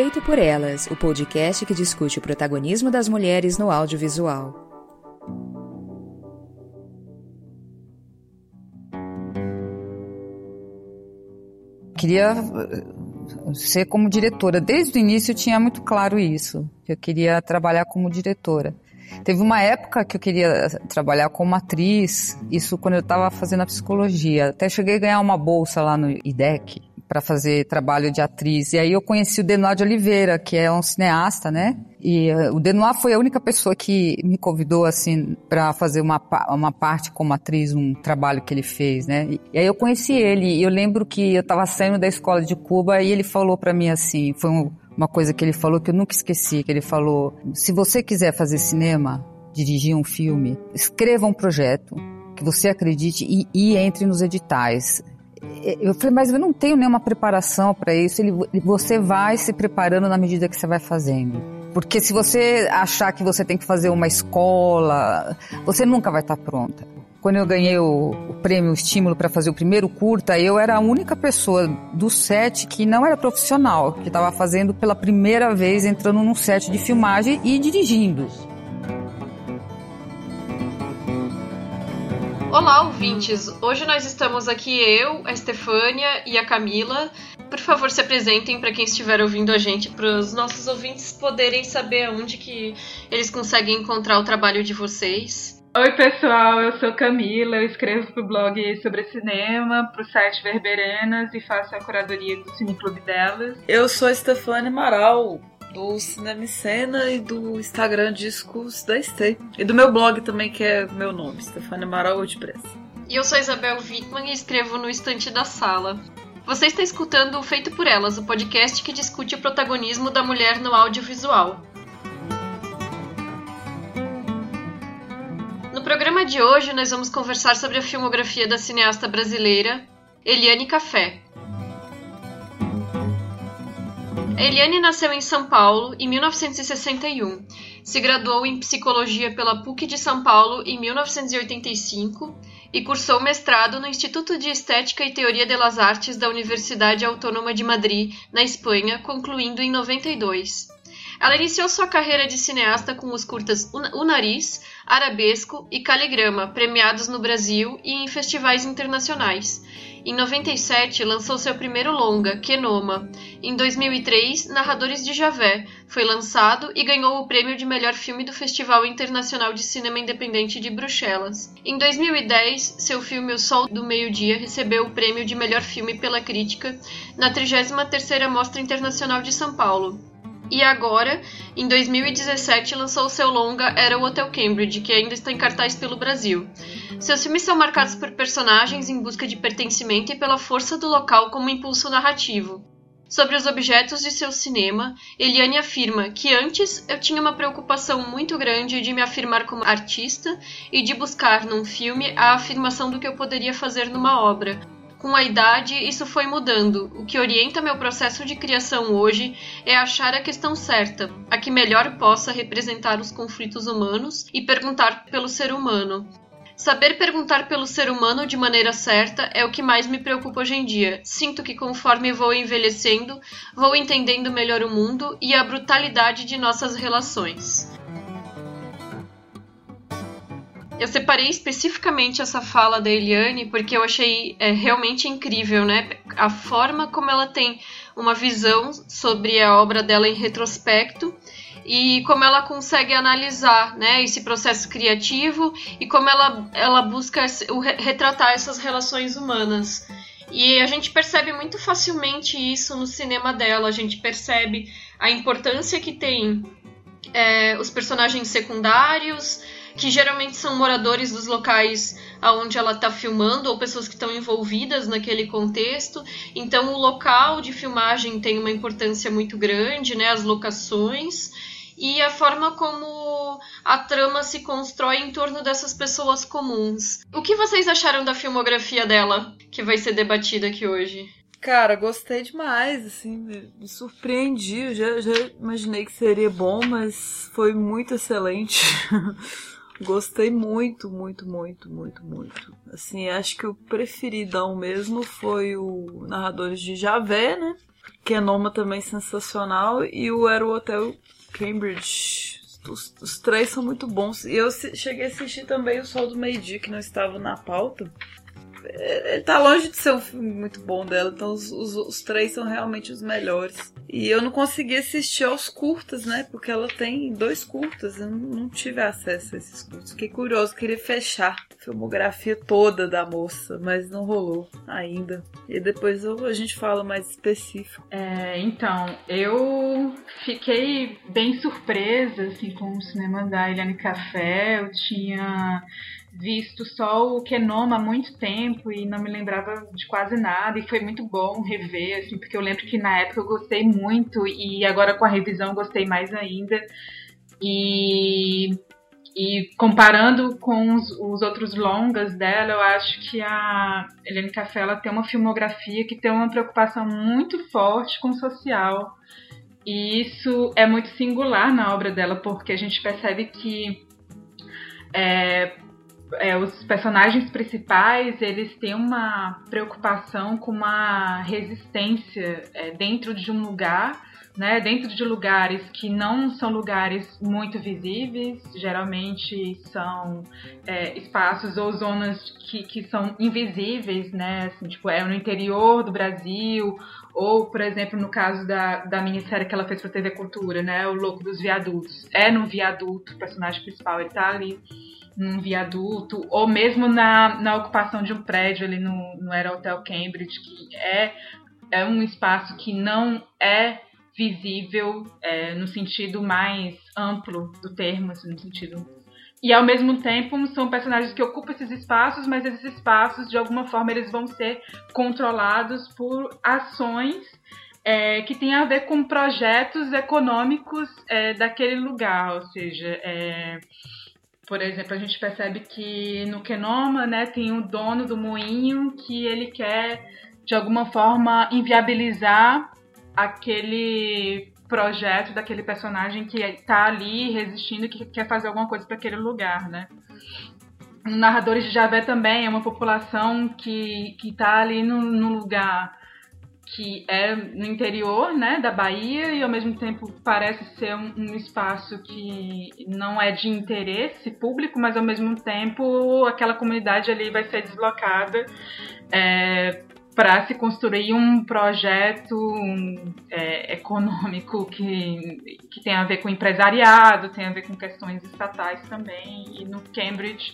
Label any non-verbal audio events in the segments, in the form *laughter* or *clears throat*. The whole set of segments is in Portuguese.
Feito por Elas, o podcast que discute o protagonismo das mulheres no audiovisual. Queria eh, ser como diretora. Desde o início eu tinha muito claro isso, que eu queria trabalhar como diretora. Teve uma época que eu queria trabalhar como atriz, isso quando eu estava fazendo a psicologia. Até cheguei a ganhar uma bolsa lá no IDEC, para fazer trabalho de atriz. E aí eu conheci o Denoir de Oliveira, que é um cineasta, né? E uh, o Denoir foi a única pessoa que me convidou, assim, para fazer uma, uma parte como atriz, um trabalho que ele fez, né? E, e aí eu conheci ele, e eu lembro que eu estava saindo da escola de Cuba e ele falou para mim assim, foi um, uma coisa que ele falou que eu nunca esqueci, que ele falou, se você quiser fazer cinema, dirigir um filme, escreva um projeto, que você acredite e, e entre nos editais. Eu falei, mas eu não tenho nenhuma preparação para isso. Ele, você vai se preparando na medida que você vai fazendo. Porque se você achar que você tem que fazer uma escola, você nunca vai estar pronta. Quando eu ganhei o, o prêmio o Estímulo para fazer o primeiro curta, eu era a única pessoa do set que não era profissional, que estava fazendo pela primeira vez, entrando num set de filmagem e dirigindo. Olá, ouvintes! Hoje nós estamos aqui eu, a Estefânia e a Camila. Por favor, se apresentem para quem estiver ouvindo a gente, para os nossos ouvintes poderem saber onde que eles conseguem encontrar o trabalho de vocês. Oi, pessoal, eu sou Camila, eu escrevo para o blog sobre cinema, para o site Verberenas e faço a curadoria do Cineclube delas. Eu sou a Estefânia Amaral, do Cinema Cena e do Instagram Discos da Stay. E do meu blog também, que é meu nome, Stefania Amaral WordPress. E eu sou Isabel Wittmann e escrevo no Estante da Sala. Você está escutando o Feito por Elas, o podcast que discute o protagonismo da mulher no audiovisual. No programa de hoje, nós vamos conversar sobre a filmografia da cineasta brasileira Eliane Café, Eliane nasceu em São Paulo em 1961. Se graduou em psicologia pela PUC de São Paulo em 1985 e cursou mestrado no Instituto de Estética e Teoria de las Artes da Universidade Autônoma de Madrid, na Espanha, concluindo em 92. Ela iniciou sua carreira de cineasta com os curtas O Nariz, Arabesco e Caligrama, premiados no Brasil e em festivais internacionais. Em 97, lançou seu primeiro longa, Kenoma. Em 2003, Narradores de Javé foi lançado e ganhou o prêmio de melhor filme do Festival Internacional de Cinema Independente de Bruxelas. Em 2010, seu filme O Sol do Meio-Dia recebeu o prêmio de melhor filme pela crítica na 33ª Mostra Internacional de São Paulo. E agora, em 2017, lançou seu longa Era o Hotel Cambridge, que ainda está em cartaz pelo Brasil. Seus filmes são marcados por personagens em busca de pertencimento e pela força do local como impulso narrativo. Sobre os objetos de seu cinema, Eliane afirma que antes eu tinha uma preocupação muito grande de me afirmar como artista e de buscar num filme a afirmação do que eu poderia fazer numa obra, com a idade, isso foi mudando. O que orienta meu processo de criação hoje é achar a questão certa, a que melhor possa representar os conflitos humanos e perguntar pelo ser humano. Saber perguntar pelo ser humano de maneira certa é o que mais me preocupa hoje em dia. Sinto que conforme vou envelhecendo, vou entendendo melhor o mundo e a brutalidade de nossas relações. Eu separei especificamente essa fala da Eliane porque eu achei é, realmente incrível, né? A forma como ela tem uma visão sobre a obra dela em retrospecto e como ela consegue analisar né, esse processo criativo e como ela, ela busca retratar essas relações humanas. E a gente percebe muito facilmente isso no cinema dela, a gente percebe a importância que tem é, os personagens secundários, que geralmente são moradores dos locais aonde ela está filmando ou pessoas que estão envolvidas naquele contexto. Então o local de filmagem tem uma importância muito grande, né? As locações e a forma como a trama se constrói em torno dessas pessoas comuns. O que vocês acharam da filmografia dela, que vai ser debatida aqui hoje? Cara, gostei demais, assim, me surpreendi. Eu já, já imaginei que seria bom, mas foi muito excelente. *laughs* Gostei muito, muito, muito, muito, muito. Assim, acho que o preferidão mesmo foi o Narradores de Javé, né? Que é Noma também sensacional. E o Era o Hotel Cambridge. Os, os, três são muito bons. E eu cheguei a assistir também o Sol do Meio Dia, que não estava na pauta. É, é, tá longe de ser um filme muito bom dela, então os, os, os, três são realmente os melhores. E eu não consegui assistir aos curtas, né? Porque ela tem dois curtas, eu não, tive acesso a esses curtas. Fiquei curioso, queria fechar a filmografia toda da moça, mas não rolou ainda. E depois eu, a gente fala mais específico. É, então, eu fiquei bem surpresa assim, com o cinema da Eliane Café. Eu tinha visto só o Kenoma há muito tempo e não me lembrava de quase nada e foi muito bom rever, assim, porque eu lembro que na época eu gostei muito e agora com a revisão gostei mais ainda. E, e comparando com os, os, outros longas dela, eu acho que a Helene Café ela tem uma filmografia que tem uma preocupação muito forte com o social. E isso é muito singular na obra dela, porque a gente percebe que é, é, os personagens principais eles têm uma preocupação com uma resistência é, dentro de um lugar, né, dentro de lugares que não são lugares muito visíveis, geralmente são é, espaços ou zonas que, que são invisíveis, né, assim, tipo, é no interior do Brasil, ou, por exemplo, no caso da, da minissérie que ela fez para TV Cultura, né, O Louco dos Viadutos. É no viaduto, o personagem principal, ele tá ali num viaduto, ou mesmo na, na ocupação de um prédio ali no, no Era Hotel Cambridge, que é, é um espaço que não é visível é, no sentido mais amplo do termo, assim, no sentido. E ao mesmo tempo são personagens que ocupam esses espaços, mas esses espaços de alguma forma eles vão ser controlados por ações é, que têm a ver com projetos econômicos é, daquele lugar, ou seja, é, por exemplo, a gente percebe que no Kenoma, né, tem o dono do moinho que ele quer, de alguma forma, inviabilizar aquele projeto daquele personagem que está ali resistindo, que quer fazer alguma coisa para aquele lugar, né? Narradores de Javé também é uma população que está ali no, no lugar que é no interior né, da Bahia e ao mesmo tempo parece ser um, um, espaço que não é de interesse público, mas ao mesmo tempo aquela comunidade ali vai ser deslocada é, para se construir um projeto é, econômico que, que tem a ver com empresariado, tem a ver com questões estatais também. E no Cambridge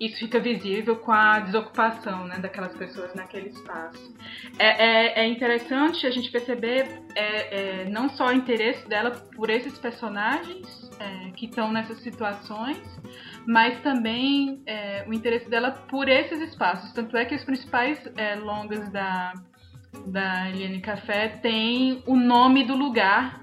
isso fica visível com a desocupação né, daquelas pessoas naquele espaço. É, é, é interessante a gente perceber é, é não só o interesse dela por esses personagens é, que estão nessas situações, mas também é, o interesse dela por esses espaços. Tanto é que os principais longas da, da Eliane Café têm o nome do lugar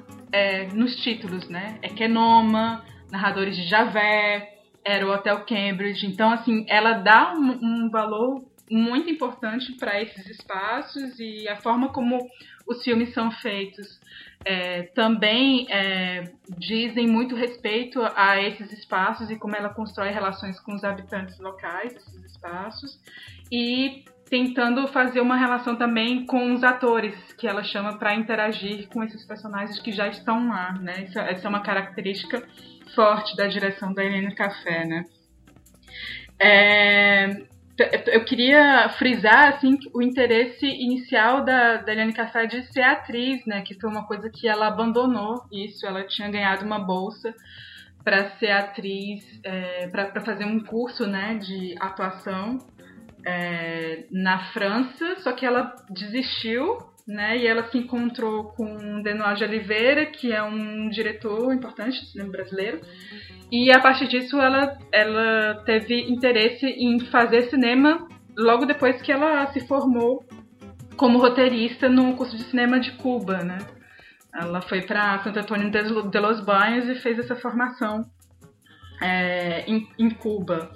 nos títulos, né? É Kenoma, Narradores de Javé, era o Hotel Cambridge. Então, assim, ela dá um, um valor muito importante para esses espaços e a forma como os filmes são feitos é, também é, dizem muito respeito a esses espaços e como ela constrói relações com os habitantes locais desses espaços e tentando fazer uma relação também com os atores que ela chama para interagir com esses personagens que já estão lá, né? Essa, essa é uma característica forte da direção da Helena Café, né? É, eu queria frisar assim o interesse inicial da, da Cassar de ser atriz, né? Que foi uma coisa que ela abandonou isso. Ela tinha ganhado uma bolsa para ser atriz, é, para fazer um curso, né, de atuação é, na França. Só que ela desistiu, né? E ela se encontrou com Denoir de Oliveira, que é um diretor importante do cinema brasileiro. E a partir disso ela, ela teve interesse em fazer cinema logo depois que ela se formou como roteirista no curso de cinema de Cuba, né? Ela foi para Santo Antônio de los Banhos e fez essa formação é, em, em Cuba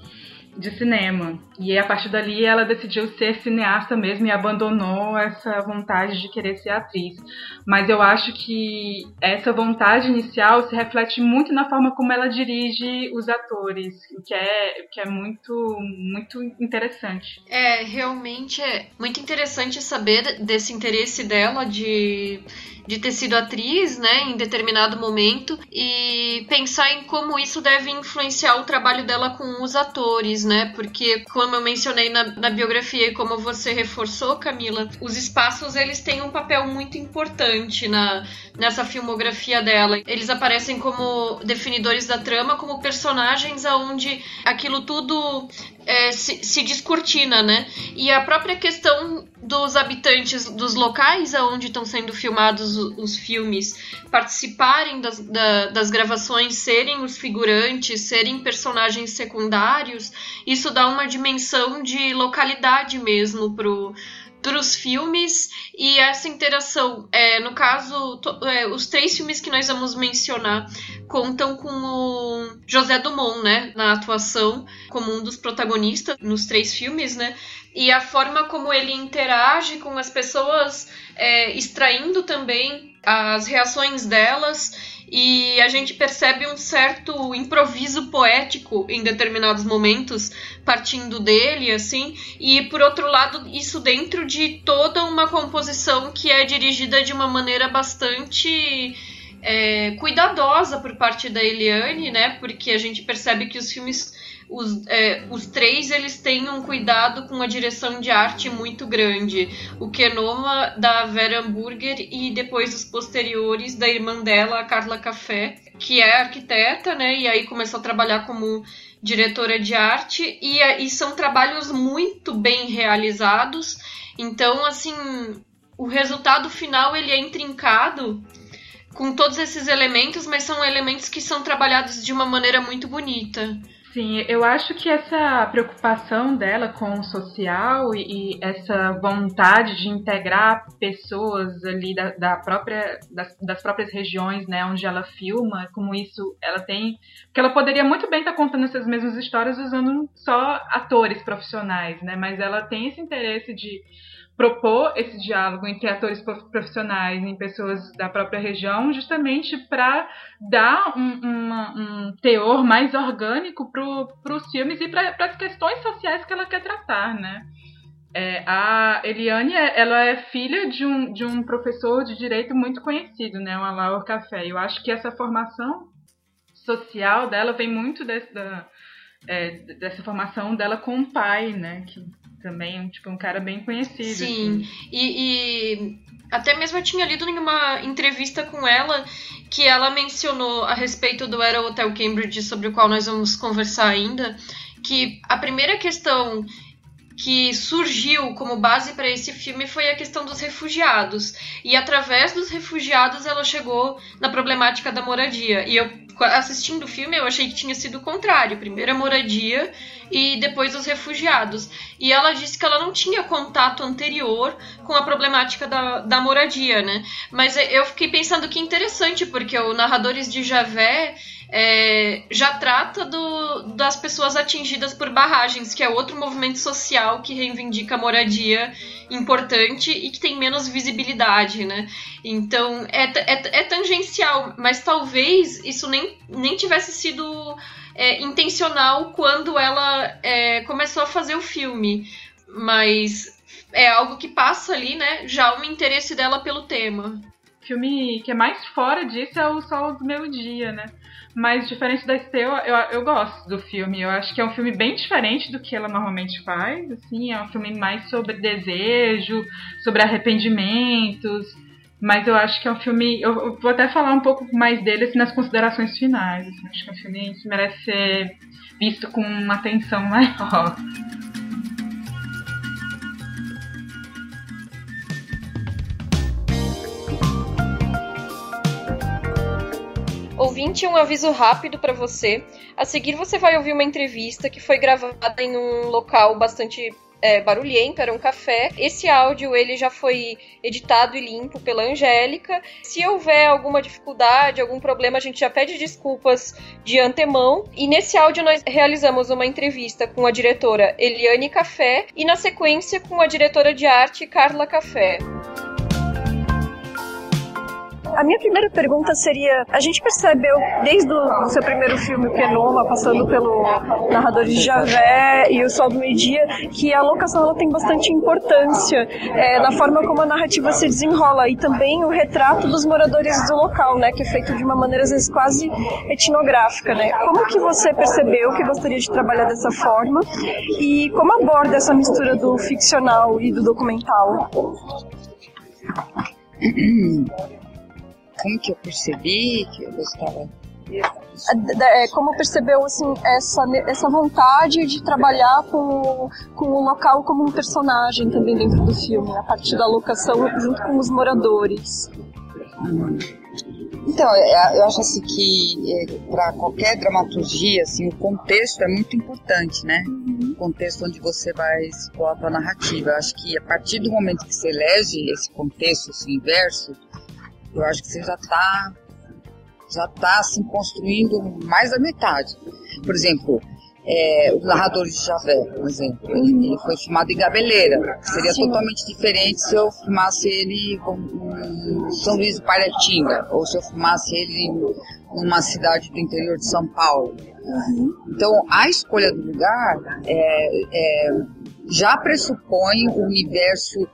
de cinema. E a partir dali ela decidiu ser cineasta mesmo e abandonou essa vontade de querer ser atriz. Mas eu acho que essa vontade inicial se reflete muito na forma como ela dirige os atores, o que é, que é muito, muito interessante. É, realmente é muito interessante saber desse interesse dela de de ter sido atriz, né, em determinado momento e pensar em como isso deve influenciar o trabalho dela com os atores, né? Porque como eu mencionei na, na biografia e como você reforçou, Camila, os espaços eles têm um papel muito importante na nessa filmografia dela. Eles aparecem como definidores da trama, como personagens aonde aquilo tudo é, se, se descortina, né? E a própria questão dos habitantes dos locais aonde estão sendo filmados os, os filmes participarem das, da, das gravações, serem os figurantes, serem personagens secundários, isso dá uma dimensão de localidade mesmo pro para os filmes e essa interação. É, no caso, to, é, os três filmes que nós vamos mencionar contam com o José Dumont, né, na atuação como um dos protagonistas nos três filmes, né, e a forma como ele interage com as pessoas, é, extraindo também as reações delas e a gente percebe um certo improviso poético em determinados momentos, partindo dele, assim, e por outro lado, isso dentro de toda uma composição que é dirigida de uma maneira bastante. É, cuidadosa por parte da Eliane, né? Porque a gente percebe que os filmes os, é, os três eles têm um cuidado com a direção de arte muito grande. O Kenoma da Vera Hamburger e depois os posteriores da irmã dela, a Carla Café, que é arquiteta, né? E aí começou a trabalhar como diretora de arte e, e são trabalhos muito bem realizados. Então, assim, o resultado final ele é intrincado com todos esses elementos, mas são elementos que são trabalhados de uma maneira muito bonita. Sim, eu acho que essa preocupação dela com o social e, e essa vontade de integrar pessoas ali da, da própria, das, das, próprias regiões, né, onde ela filma, como isso ela tem, que ela poderia muito bem estar contando essas mesmas histórias usando só atores profissionais, né, mas ela tem esse interesse de propor esse diálogo entre atores profissionais e pessoas da própria região, justamente para dar um, uma, um, teor mais orgânico para os filmes e para as questões sociais que ela quer tratar, né? É, a Eliane, ela é filha de um, de um professor de direito muito conhecido, né, o Alaor Café. Eu acho que essa formação social dela vem muito é, dessa formação dela com o pai, né, que também, tipo, um cara bem conhecido. Sim, assim. e, e, até mesmo eu tinha lido em uma entrevista com ela que ela mencionou a respeito do Era Hotel Cambridge, sobre o qual nós vamos conversar ainda, que a primeira questão que surgiu como base para esse filme foi a questão dos refugiados. E através dos refugiados ela chegou na problemática da moradia. E eu assistindo o filme eu achei que tinha sido o contrário, primeiro a moradia e depois os refugiados. E ela disse que ela não tinha contato anterior com a problemática da, da moradia, né? Mas eu fiquei pensando que interessante, porque o Narradores de Javé é, já trata do, das pessoas atingidas por barragens, que é outro movimento social que reivindica moradia importante e que tem menos visibilidade, né? Então é, é, é tangencial, mas talvez isso nem, nem tivesse sido é, intencional quando ela é, começou a fazer o filme, mas é algo que passa ali, né? Já o interesse dela pelo tema. Filme que é mais fora disso é o Sol do Meu Dia, né? Mas diferente da Esteu, eu, eu gosto do filme. Eu acho que é um filme bem diferente do que ela normalmente faz. Assim, é um filme mais sobre desejo, sobre arrependimentos. Mas eu acho que é um filme. Eu, eu vou até falar um pouco mais dele assim, nas considerações finais. Assim, acho que é um filme que merece ser visto com uma atenção maior. Ouvinte, um aviso rápido para você. A seguir, você vai ouvir uma entrevista que foi gravada em um local bastante é, barulhento, era um café. Esse áudio ele já foi editado e limpo pela Angélica. Se houver alguma dificuldade, algum problema, a gente já pede desculpas de antemão. E nesse áudio nós realizamos uma entrevista com a diretora Eliane Café e na sequência com a diretora de arte Carla Café. A minha primeira pergunta seria: a gente percebeu desde o seu primeiro filme, o Kenoma, passando pelo Narrador de Javé e o Sol do Meio Dia, que a locação ela tem bastante importância é, na forma como a narrativa se desenrola e também o retrato dos moradores do local, né, que é feito de uma maneira às vezes quase etnográfica, né? Como que você percebeu que gostaria de trabalhar dessa forma e como aborda essa mistura do ficcional e do documental? *clears throat* como que eu percebi que eu gostava é, como percebeu assim essa, essa vontade de trabalhar com, com o local como um personagem também dentro do filme, a partir da locação junto com os moradores? Então, é, eu acho assim que é, para qualquer dramaturgia, assim, o contexto é muito importante, né? Uhum. O contexto onde você vai expor a narrativa. Eu acho que a partir do momento que você elege esse contexto, esse universo, eu acho que você já está já tá assim construindo mais da metade. Por exemplo, é, o narrador de Javé, por exemplo, ele, ele foi filmado em Gabeleira. Seria Sim. totalmente diferente se eu filmasse ele em São Luís do Paraitinga, ou se eu filmasse ele em uma cidade do interior de São Paulo. Uhum. Então, a escolha do lugar é, é, já pressupõe o universo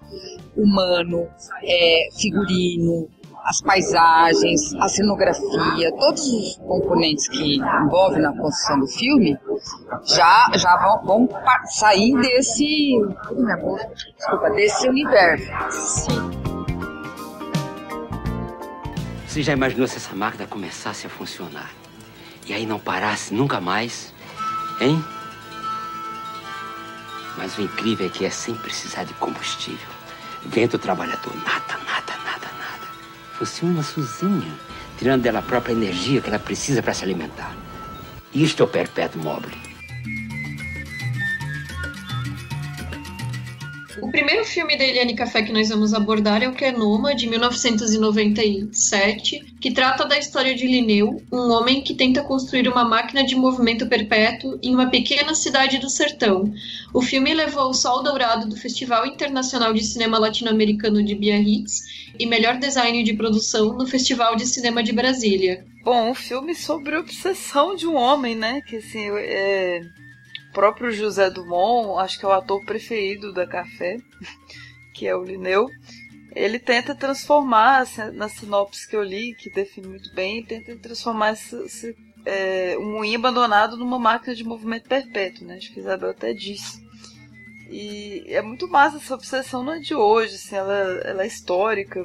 humano, é, figurino, as paisagens, a cenografia, todos os componentes que envolvem na construção do filme já, já vão, vão sair desse, desculpa, desse universo. Sim. Você já imaginou se essa máquina começasse a funcionar e aí não parasse nunca mais, hein? Mas o incrível é que é sem precisar de combustível. Vento trabalhador, nada, nada, nada funciona sozinha, tirando dela a própria energia que ela precisa para se alimentar. Isto é o perpétuo mobile. O primeiro filme da Eliane Café que nós vamos abordar é o Kenoma, de 1997, que trata da história de Linneu, um homem que tenta construir uma máquina de movimento perpétuo em uma pequena cidade do sertão. O filme levou o Sol Dourado do Festival Internacional de Cinema Latino-Americano de Biarritz e melhor design de produção no Festival de Cinema de Brasília. Bom, um filme sobre a obsessão de um homem, né? Que assim, é próprio José Dumont, acho que é o ator preferido da Café, *laughs* que é o Lineu, ele tenta transformar, na sinopse que eu li, que define muito bem, tenta transformar esse, esse, é, um moinho abandonado numa máquina de movimento perpétuo, né? Acho que Isabel até disse. E é muito massa essa obsessão não é de hoje, assim, ela, ela é histórica,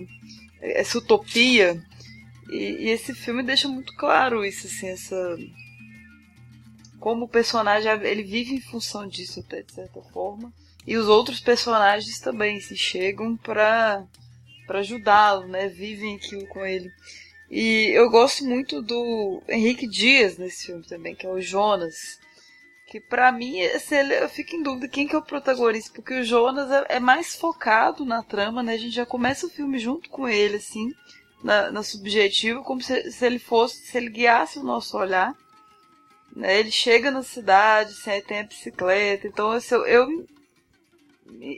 essa utopia. E, e, esse filme deixa muito claro isso, assim, essa como o personagem ele vive em função disso até de certa forma e os outros personagens também se chegam para para ajudá-lo, né? Vivem aquilo com ele. E eu gosto muito do Henrique Dias nesse filme também, que é o Jonas. Que para mim, assim, eu fico em dúvida quem que é o protagonista, porque o Jonas é, é, mais focado na trama, né? A gente já começa o filme junto com ele, assim, na, na subjetiva, como se, se ele fosse, se ele guiasse o nosso olhar. Né? Ele chega na cidade, assim, tem a bicicleta. Então, assim, eu, eu,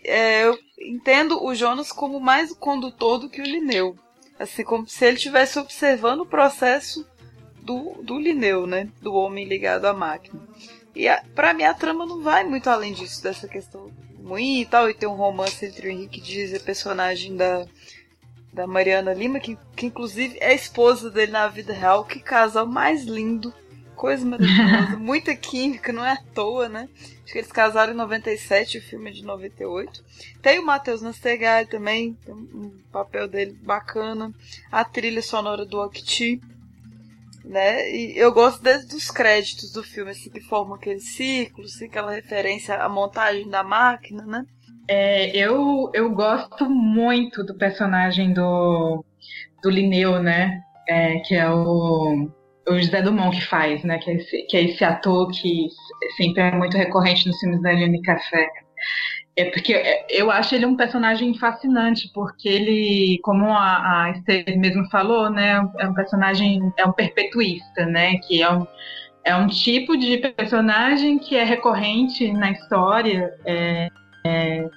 é, eu entendo o Jonas como mais o condutor do que o Lineu. Assim, como se ele estivesse observando o processo do, do Lineu, né? Do homem ligado à máquina. E para mim a trama não vai muito além disso, dessa questão ruim e tal, e tem um romance entre o Henrique Dias e a personagem da, da Mariana Lima, que, que inclusive é esposa dele na vida real. Que casal mais lindo. Coisa maravilhosa. *laughs* Muita química, não é à toa, né? Acho que eles casaram em 97, o filme é de 98. Tem o Matheus Nastegali também, um papel dele bacana. A trilha sonora do Okti. Né? E eu gosto desde os créditos do filme, assim, que formam aquele círculo, assim, aquela referência à montagem da máquina, né? É, eu, eu gosto muito do personagem do, do Linneu, né? É, que é o, o José Dumont que faz, né? Que é, esse, que é esse ator que sempre é muito recorrente nos filmes da Eliane Café. É porque eu acho ele um personagem fascinante, porque ele, como a, a Esther mesmo falou, né, é um personagem, é um perpetuista, né, que é um, é um tipo de personagem que é recorrente na história é, é,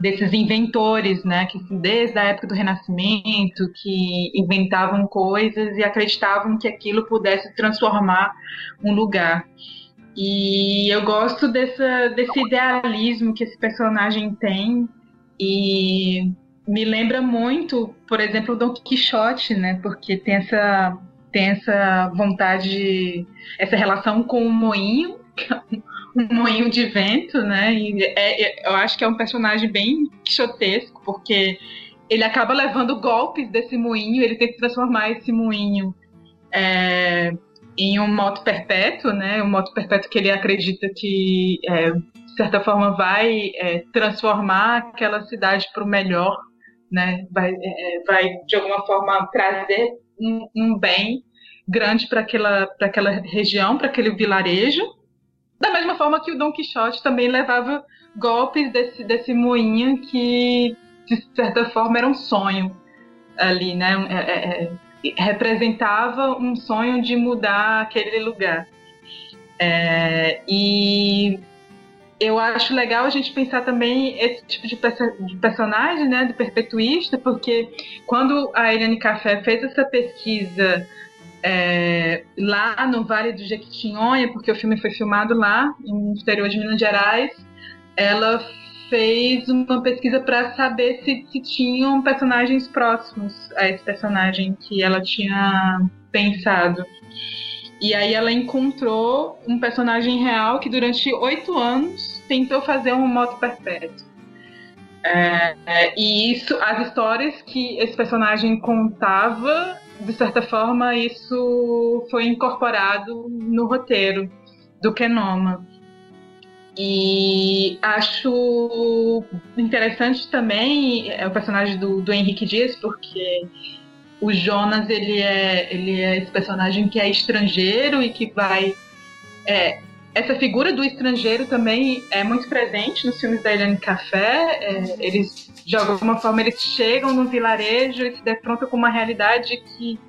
desses inventores, né, que desde a época do Renascimento, que inventavam coisas e acreditavam que aquilo pudesse transformar um lugar. E eu gosto dessa, desse idealismo que esse personagem tem e me lembra muito, por exemplo, o Don Quixote, né? Porque tem essa, tem essa vontade, essa relação com o moinho, um moinho de vento, né? E é, é, eu acho que é um personagem bem quixotesco, porque ele acaba levando golpes desse moinho, ele tem que transformar esse moinho é, em um moto perpétuo, né? Um moto perpétuo que ele acredita que, é, de certa forma, vai é, transformar aquela cidade para o melhor, né? Vai, é, vai, de alguma forma, trazer um, um bem grande para aquela, aquela região, para aquele vilarejo. Da mesma forma que o Dom Quixote também levava golpes desse, desse moinho que, de certa forma, era um sonho ali, né? É, é, é representava um sonho de mudar aquele lugar. É, e eu acho legal a gente pensar também esse tipo de, perso de, personagem, né, do perpetuista, porque quando a Eliane Café fez essa pesquisa é, lá no Vale do Jequitinhonha, porque o filme foi filmado lá, no interior de Minas Gerais, ela fez uma pesquisa para saber se, se tinham personagens próximos a esse personagem que ela tinha pensado. E aí ela encontrou um personagem real que durante oito anos tentou fazer um moto perpétuo. É, é, e isso, as histórias que esse personagem contava, de certa forma, isso foi incorporado no roteiro do Kenoma. E acho interessante também é o personagem do, do Henrique Dias, porque o Jonas ele é, ele é esse personagem que é estrangeiro e que vai. É, essa figura do estrangeiro também é muito presente nos filmes da Eliane Café. É, eles, de alguma forma, eles chegam no vilarejo e se defrontam com uma realidade que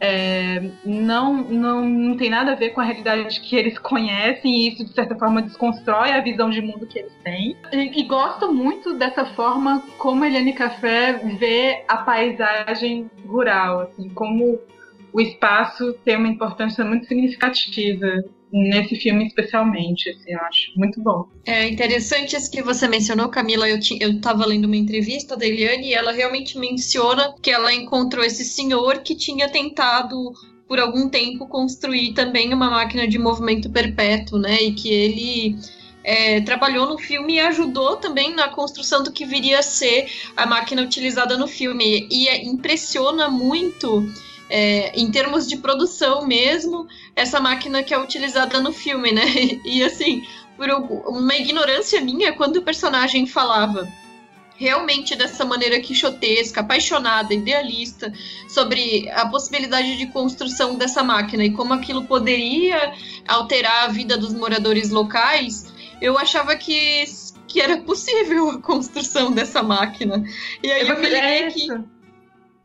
é, não, não, não tem nada a ver com a realidade que eles conhecem e isso, de certa forma, desconstrói a visão de mundo que eles têm. E, e gosto muito dessa forma como Eliane Café vê a paisagem rural, assim, como o espaço tem uma importância muito significativa nesse filme especialmente, assim, eu acho muito bom. É interessante isso que você mencionou, Camila, eu, eu tava lendo uma entrevista da Eliane e ela realmente menciona que ela encontrou esse senhor que tinha tentado por algum tempo construir também uma máquina de movimento perpétuo, né, e que ele é, trabalhou no filme e ajudou também na construção do que viria a ser a máquina utilizada no filme. E é, impressiona muito é, em termos de produção mesmo, essa máquina que é utilizada no filme, né? *laughs* E, assim, por uma ignorância minha, quando o personagem falava realmente dessa maneira quixotesca, apaixonada, idealista, sobre a possibilidade de construção dessa máquina e como aquilo poderia alterar a vida dos moradores locais, eu achava que, que era possível a construção dessa máquina. E aí eu, eu me liguei que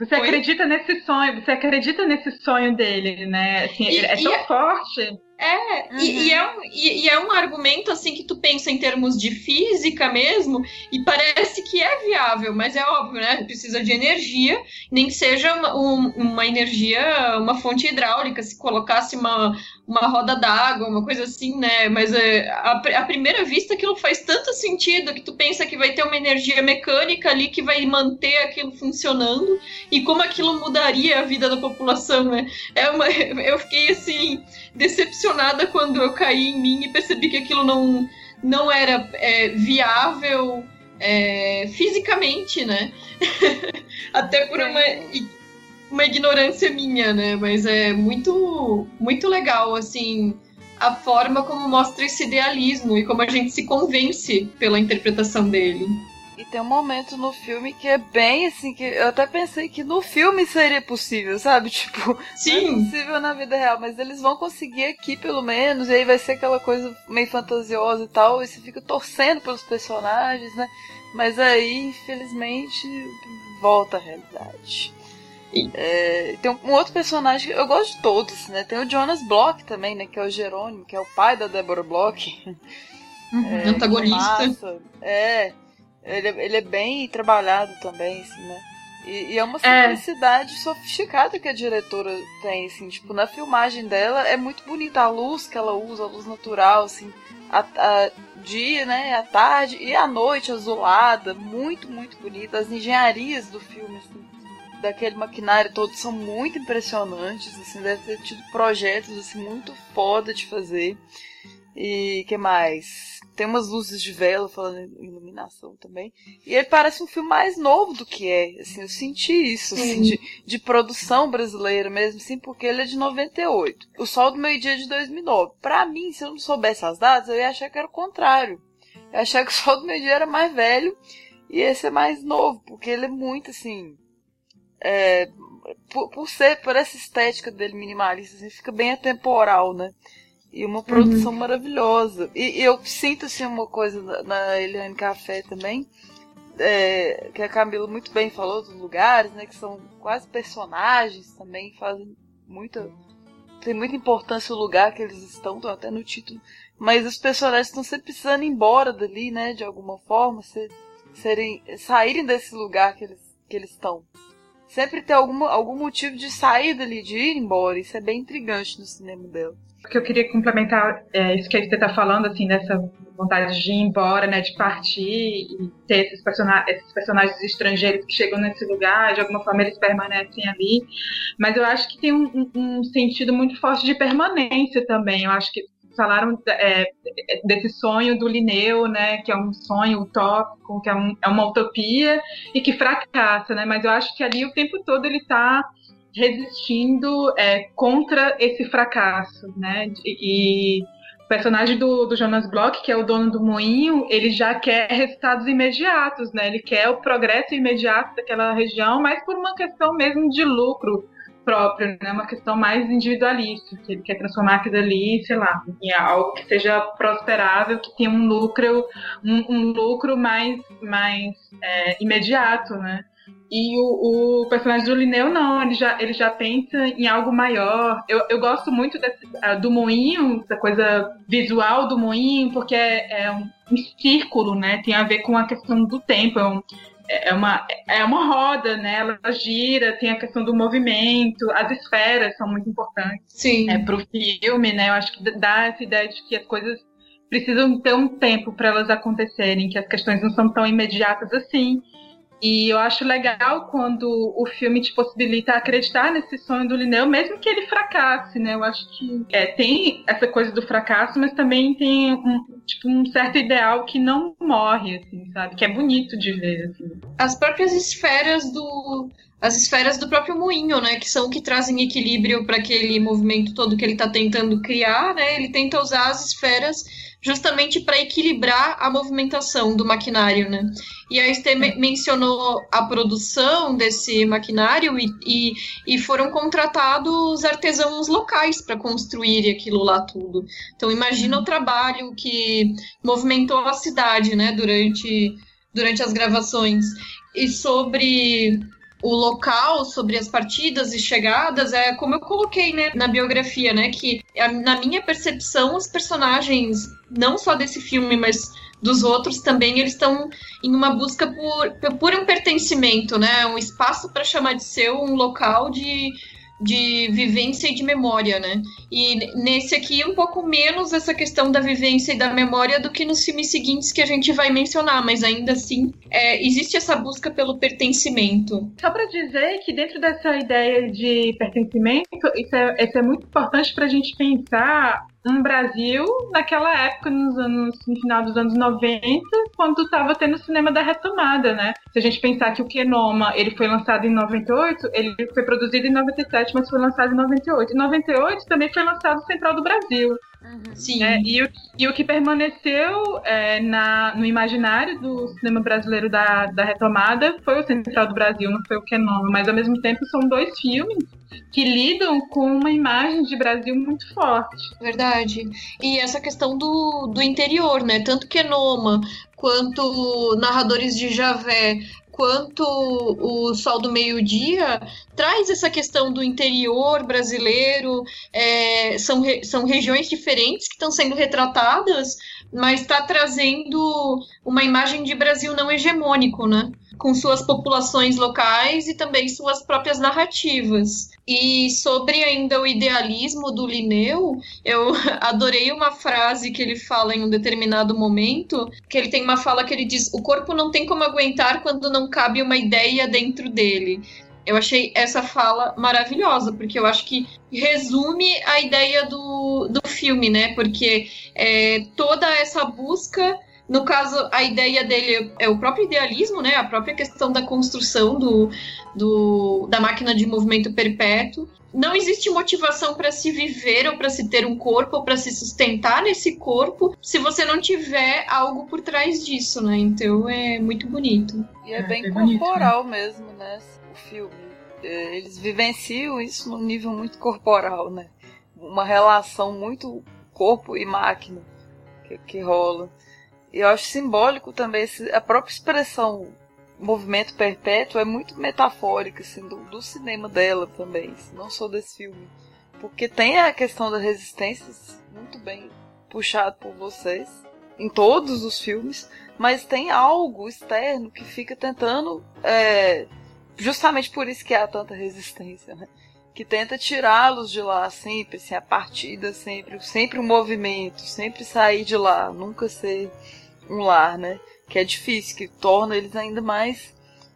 você Oi? acredita nesse sonho, você acredita nesse sonho dele, né? Assim, e, é tão forte. É, uhum. e, e, é um, e, e, é um argumento assim que tu pensa em termos de física mesmo, e parece que é viável, mas é óbvio, né? Precisa de energia, nem que seja uma, um, uma energia, uma fonte hidráulica, se colocasse uma, uma roda d'água, uma coisa assim, né? Mas é, a, a primeira vista aquilo faz tanto sentido que tu pensa que vai ter uma energia mecânica ali que vai manter aquilo funcionando, e como aquilo mudaria a vida da população, né? É uma, *laughs* eu fiquei assim, decepcionada quando eu caí em mim e percebi que aquilo não, não era é, viável é, fisicamente, né? *laughs* Até por uma, uma ignorância minha, né? Mas é muito, muito legal, assim, a forma como mostra esse idealismo e como a gente se convence pela interpretação dele. E tem um momento no filme que é bem assim, que eu até pensei que no filme seria possível, sabe? *laughs* Tipo, Sim. não é possível na vida real, mas eles vão conseguir aqui pelo menos, e aí vai ser aquela coisa meio fantasiosa e tal, e você fica torcendo pelos personagens, né? Mas aí, infelizmente, volta à realidade. É, tem um outro personagem que eu gosto de todos, né? Tem o Jonas Block também, né? Que é o Jerônimo, que é o pai da Deborah Block. Uhum, é, antagonista. É, ele, é, ele é bem trabalhado também, assim, né? E, e é uma é. simplicidade é. sofisticada que a diretora tem, assim, tipo, na filmagem dela é muito bonita a luz que ela usa, a luz natural, assim, a, a dia, né, a tarde e a noite azulada, muito, muito bonita. As engenharias do filme, assim, daquele maquinário todo são muito impressionantes, assim, deve ter tido projetos, assim, muito foda de fazer. E que mais? Tem umas luzes de vela falando em iluminação também. E ele parece um filme mais novo do que é. Assim, eu senti isso, assim, de, de, produção brasileira mesmo, assim, porque ele é de 98. O Sol do Meio Dia é de 2009. Pra mim, se eu não soubesse as datas, eu ia achar que era o contrário. Eu ia achar que o Sol do Meio Dia era mais velho e esse é mais novo, porque ele é muito assim. É, por, por ser, por essa estética dele minimalista, assim, fica bem atemporal, né? E uma produção uhum. maravilhosa. E, e, eu sinto assim uma coisa na, na Eliane Café também, é, que a Camila muito bem falou dos lugares, né? Que são quase personagens também, fazem muita. Tem muita importância o lugar que eles estão, estão até no título. Mas os personagens estão sempre precisando ir embora dali, né? De alguma forma, ser, serem, saírem desse lugar que eles, que eles estão. Sempre tem algum, algum motivo de sair dali, de ir embora. Isso é bem intrigante no cinema dela. Porque eu queria complementar é, isso que você está falando, assim, dessa vontade de ir embora, né, de partir e ter esses, person esses personagens estrangeiros que chegam nesse lugar, de alguma forma eles permanecem ali. Mas eu acho que tem um, um sentido muito forte de permanência também. Eu acho que falaram é, desse sonho do Linneu, né, que é um sonho utópico, que é, um, é uma utopia e que fracassa, né, mas eu acho que ali o tempo todo ele está resistindo é, contra esse fracasso, né? E, o personagem do, do, Jonas Bloch, que é o dono do moinho, ele já quer resultados imediatos, né? Ele quer o progresso imediato daquela região, mas por uma questão mesmo de lucro próprio, né? Uma questão mais individualista, que ele quer transformar aquilo ali, sei lá, em algo que seja prosperável, que tenha um lucro, um, um lucro mais, mais é, imediato, né? E o, o, personagem do Linneu, não, ele já, ele já pensa em algo maior. Eu, eu gosto muito desse, uh, do moinho, da coisa visual do moinho, porque é, é um, um, círculo, né? Tem a ver com a questão do tempo. É, um, é, uma, é uma roda, né? Ela gira, tem a questão do movimento, as esferas são muito importantes Sim. É, para o filme, né? Eu acho que dá essa ideia de que as coisas precisam ter um tempo para elas acontecerem, que as questões não são tão imediatas assim. E eu acho legal quando o filme te possibilita acreditar nesse sonho do Linneu, mesmo que ele fracasse, né? Eu acho que é, tem essa coisa do fracasso, mas também tem um, tipo, um certo ideal que não morre, assim, sabe? Que é bonito de ver, assim. As próprias esferas do as esferas do próprio moinho, né, que são que trazem equilíbrio para aquele movimento todo que ele está tentando criar, né? Ele tenta usar as esferas justamente para equilibrar a movimentação do maquinário, né? E a Esther me mencionou a produção desse maquinário e, e, e foram contratados artesãos locais para construir aquilo lá tudo. Então imagina o trabalho que movimentou a cidade, né, durante, durante as gravações. E sobre o local, sobre as partidas e chegadas, é como eu coloquei né, na biografia, né? Que na minha percepção, os personagens, não só desse filme, mas dos outros também, eles estão em uma busca por, por um pertencimento, né? Um espaço para chamar de seu, um local de de vivência e de memória, né? E nesse aqui um pouco menos essa questão da vivência e da memória do que nos filmes seguintes que a gente vai mencionar, mas ainda assim é, existe essa busca pelo pertencimento. Só para dizer que dentro dessa ideia de pertencimento, isso é, isso é muito importante para a gente pensar um Brasil naquela época, nos anos, no final dos anos 90, quando estava tendo o cinema da retomada, né? Se a gente pensar que o Kenoma, ele foi lançado em 98, ele foi produzido em 97, mas foi lançado em 98. Em 98 também foi lançado o Central do Brasil. Uhum. Sim. É, e, o, e o que permaneceu é, na, no imaginário do cinema brasileiro da, da retomada foi o Central do Brasil, não foi o Kenoma, mas ao mesmo tempo são dois filmes que lidam com uma imagem de Brasil muito forte. Verdade. E essa questão do, do interior, né? Tanto Kenoma quanto Narradores de Javé, quanto o Sol do Meio-Dia traz essa questão do interior brasileiro, é, são, re, são regiões diferentes que estão sendo retratadas, mas está trazendo uma imagem de Brasil não hegemônico, né? Com suas populações locais e também suas próprias narrativas. E sobre ainda o idealismo do Linneu, eu *laughs* adorei uma frase que ele fala em um determinado momento, que ele tem uma fala que ele diz: "O corpo não tem como aguentar quando não cabe uma ideia dentro dele". Eu achei essa fala maravilhosa, porque eu acho que resume a ideia do, do filme, né? Porque é, toda essa busca no caso, a ideia dele é o próprio idealismo, né? A própria questão da construção do, do da máquina de movimento perpétuo. Não existe motivação para se viver ou para se ter um corpo ou para se sustentar nesse corpo se você não tiver algo por trás disso, né? Então é muito bonito. E é, é bem é corporal bonito, né? mesmo, né? Filme. É, eles vivenciam isso no nível muito corporal, né? Uma relação muito corpo e máquina que, que rola. E eu acho simbólico também esse, a própria expressão movimento perpétuo é muito metafórica assim, do, do cinema dela também, não só desse filme. Porque tem a questão da resistência muito bem puxado por vocês em todos os filmes, mas tem algo externo que fica tentando. É, justamente por isso que há tanta resistência, né? Que tenta tirá-los de lá sempre, assim, a partida sempre, sempre o movimento, sempre sair de lá, nunca ser um lar, né? Que é difícil, que torna eles ainda mais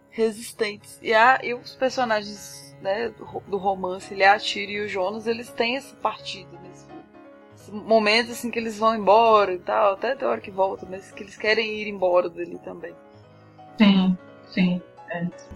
resistentes. E, a, e os personagens né, do romance, ele, a Tira e o Jonas, eles têm essa partida nesse esse momento assim que eles vão embora e tal, até a hora que voltam, mas que eles querem ir embora dali também. Sim, sim.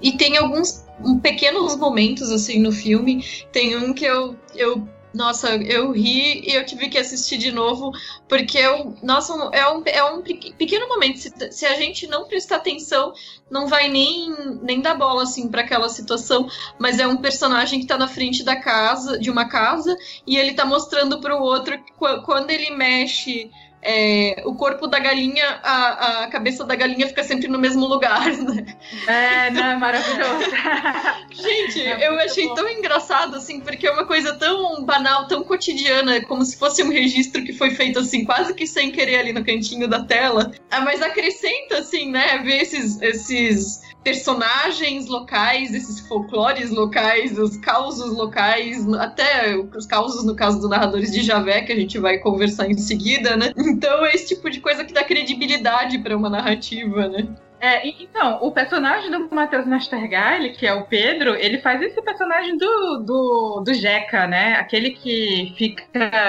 E tem alguns pequenos momentos assim no filme. Tem um que eu, eu nossa, eu ri e eu tive que assistir de novo, porque eu, nossa, é um, é um pequeno momento. Se, se a gente não prestar atenção, não vai nem, nem dar bola assim para aquela situação. Mas é um personagem que tá na frente da casa, de uma casa, e ele tá mostrando para o outro quando ele mexe é, o corpo da galinha, a, a cabeça da galinha fica sempre no mesmo lugar, *laughs* né? É, né? Maravilhoso. *laughs* Gente, é eu achei bom. tão engraçado, assim, porque é uma coisa tão banal, tão cotidiana, como se fosse um registro que foi feito, assim, quase que sem querer ali no cantinho da tela. Ah, mas acrescenta, assim, né? Ver esses, esses personagens locais, esses folclores locais, os causos locais, até os causos no caso do Narradores de Javé, que a gente vai conversar em seguida, né? Então é esse tipo de coisa que dá credibilidade para uma narrativa, né? É, então, o personagem do Matheus Nastergaile, que é o Pedro, ele faz esse personagem do, do, do Jeca, né? Aquele que fica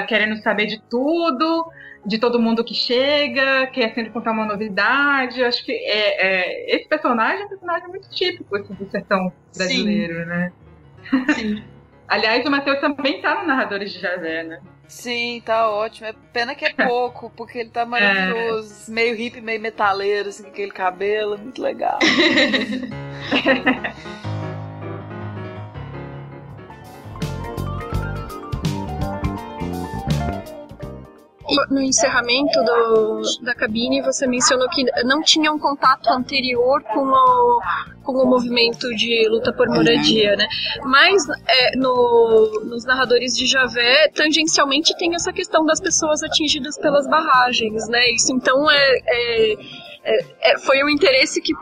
querendo saber de tudo, de todo mundo que chega, quer sempre contar uma novidade. Acho que é, é, esse personagem é um personagem muito típico assim, do sertão brasileiro, Sim. né? Sim. *laughs* Aliás, o Matheus também tá no Narradores de Javé, né? Sim, tá ótimo. É pena que é *laughs* pouco, porque ele tá maravilhoso. É. Meio hippie, meio metaleiro, assim, com aquele cabelo. Muito legal. *laughs* no encerramento do, da cabine você mencionou que não tinha um contato anterior com o, com o movimento de luta por moradia, né? Mas é, no, nos narradores de Javé, tangencialmente tem essa questão das pessoas atingidas pelas barragens, né? Isso então é, é, é, é foi um interesse que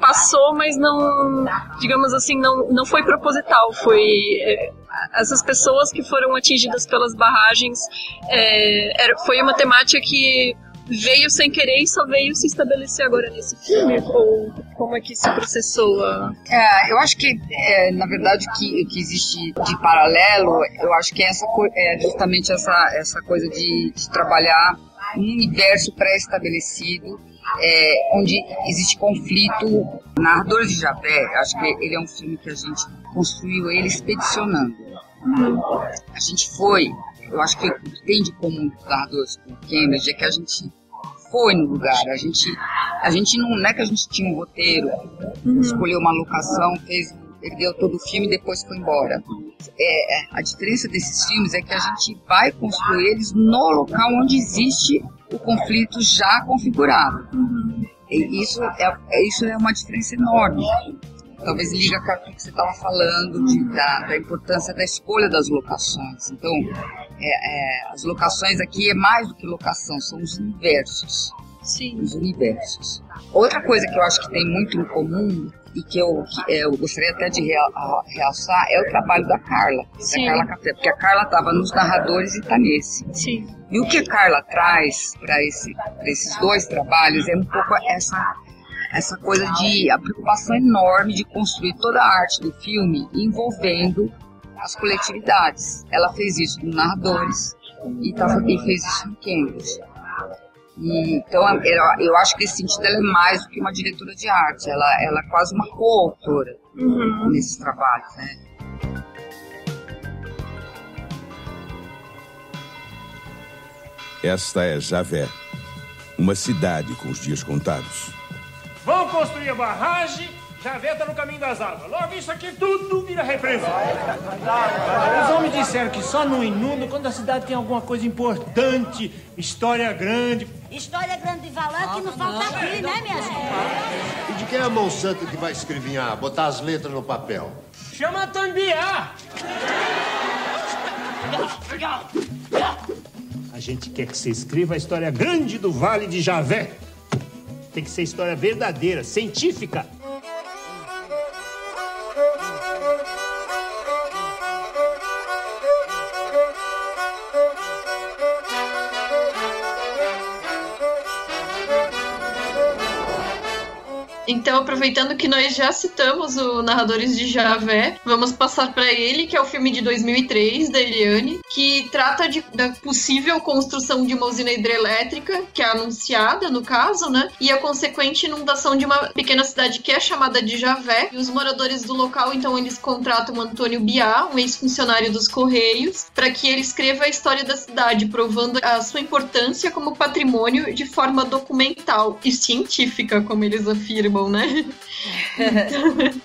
passou, mas não, digamos assim, não, não foi proposital. Foi é, essas pessoas que foram atingidas pelas barragens. É, era, foi uma temática que veio sem querer e só veio se estabelecer agora nesse filme? Ou como é que se processou? A... É, eu acho que, é, na verdade, o que, que existe de paralelo, eu acho que é, essa, é justamente essa, essa coisa de, de trabalhar um universo pré-estabelecido é, onde existe conflito. Narradores de Javé, acho que ele é um filme que a gente construiu ele expedicionando. A gente foi, eu acho que o que tem de comum dos narradores com Cambridge é que a gente foi no lugar, a gente, a gente não, não é que a gente tinha um roteiro, uhum. escolheu uma locação, fez perdeu todo o filme e depois foi embora. É, é, a diferença desses filmes é que a gente vai construir eles no local onde existe o conflito já configurado. E isso é, é, isso é uma diferença enorme. Talvez liga com o que você estava falando de, da, da, importância da escolha das locações. Então, é, é, as locações aqui é mais do que locação, são os universos. Sim. Os universos. Outra coisa que eu acho que tem muito em comum e que eu, que eu gostaria até de realçar é o trabalho da Carla, Sim. da Carla Café, porque a Carla estava nos narradores e está nesse. Sim. E o que a Carla traz para esse, esses dois trabalhos é um pouco essa essa coisa de a preocupação enorme de construir toda a arte do filme envolvendo as coletividades. Ela fez isso nos narradores e, tá, e fez isso no Cambridge. E, então, eu, eu acho que nesse sentido ela é mais do que uma diretora de arte, ela, ela é quase uma coautora uhum. nesses trabalhos, né? Esta é Javé, uma cidade com os dias contados. Vão construir a barragem Javé está no caminho das águas. Logo, isso aqui tudo vira represa. Os homens disseram que só não inunda quando a cidade tem alguma coisa importante, história grande. História grande de valor que não falta aqui, né, minha gente? E de quem é a mão santa que vai escrevinhar, botar as letras no papel? Chama a Tambiá. A gente quer que você escreva a história grande do Vale de Javé. Tem que ser história verdadeira, científica. Então, aproveitando que nós já citamos o Narradores de Javé, vamos passar para ele, que é o filme de 2003 da Eliane, que trata de, da possível construção de uma usina hidrelétrica, que é anunciada no caso, né? E a consequente inundação de uma pequena cidade que é chamada de Javé. E os moradores do local, então, eles contratam Antônio Biá, um ex-funcionário dos Correios, para que ele escreva a história da cidade, provando a sua importância como patrimônio de forma documental e científica, como eles afirmam bom, né? *laughs* então,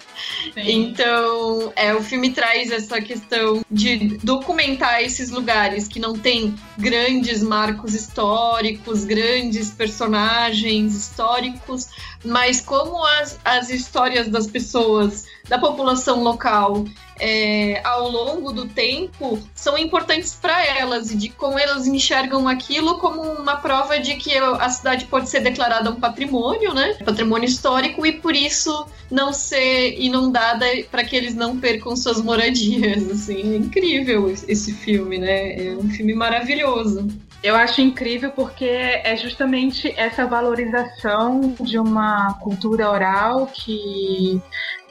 então, é, o filme traz essa questão de documentar esses lugares que não tem grandes marcos históricos, grandes personagens históricos, mas como as, as histórias das pessoas, da população local, é, ao longo do tempo são importantes para elas e de como elas enxergam aquilo como uma prova de que a cidade pode ser declarada um patrimônio, né? Patrimônio histórico e por isso não ser inundada para que eles não percam suas moradias. Assim, é incrível esse filme, né? É um filme maravilhoso. Eu acho incrível porque é justamente essa valorização de uma cultura oral que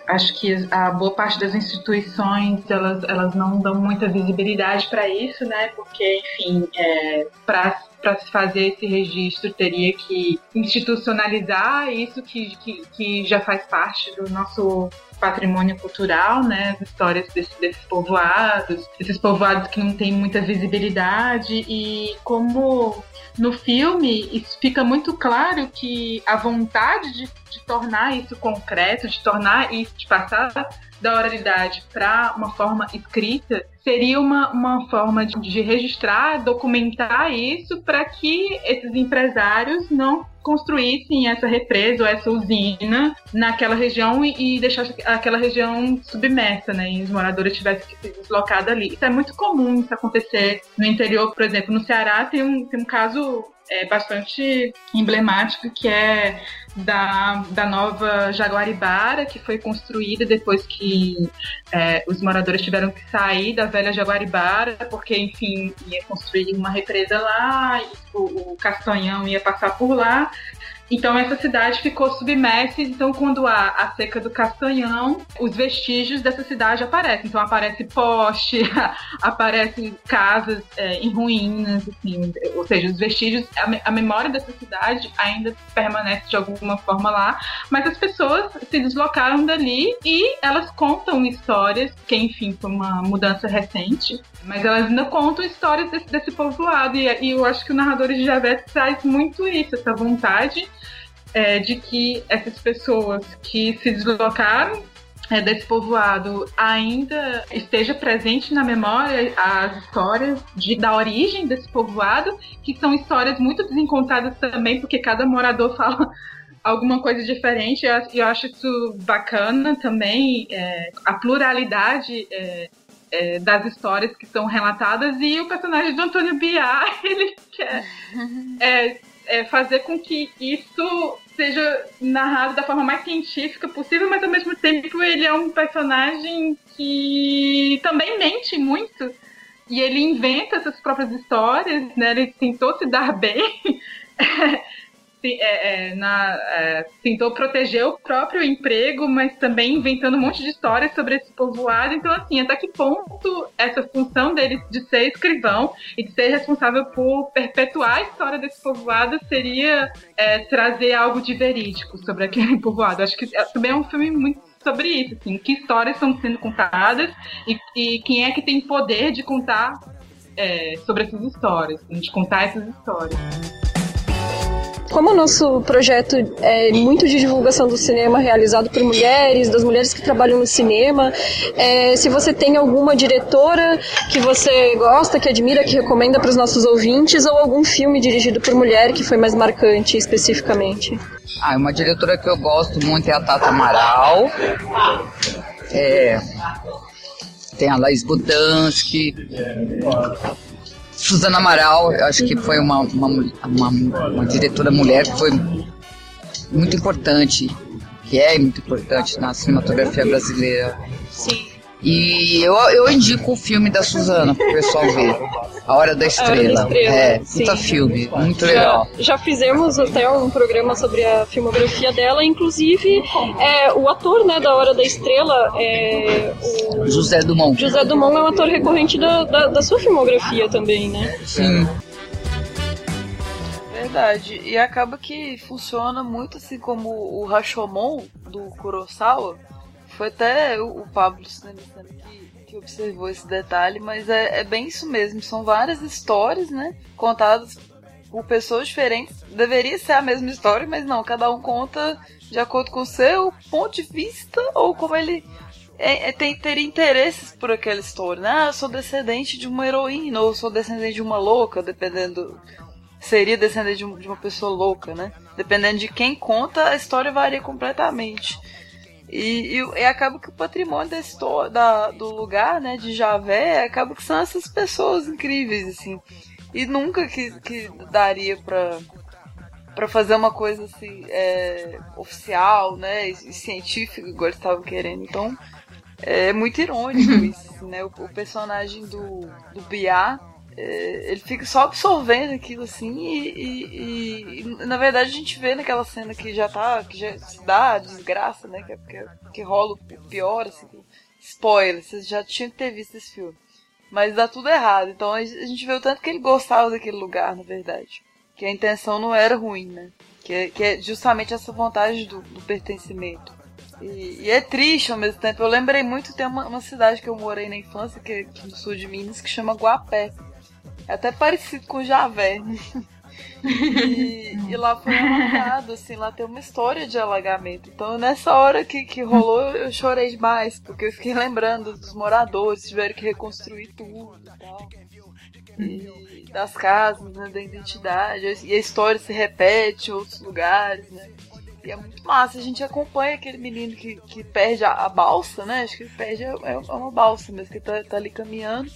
acho que a boa parte das instituições elas, elas não dão muita visibilidade para isso, né? Porque, enfim, é, para para se fazer esse registro teria que institucionalizar isso que, que, que já faz parte do nosso patrimônio cultural, né, as histórias desse, desses povoados, esses povoados que não têm muita visibilidade e como no filme isso fica muito claro que a vontade de, de tornar isso concreto, de tornar isso, de passar da oralidade para uma forma escrita seria uma, uma forma de, de registrar, documentar isso para que esses empresários não construíssem essa represa ou essa usina naquela região e, e deixassem aquela região submersa, né? E os moradores tivessem que se deslocar dali. Isso é muito comum isso acontecer no interior, por exemplo. No Ceará tem um, tem um caso é, bastante emblemático que é da, da nova Jaguaribara, que foi construída depois que é, os moradores tiveram que sair da velha Jaguaribara, porque, enfim, ia construir uma represa lá, o, o Castanhão ia passar por lá, então essa cidade ficou submersa, então quando há a seca do Castanhão, os vestígios dessa cidade aparecem. Então aparece poste, *laughs* aparece casas é, em ruínas, assim, ou seja, os vestígios, a, a, memória dessa cidade ainda permanece de alguma forma lá, mas as pessoas se deslocaram dali e elas contam histórias, que enfim foi uma mudança recente, mas elas ainda contam histórias desse, desse povoado e, e eu acho que o narrador de Javés traz muito isso, essa vontade é, de que essas pessoas que se deslocaram é, desse povoado ainda esteja presente na memória as histórias de, da origem desse povoado, que são histórias muito desencontradas também, porque cada morador *laughs* fala alguma coisa diferente. E eu, eu, acho isso bacana também, é, a pluralidade é, é, das histórias que são relatadas. E o personagem do Antônio Biar, *laughs* ele quer é, é, fazer com que isso seja narrado da forma mais científica possível, mas ao mesmo tempo ele é um personagem que também mente muito. E ele inventa essas próprias histórias, né? Ele tentou se dar *laughs* bem. É, é, na, é, tentou proteger o próprio emprego, mas também inventando um monte de histórias sobre esse povoado. Então, assim, até que ponto essa função dele de ser escrivão e de ser responsável por perpetuar a história desse povoado seria é, trazer algo de verídico sobre aquele *laughs* povoado. Acho que é, também é um filme muito sobre isso, assim, que histórias estão sendo contadas e, e quem é que tem poder de contar é, sobre essas histórias, de contar essas histórias. Como o nosso projeto é muito de divulgação do cinema realizado por mulheres, das mulheres que trabalham no cinema, é, se você tem alguma diretora que você gosta, que admira, que recomenda para os nossos ouvintes, ou algum filme dirigido por mulher que foi mais marcante especificamente. Ah, uma diretora que eu gosto muito é a Tata Amaral. É, tem a Laís Budansky. Suzana Amaral, eu acho que foi uma, uma, uma, uma diretora mulher que foi muito importante, que é muito importante na cinematografia brasileira. Sim. E eu, eu indico o filme da Suzana pro pessoal ver. A Hora da Estrela. Hora da Estrela é, sim. puta filme, muito já, legal. Já fizemos até um programa sobre a filmografia dela, inclusive é, o ator né, da Hora da Estrela é o José Dumont. José Dumont é um ator recorrente da, da, da sua filmografia também, né? Sim. Verdade. E acaba que funciona muito assim como o Rashomon do Kurosawa foi até o Pablo que, que observou esse detalhe, mas é, é bem isso mesmo. São várias histórias, né? Contadas por pessoas diferentes. Deveria ser a mesma história, mas não, cada um conta de acordo com o seu ponto de vista ou como ele é, é, tem ter interesses por aquela história. Né? Ah, eu sou descendente de uma heroína, ou sou descendente de uma louca, dependendo. Seria descendente de, um, de uma pessoa louca, né? Dependendo de quem conta, a história varia completamente. E, e, e, acaba que o patrimônio história, da, do lugar, né, de Javé, acaba que são essas pessoas incríveis, assim. E nunca que, que daria pra, pra fazer uma coisa assim, é, oficial, né, e, e científica, igual eles estavam querendo. Então, é muito irônico *laughs* isso, né? O, o personagem do, do Biá ele fica só absorvendo aquilo assim e, e, e, na verdade a gente vê naquela cena que já tá, que já se dá a desgraça, né? Que, que, que rola o pior, assim, spoiler, vocês já tinham que ter visto esse filme. Mas dá tudo errado. Então a gente vê o tanto que ele gostava daquele lugar, na verdade. Que a intenção não era ruim, né? Que é, que é justamente essa vontade do, do pertencimento. E, e, é triste ao mesmo tempo. Eu lembrei muito, tem uma, uma cidade que eu morei na infância, que é no sul de Minas, que chama Guapé. É até parecido com Javé. E, e lá foi alagado, assim, lá tem uma história de alagamento. Então nessa hora que, que rolou, eu chorei demais, porque eu fiquei lembrando dos moradores, tiveram que reconstruir tudo e tal. E das casas, né, da identidade. E a história se repete em outros lugares, né? E é muito massa. A gente acompanha aquele menino que, que perde a, a balsa, né? Acho que ele perde é, é uma balsa mesmo, que tá, tá ali caminhando.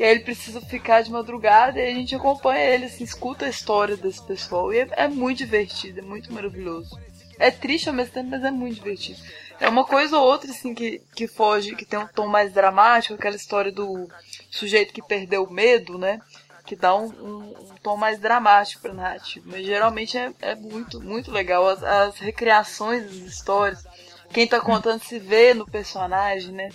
E aí ele precisa ficar de madrugada e a gente acompanha ele, assim, escuta a história desse pessoal. E é, é muito divertido, é muito maravilhoso. É triste ao mesmo tempo, mas é muito divertido. É uma coisa ou outra, assim, que, que foge, que tem um tom mais dramático, aquela história do sujeito que perdeu o medo, né? Que dá um, um, um tom mais dramático pra narrativa. Mas geralmente é, é muito, muito legal. As, as recriações das histórias. Quem tá contando se vê no personagem, né?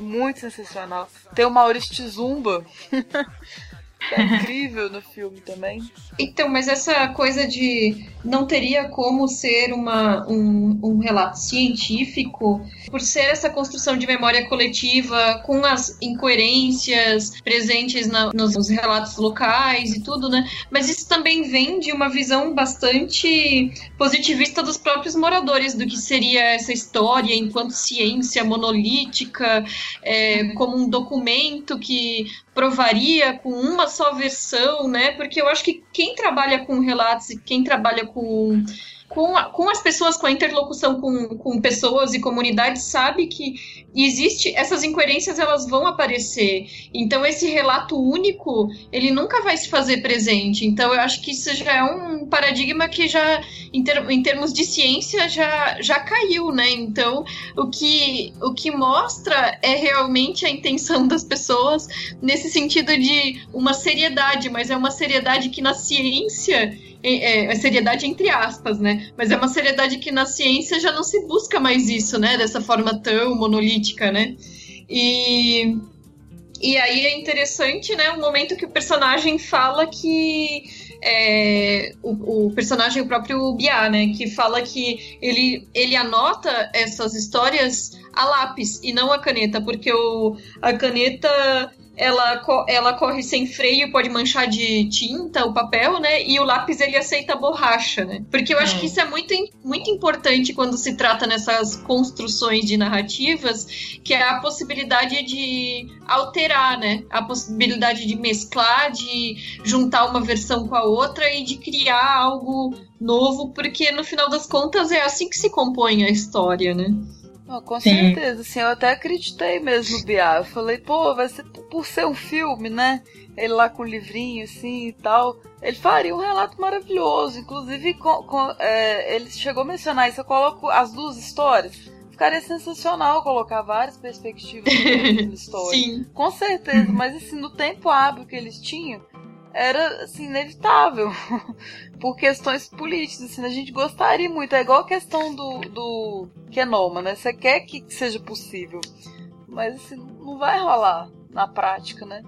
Muito sensacional. Tem o Maurício Tizumba. *laughs* é incrível no filme também. Então, mas essa coisa de não teria como ser uma, um, um relato científico, por ser essa construção de memória coletiva com as incoerências presentes na, nos relatos locais e tudo, né? Mas isso também vem de uma visão bastante positivista dos próprios moradores do que seria essa história enquanto ciência monolítica, é, como um documento que provaria com uma só versão, né? Porque eu acho que quem trabalha com relatos e quem trabalha com com, a, com as pessoas, com a interlocução com, com pessoas e comunidades, sabe que existe essas incoerências, elas vão aparecer. Então esse relato único, ele nunca vai se fazer presente. Então eu acho que isso já é um paradigma que já, em, ter, em termos de ciência, já, já caiu, né? Então o que, o que mostra é realmente a intenção das pessoas nesse sentido de uma seriedade, mas é uma seriedade que na ciência é, seriedade entre aspas, né? Mas é uma seriedade que na ciência já não se busca mais isso, né? Dessa forma tão monolítica, né? E, e aí é interessante, né? O momento que o personagem fala que é, o, o, personagem, o próprio Biá, né? Que fala que ele, ele anota essas histórias a lápis e não a caneta, porque o, a caneta ela, ela corre sem freio, pode manchar de tinta o papel, né? E o lápis ele aceita borracha, né? Porque eu acho que isso é muito, muito importante quando se trata nessas construções de narrativas, que é a possibilidade de alterar, né? A possibilidade de mesclar, de juntar uma versão com a outra e de criar algo novo, porque no final das contas é assim que se compõe a história, né? Oh, com Sim. certeza, assim, eu até acreditei mesmo no Biá. Eu falei, pô, vai ser por ser um filme, né? Ele lá com o livrinho, assim e tal. Ele faria um relato maravilhoso. Inclusive, com, com, é, ele chegou a mencionar isso. Eu coloco as duas histórias. Ficaria sensacional colocar várias perspectivas na *laughs* história. Sim. Com certeza, mas assim, no tempo hábil que eles tinham, era assim, inevitável. *laughs* Por questões políticas, assim, a gente gostaria muito. É igual a questão do, do Kenoma, né? Você quer que seja possível. Mas assim, não vai rolar na prática, né?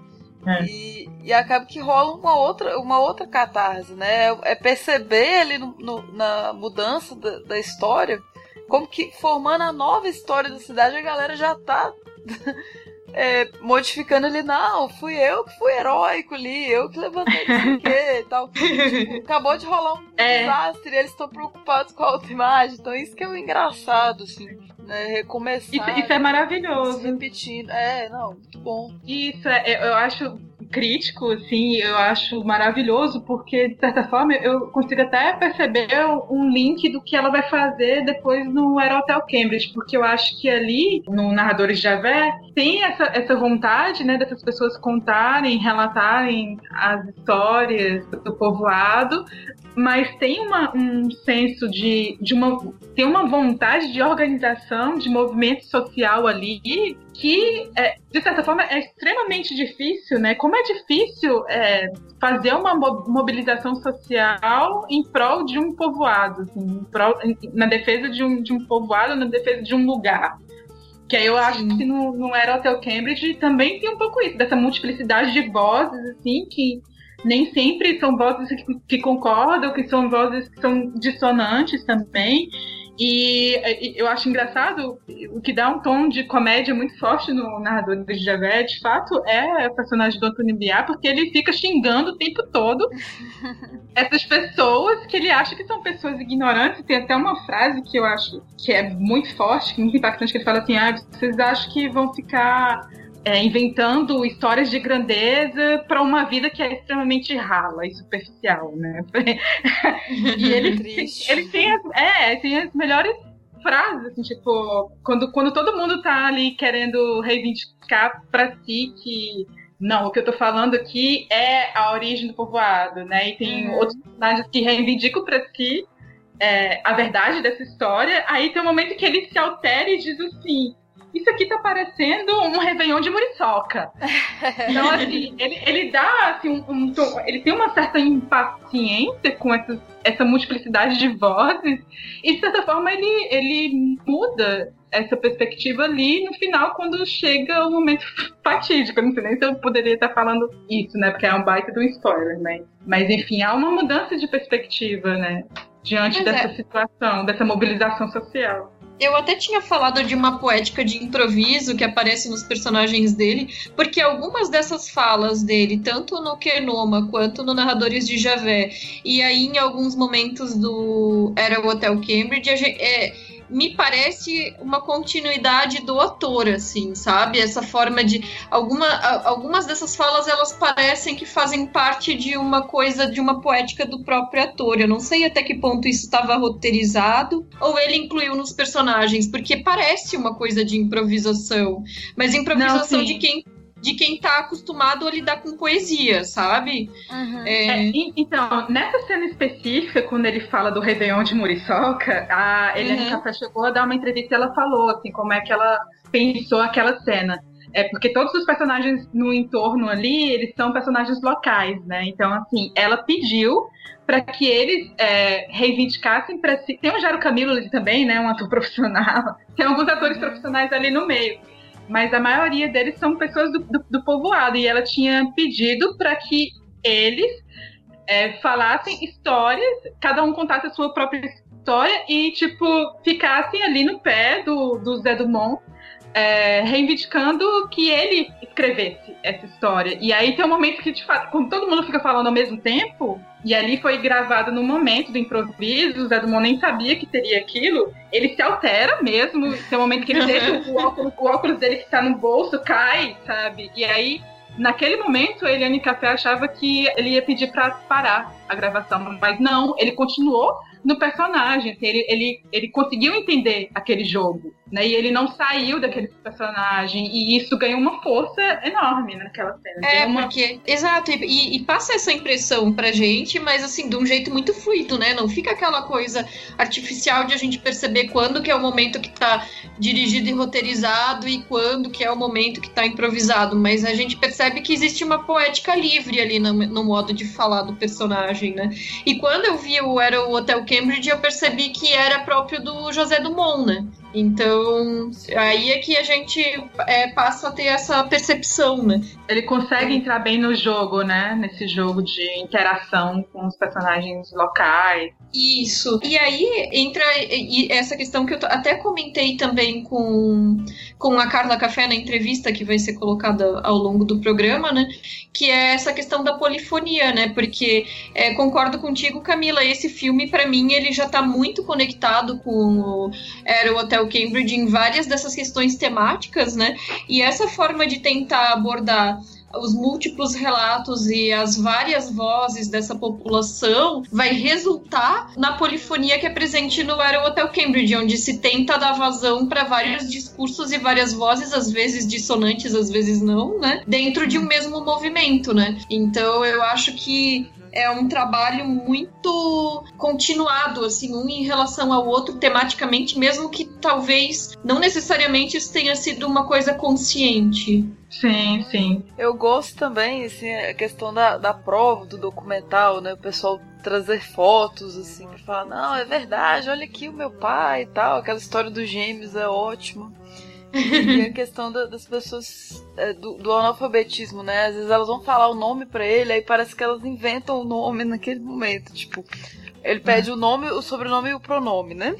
É. E, e acaba que rola uma outra, uma outra catarse, né? É perceber ali no, no, na mudança da, da, história, como que formando a nova história da cidade, a galera já tá *laughs* é, modificando ele, não, fui eu que fui heróico ali, eu que levantei isso aqui e tal. Tipo, acabou de rolar um é. desastre e eles estão preocupados com a autoimagem. Então isso que é o engraçado, assim. Né, recomeçar. Isso, isso é maravilhoso. Repetindo. É, não, muito bom. Isso, é, eu acho crítico, assim, eu acho maravilhoso, porque, de certa forma, eu consigo até perceber um link do que ela vai fazer depois no Aerotel Cambridge, porque eu acho que ali, no Narradores de Javé, tem essa, essa vontade, né, dessas pessoas contarem, relatarem as histórias do povoado, mas tem uma, um senso de, de uma tem uma vontade de organização, de movimento social ali que, é, de certa forma, é extremamente difícil, né? Como é difícil é, fazer uma mobilização social em prol de um povoado, assim, prol, na defesa de um, de um povoado, na defesa de um lugar. Que aí eu acho Sim. que no, no Hotel Cambridge também tem um pouco isso, dessa multiplicidade de vozes, assim, que nem sempre são vozes que, que concordam, que são vozes que são dissonantes também. E, eu acho engraçado, o que dá um tom de comédia muito forte no narrador de Javé, de fato, é o personagem do Antônio Biá, porque ele fica xingando o tempo todo *laughs* essas pessoas que ele acha que são pessoas ignorantes. Tem até uma frase que eu acho que é muito forte, muito impactante, que ele fala assim: ah, vocês acham que vão ficar é, inventando histórias de grandeza para uma vida que é extremamente rala e superficial, né? *laughs* e ele, ele tem, as, é, tem as melhores frases, assim, tipo, quando, quando todo mundo tá ali querendo reivindicar para si que não, o que eu tô falando aqui é a origem do povoado, né? E tem uhum. outros personagens que reivindicam para si é, a verdade dessa história. Aí tem um momento que ele se altera e diz assim: isso aqui tá parecendo um Réveillon de Muriçoca. *laughs* Então, assim, ele, ele dá, assim, um, um, ele tem uma certa impaciência com essa, essa multiplicidade de vozes, e de certa forma ele, ele muda essa perspectiva ali no final, quando chega o momento fatídico. Eu não sei nem se eu poderia estar falando isso, né? Porque é um baita do spoiler, né? Mas enfim, há uma mudança de perspectiva, né? Diante Mas dessa é. situação, dessa mobilização social. Eu até tinha falado de uma poética de improviso que aparece nos personagens dele, porque algumas dessas falas dele, tanto no Kenoma quanto no Narradores de Javé, e aí em alguns momentos do Era o Hotel Cambridge, é, me parece uma continuidade do ator, assim, sabe? Essa forma de. Alguma, algumas dessas falas elas parecem que fazem parte de uma coisa, de uma poética do próprio ator. Eu não sei até que ponto isso estava roteirizado ou ele incluiu nos personagens, porque parece uma coisa de improvisação. Mas improvisação não, de quem de quem tá acostumado a lidar com poesia, sabe? Uhum. É... É, então, nessa cena específica, quando ele fala do Réveillon de Muriçoca, a Eliane uhum. Café chegou a dar uma entrevista e ela falou, assim, como é que ela pensou aquela cena. É porque todos os personagens no entorno ali, eles são personagens locais, né? Então, assim, ela pediu para que eles é, reivindicassem para si. Tem o Jaro Camilo ali também, né? Um ator *laughs* profissional. Tem alguns atores profissionais ali no meio mas a maioria deles são pessoas do, do, do povoado. E ela tinha pedido para que eles é, falassem histórias, cada um contasse a sua própria história e, tipo, ficassem ali no pé do, do Zé Dumont, é, reivindicando que ele escrevesse essa história. E aí tem um momento que, de fato, quando todo mundo fica falando ao mesmo tempo, e ali foi gravado no momento do improviso, o Zé Dumont nem sabia que teria aquilo, ele se altera mesmo, tem um momento que ele deixa o óculos, o óculos dele que está no bolso, cai, sabe? E aí Naquele momento, a Eliane Café achava que ele ia pedir para parar a gravação, mas não, ele continuou no personagem. Assim, ele, ele, ele conseguiu entender aquele jogo, né? E ele não saiu daquele personagem. E isso ganhou uma força enorme naquela cena. É, uma... porque. Exato, e, e, passa essa impressão pra gente, mas assim, de um jeito muito fluido, né? Não fica aquela coisa artificial de a gente perceber quando que é o momento que tá dirigido e roteirizado e quando que é o momento que tá improvisado. Mas a gente percebe que existe uma poética livre ali no, no modo de falar do personagem, né? E quando eu vi o Era o Hotel Cambridge, eu percebi que era próprio do José Dumont, né? Então, aí é que a gente é, passa a ter essa percepção, né? Ele consegue entrar bem no jogo, né? Nesse jogo de interação com os personagens locais. Isso. E aí entra essa questão que eu até comentei também com, com a Carla Café na entrevista que vai ser colocada ao longo do programa, né? Que é essa questão da polifonia, né? Porque é, concordo contigo, Camila, esse filme, para mim, ele já tá muito conectado com o, era o Hotel Cambridge em várias dessas questões temáticas, né? E essa forma de tentar abordar os múltiplos relatos e as várias vozes dessa população vai resultar na polifonia que é presente no Era Hotel Cambridge, onde se tenta dar vazão para vários discursos e várias vozes, às vezes dissonantes, às vezes não, né? Dentro de um mesmo movimento, né? Então eu acho que é um trabalho muito continuado, assim, um em relação ao outro tematicamente, mesmo que talvez não necessariamente isso tenha sido uma coisa consciente. Sim, sim. Eu gosto também, assim, a questão da, da prova do documental, né? O pessoal trazer fotos, assim, falar, não, é verdade, olha aqui o meu pai e tal, aquela história dos gêmeos é ótima. E a questão da, das pessoas é, do, do, analfabetismo, né? Às vezes elas vão falar o nome para ele, aí parece que elas inventam o nome naquele momento. Tipo, Ele pede o nome, o sobrenome e o pronome, né?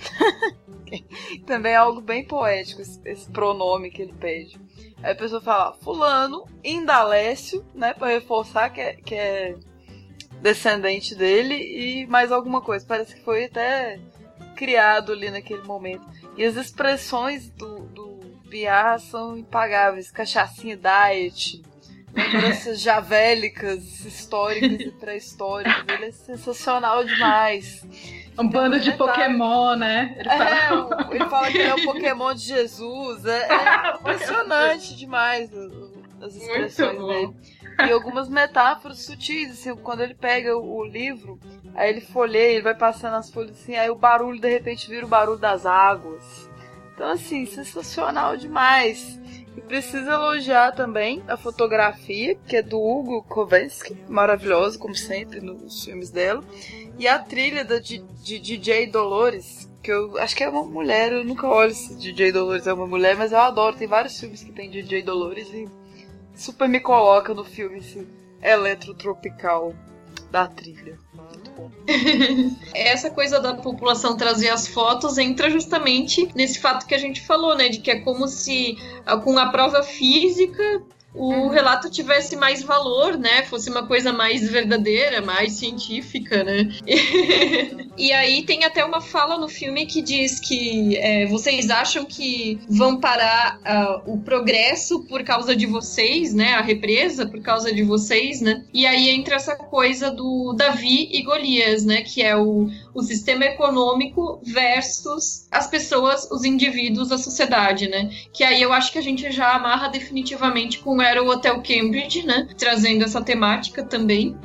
*laughs* Também é algo bem poético esse, esse pronome que ele pede. Aí a pessoa fala fulano, Indalécio, né? Pra reforçar que é, que é descendente dele e mais alguma coisa. Parece que foi até criado ali naquele momento. E as expressões do, do São impagáveis. Cachaçinha diet, lembranças *laughs* javélicas, históricas e pré-históricas. Ele é sensacional demais. Um bando de Pokémon, né? Ele fala... É, ele fala que ele é o *laughs* Pokémon de Jesus. É, é *laughs* impressionante demais as expressões dele. E algumas metáforas sutis, assim, quando ele pega o, o, livro, aí ele folheia, ele vai passando as folhas assim, aí o barulho de repente vira o barulho das águas. Então, assim, sensacional demais. E preciso elogiar também a fotografia, que é do Hugo Kovensky, maravilhosa, como sempre, nos filmes dela. E a trilha da, de, de DJ Dolores, que eu acho que é uma mulher, eu nunca olho se DJ Dolores é uma mulher, mas eu adoro. Tem vários filmes que tem DJ Dolores e super me coloca no filme esse eletrotropical da trilha. *laughs* Essa coisa da população trazer as fotos entra justamente nesse fato que a gente falou, né? De que é como se com a prova física o relato tivesse mais valor, né? Fosse uma coisa mais verdadeira, mais científica, né? *laughs* e aí tem até uma fala no filme que diz que é, vocês acham que vão parar uh, o progresso por causa de vocês, né? A represa por causa de vocês, né? E aí entra essa coisa do Davi e Golias, né? Que é o, o sistema econômico versus as pessoas, os indivíduos, a sociedade, né? Que aí eu acho que a gente já amarra definitivamente com era o Hotel Cambridge, né? Trazendo essa temática também.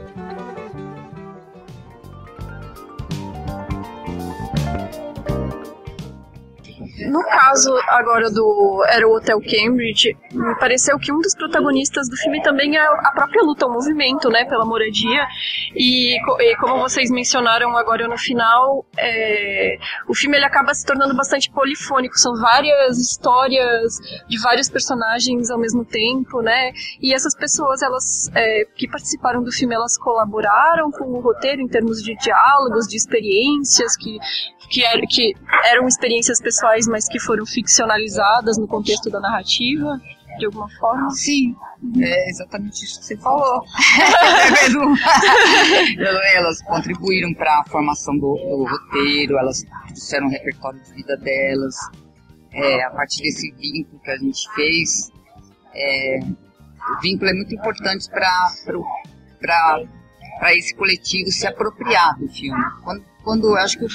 No caso agora do Era o Hotel Cambridge, me pareceu que um dos protagonistas do filme também é a própria luta, o movimento, né, pela moradia. E, e como vocês mencionaram agora no final, é, o filme ele acaba se tornando bastante polifônico. São várias histórias de vários personagens ao mesmo tempo, né? E essas pessoas, elas é, que participaram do filme, elas colaboraram com o roteiro em termos de diálogos, de experiências que que, er, que eram experiências pessoais mas que foram ficcionalizadas no contexto da narrativa, de alguma forma? Sim, é exatamente isso que você falou. *laughs* elas contribuíram para a formação do, do, roteiro, elas trouxeram o repertório de vida delas. É, a partir desse vínculo que a gente fez, é, o vínculo é muito importante para esse coletivo se apropriar do filme. Quando, quando eu acho que o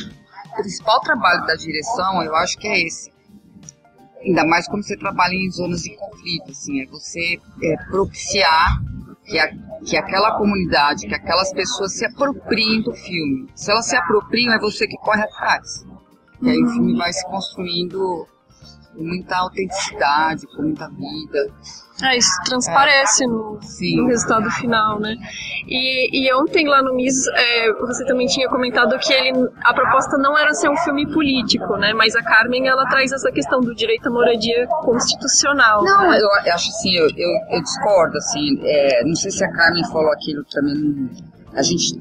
principal trabalho da direção, eu acho que é esse. Ainda mais quando você trabalha em zonas de conflito, assim, é você é, propiciar que, a, que aquela comunidade, que aquelas pessoas se apropriem do filme. Se elas se apropriam, é você que corre atrás. E aí o filme vai se construindo com muita autenticidade, com muita vida. É, isso transparece é. no, no, resultado final, né? E, e ontem lá no MIS, é, você também tinha comentado que ele, a proposta não era ser um filme político, né? Mas a Carmen, ela traz essa questão do direito à moradia constitucional. Não, né? eu acho assim, eu, eu, eu discordo, assim, é, não sei se a Carmen falou aquilo também, a gente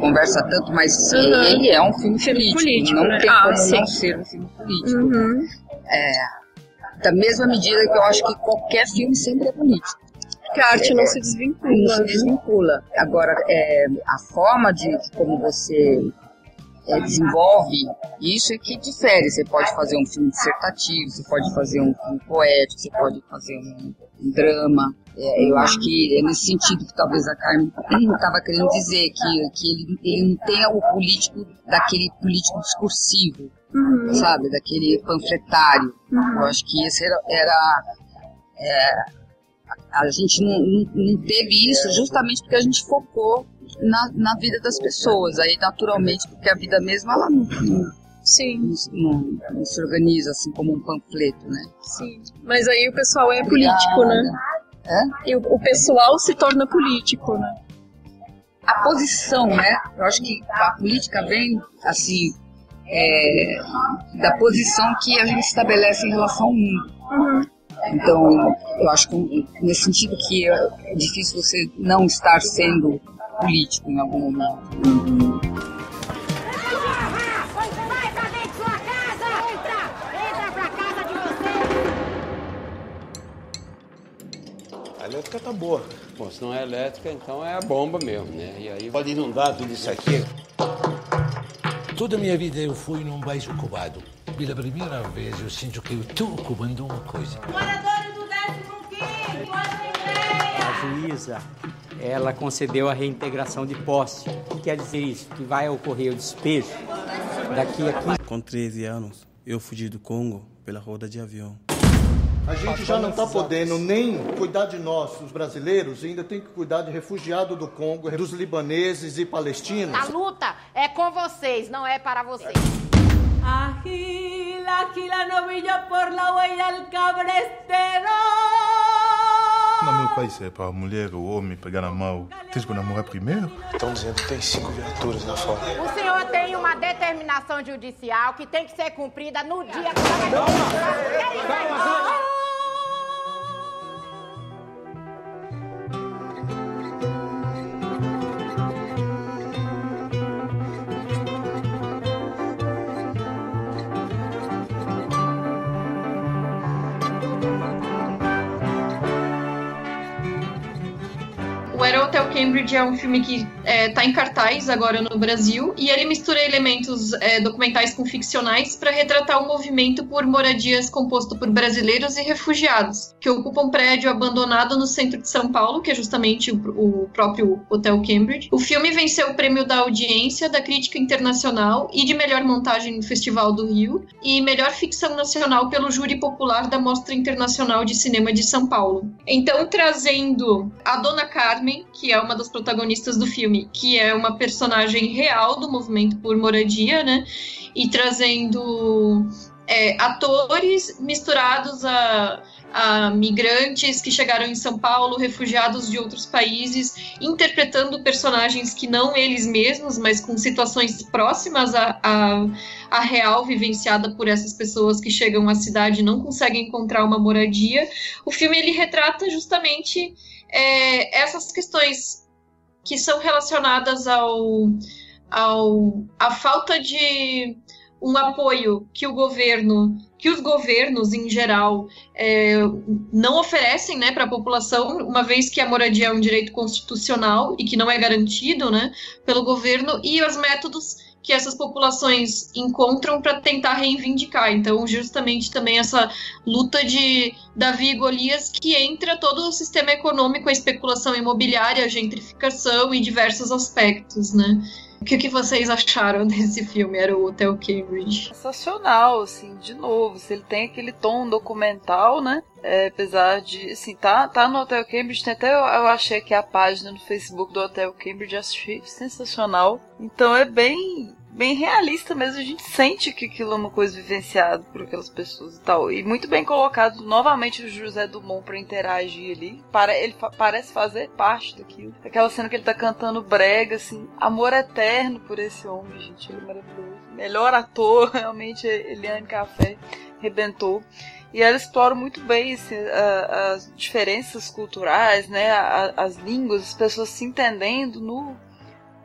conversa tanto, mas uhum. ele é um filme, filme político, político, não né? tem ah, como sim. não ser um filme político. Uhum. É, da mesma medida que eu acho que qualquer filme sempre é político. Porque a arte não se desvincula. Não se desvincula. Agora, é, a forma de, de como você é, desenvolve isso é que difere. Você pode fazer um filme dissertativo, você pode fazer um filme poético, você pode fazer um, um drama. É, eu acho que é nesse sentido que talvez a Carmen *clears throat* estava querendo dizer, que, que ele, ele não tem o político daquele político discursivo, uhum. sabe? Daquele panfletário. Uhum. Eu acho que esse era. era é, a gente não, não, não, teve isso justamente porque a gente focou na, na vida das pessoas. Aí, naturalmente, porque a vida mesma ela não, não Sim. Não, não, se organiza assim como um panfleto, né? Sim. Mas aí o pessoal é político, né? É? E o, o pessoal se torna político, né? A posição, né? Eu acho que a política vem, assim, é, da posição que a gente estabelece em relação ao mundo. Uhum. Então, eu acho que nesse sentido que é difícil você não estar sendo político em algum momento. A elétrica tá boa. Bom, se não é elétrica, então é a bomba mesmo, né? E aí pode inundar tudo isso aqui. Toda a minha vida eu fui num beijo ocupado. Pela primeira vez eu sinto que eu estou ocupando uma coisa. Moradores do 15 A juíza, ela concedeu a reintegração de posse. O que quer dizer isso? Que vai ocorrer o despejo daqui a 15 Com 13 anos, eu fugi do Congo pela roda de avião. A gente já não está podendo nem cuidar de nós, os brasileiros, e ainda tem que cuidar de refugiado do Congo, dos libaneses e palestinos. A luta é com vocês, não é para vocês. Agila, agila novillo por la huella del cabrestero. No meu país é para a mulher ou o homem pegar na mão. Tens que namorar primeiro? Estão dizendo que tem cinco viaturas lá fora. O senhor tem uma determinação judicial que tem que ser cumprida no dia que O Cambridge é um filme que está em cartaz agora no Brasil e ele mistura elementos é, documentais com ficcionais para retratar um movimento por moradias composto por brasileiros e refugiados que ocupam um prédio abandonado no centro de São Paulo, que é justamente o, o próprio Hotel Cambridge. O filme venceu o prêmio da audiência, da crítica internacional e de melhor montagem no Festival do Rio e melhor ficção nacional pelo júri popular da Mostra Internacional de Cinema de São Paulo. Então, trazendo a Dona Carmen que é uma das protagonistas do filme, que é uma personagem real do movimento por moradia, né? E trazendo é, atores misturados a, a migrantes que chegaram em São Paulo, refugiados de outros países, interpretando personagens que não eles mesmos, mas com situações próximas à real vivenciada por essas pessoas que chegam à cidade e não conseguem encontrar uma moradia. O filme ele retrata justamente é, essas questões que são relacionadas ao, ao a falta de um apoio que o governo, que os governos em geral é, não oferecem, né, para a população, uma vez que a moradia é um direito constitucional e que não é garantido, né, pelo governo e os métodos que essas populações encontram para tentar reivindicar. Então, justamente também essa luta de Davi e Golias que entra todo o sistema econômico, a especulação imobiliária, a gentrificação e diversos aspectos, né? O que, que vocês acharam *laughs* desse filme? Era o Hotel Cambridge. Sensacional, assim, de novo. Se ele tem aquele tom documental, né? É, apesar de, assim, tá, tá no Hotel Cambridge, tem até eu, eu achei que a página no Facebook do Hotel Cambridge, achei sensacional. Então é bem, bem realista mesmo, a gente sente que aquilo é uma coisa vivenciada por aquelas pessoas e tal. E muito bem colocado novamente o José Dumont para interagir ali. Para, ele fa parece fazer parte daquilo. Aquela cena que ele tá cantando brega, assim, amor eterno por esse homem, gente, ele é maravilhoso. Melhor ator, *laughs* realmente, Eliane Café rebentou. E ela explora muito bem assim, as diferenças culturais, né, as línguas, as pessoas se entendendo no,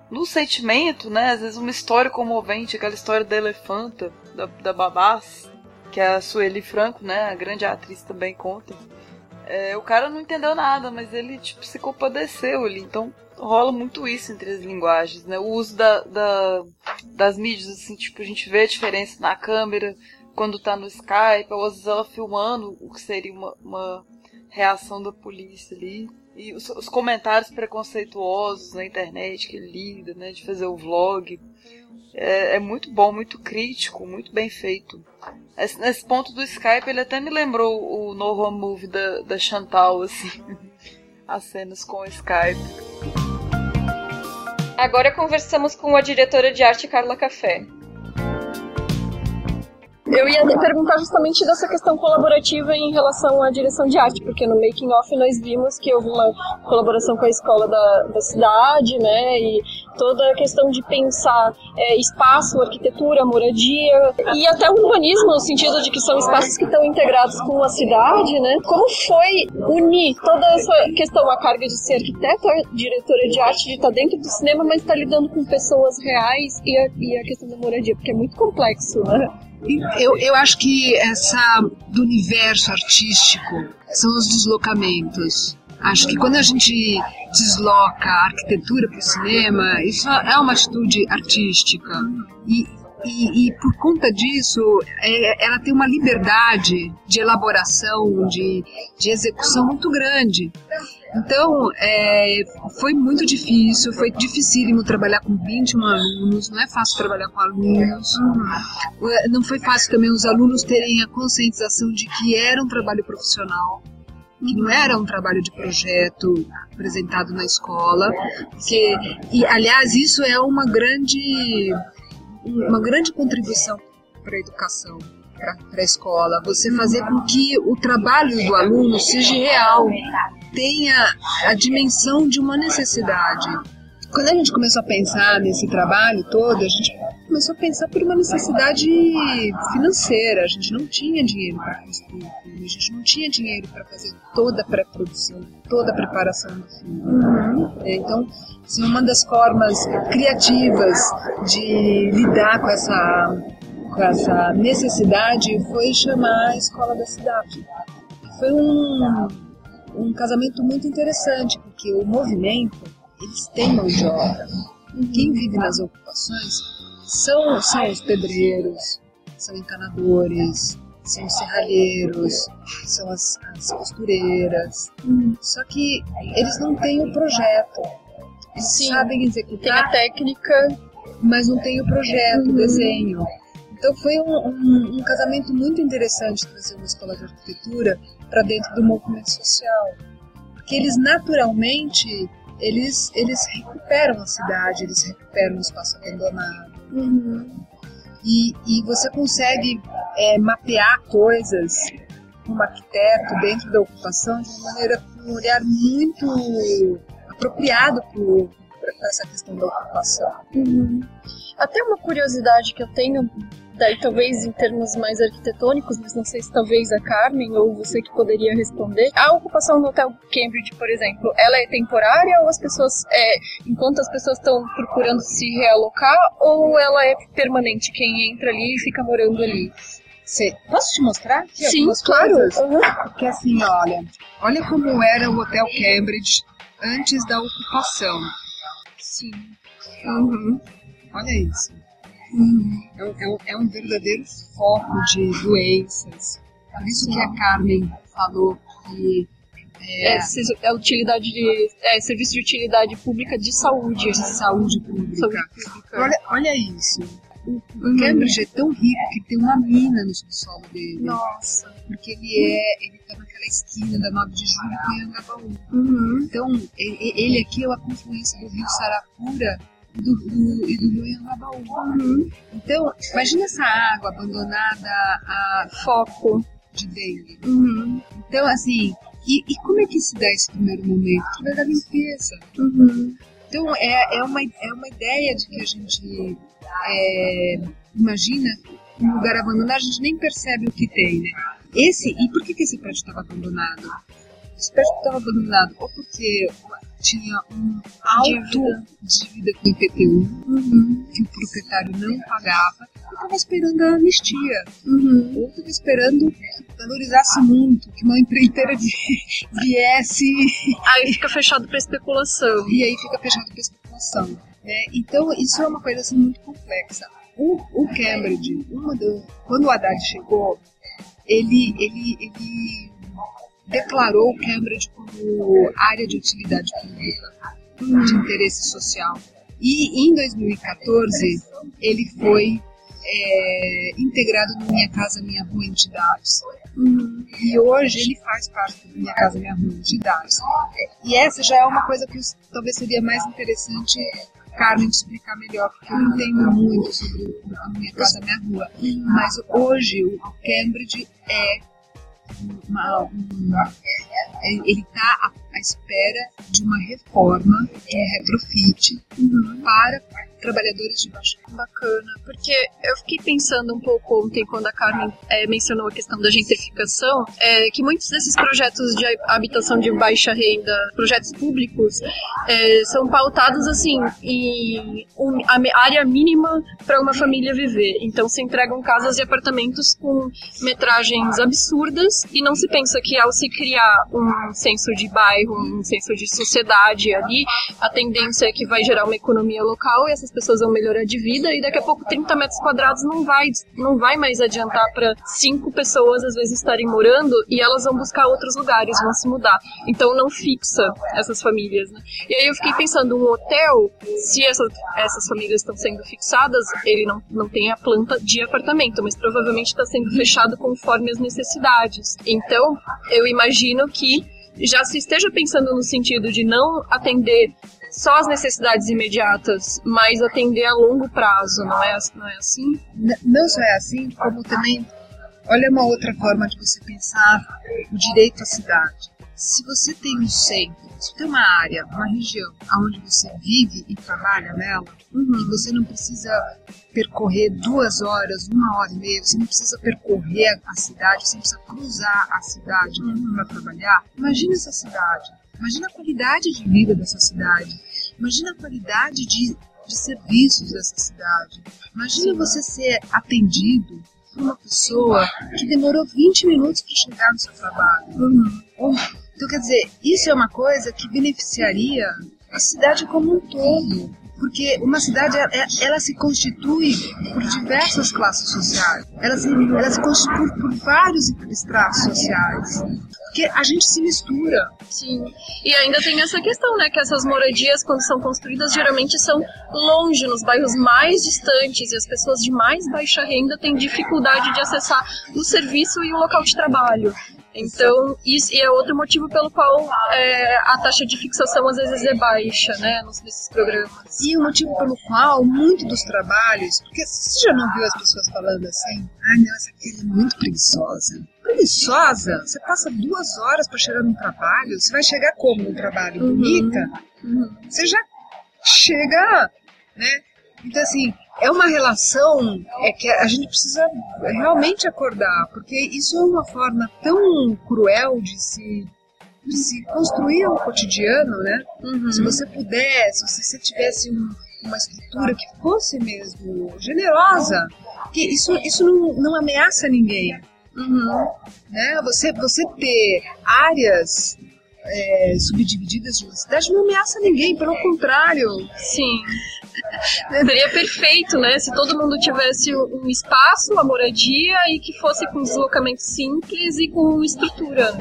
no sentimento, né? Às vezes uma história comovente, aquela história da elefanta, da, da Babás, que a Sueli Franco, né, a grande atriz também conta. É, o cara não entendeu nada, mas ele tipo, se compadeceu ali. Então rola muito isso entre as linguagens, né? O uso da, da, das mídias, assim, tipo, a gente vê a diferença na câmera, quando tá no Skype, ou às vezes ela filmando o que seria uma, uma reação da polícia ali. E os, os, comentários preconceituosos na internet que lida, né, de fazer o vlog. É, é, muito bom, muito crítico, muito bem feito. Esse, nesse ponto do Skype, ele até me lembrou o novo movie da, da Chantal, assim. *laughs* As cenas com o Skype. Agora conversamos com a diretora de arte Carla Café. Eu ia perguntar justamente dessa questão colaborativa em relação à direção de arte, porque no Making Off nós vimos que houve uma colaboração com a escola da, da cidade, né, e toda a questão de pensar é, espaço, arquitetura, moradia e até o urbanismo, no sentido de que são espaços que estão integrados com a cidade, né. Como foi unir toda essa questão, a carga de ser arquiteto, diretora de arte, de estar dentro do cinema, mas estar lidando com pessoas reais e a, e a questão da moradia, porque é muito complexo, né. Eu, eu acho que essa do universo artístico são os deslocamentos. Acho que quando a gente desloca a arquitetura para o cinema, isso é uma atitude artística. E, e, e por conta disso, é, ela tem uma liberdade de elaboração, de, de execução muito grande. Então, é, foi muito difícil, foi dificílimo trabalhar com 21 alunos, não é fácil trabalhar com alunos. Não foi fácil também os alunos terem a conscientização de que era um trabalho profissional, que não era um trabalho de projeto apresentado na escola, porque, e aliás, isso é uma grande, uma grande contribuição para a educação para a escola, você fazer com que o trabalho do aluno seja real, tenha a dimensão de uma necessidade. Quando a gente começou a pensar nesse trabalho todo, a gente começou a pensar por uma necessidade financeira. A gente não tinha dinheiro para construir o filme, a gente não tinha dinheiro para fazer toda a pré-produção, toda a preparação do filme. Uhum. Então, assim, uma das formas criativas de lidar com essa com essa necessidade foi chamar a escola da cidade. Foi um, um casamento muito interessante, porque o movimento, eles têm mão de obra. Quem vive nas ocupações são, são os pedreiros, são encanadores, são os serralheiros, são as, as costureiras. Só que eles não têm o projeto. Eles Sim. sabem executar. Tem a técnica, mas não tem o projeto, o desenho. Então foi um, um, um casamento muito interessante trazer uma escola de arquitetura para dentro do movimento social, porque eles naturalmente eles eles recuperam a cidade, eles recuperam o espaço abandonado. E, e você consegue é, mapear coisas como arquiteto dentro da ocupação de uma maneira com um olhar muito apropriado para essa questão da ocupação. Uhum. Até uma curiosidade que eu tenho, daí talvez em termos mais arquitetônicos, mas não sei se talvez a Carmen ou você que poderia responder. A ocupação no Hotel Cambridge, por exemplo, ela é temporária ou as pessoas, é, enquanto as pessoas estão procurando se realocar, ou ela é permanente? Quem entra ali e fica morando ali? Cê, posso te mostrar aqui Sim, claro. Uhum. Porque assim, olha, olha como era o Hotel Cambridge antes da ocupação. Sim. Uhum. Olha isso. É, um, é um- é um verdadeiro foco de doenças. Por isso que a Carmen falou que É, se- é utilidade de, é serviço de utilidade pública de saúde. de saúde pública. Saúde pública. Olha, olha isso. O, o Cambridge é tão rico que tem uma mina no subsolo dele. Nossa. Porque ele é, ele tá naquela esquina da 9 de julho com Anhangabaú. Uhum. Então, ele aqui é a confluência do rio Sarapura e do, do, e do Anhangabaú. Uhum. Então, imagina essa água abandonada a foco de dengue. Uhum. Então, assim, e, e como é que se dá esse primeiro momento? Através da limpeza. Uhum. Então, é, é, uma, é uma ideia de que a gente é, imagina um lugar abandonado, a gente nem percebe o que tem, né? Esse, e por que, que esse prédio estava abandonado? Esse prédio estava abandonado ou porque tinha um alto dívida com o IPTU, que o proprietário não pagava, e estava esperando a anistia. Ou estava esperando que valorizasse muito, que uma empreiteira vi- viesse. Aí fica fechado para especulação. E aí fica fechado para especulação. né? Então, isso é uma coisa assim, muito complexa. O, o Cambridge, uma do, quando o Haddad chegou, ele, ele, ele declarou Cambridge como área de utilidade pública, de interesse social. E em 2014, ele foi é, integrado no Minha Casa Minha Rua Entidades. E hoje ele faz parte do Minha Casa Minha Rua Entidades. E essa já é uma coisa que talvez seria mais interessante Carmen te explicar melhor, porque eu não entendo muito sobre o Minha Casa Minha Rua. Mas hoje o Cambridge é uma, uma- ele está à, espera de uma reforma, um retrofit, para trabalhadores de baixa bacana, porque eu fiquei pensando um pouco ontem quando a Carmen é, mencionou a questão da gentrificação, é, que muitos desses projetos de habitação de baixa renda, projetos públicos, é, são pautados assim em um, a área mínima para uma família viver. Então se entregam casas e apartamentos com metragens absurdas e não se pensa que ao se criar um senso de bairro, um senso de sociedade ali, a tendência é que vai gerar uma economia local e essas pessoas vão melhorar de vida e daqui a pouco 30 metros quadrados não vai, não vai mais adiantar para cinco pessoas às vezes estarem morando e elas vão buscar outros lugares, vão se mudar. Então não fixa essas famílias. Né? E aí eu fiquei pensando, um hotel, se essas, essas famílias estão sendo fixadas, ele não, não tem a planta de apartamento, mas provavelmente está sendo fechado conforme as necessidades. Então eu imagino que já se esteja pensando no sentido de não atender só as necessidades imediatas, mas atender a longo prazo, não é, não é assim? Não só é assim, como também, olha uma outra forma de você pensar o direito à cidade. Se você tem um centro, se tem uma área, uma região onde você vive e trabalha nela, uhum. e você não precisa percorrer duas horas, uma hora e meia, você não precisa percorrer a cidade, você não precisa cruzar a cidade uhum. para trabalhar, imagina essa cidade Imagina a qualidade de vida dessa cidade. Imagina a qualidade de, de serviços dessa cidade. Imagina você ser atendido por uma pessoa que demorou 20 minutos para chegar no seu trabalho. Uhum. Então, quer dizer, isso é uma coisa que beneficiaria a cidade como um todo porque uma cidade ela, se constitui por diversas classes sociais, ela se, ela se constitui por vários estratos sociais, porque a gente se mistura. Sim, e ainda tem essa questão, né, que essas moradias quando são construídas geralmente são longe, nos bairros mais distantes, e as pessoas de mais baixa renda têm dificuldade de acessar o serviço e o local de trabalho. Então, isso é outro motivo pelo qual é, a taxa de fixação às vezes é baixa, né, nesses programas. E o motivo pelo qual muito dos trabalhos, porque você já não viu as pessoas falando assim, ai não, essa aqui é muito preguiçosa. Preguiçosa? Você passa duas horas para chegar no trabalho, você vai chegar como no trabalho? Uhum. Bonita? Uhum. Você já chega, né? Então, assim, é uma relação é que a gente precisa realmente acordar, porque isso é uma forma tão cruel de se, de se construir o cotidiano, né? Uhum. Se você pudesse, se você tivesse um, uma estrutura que fosse mesmo generosa, que isso, isso não, não ameaça ninguém. Uhum. Né? Você, você ter áreas é, subdivididas de uma cidade não ameaça ninguém, pelo contrário. Sim. Seria perfeito, né? Se todo mundo tivesse um espaço, uma moradia e que fosse com deslocamento simples e com estrutura.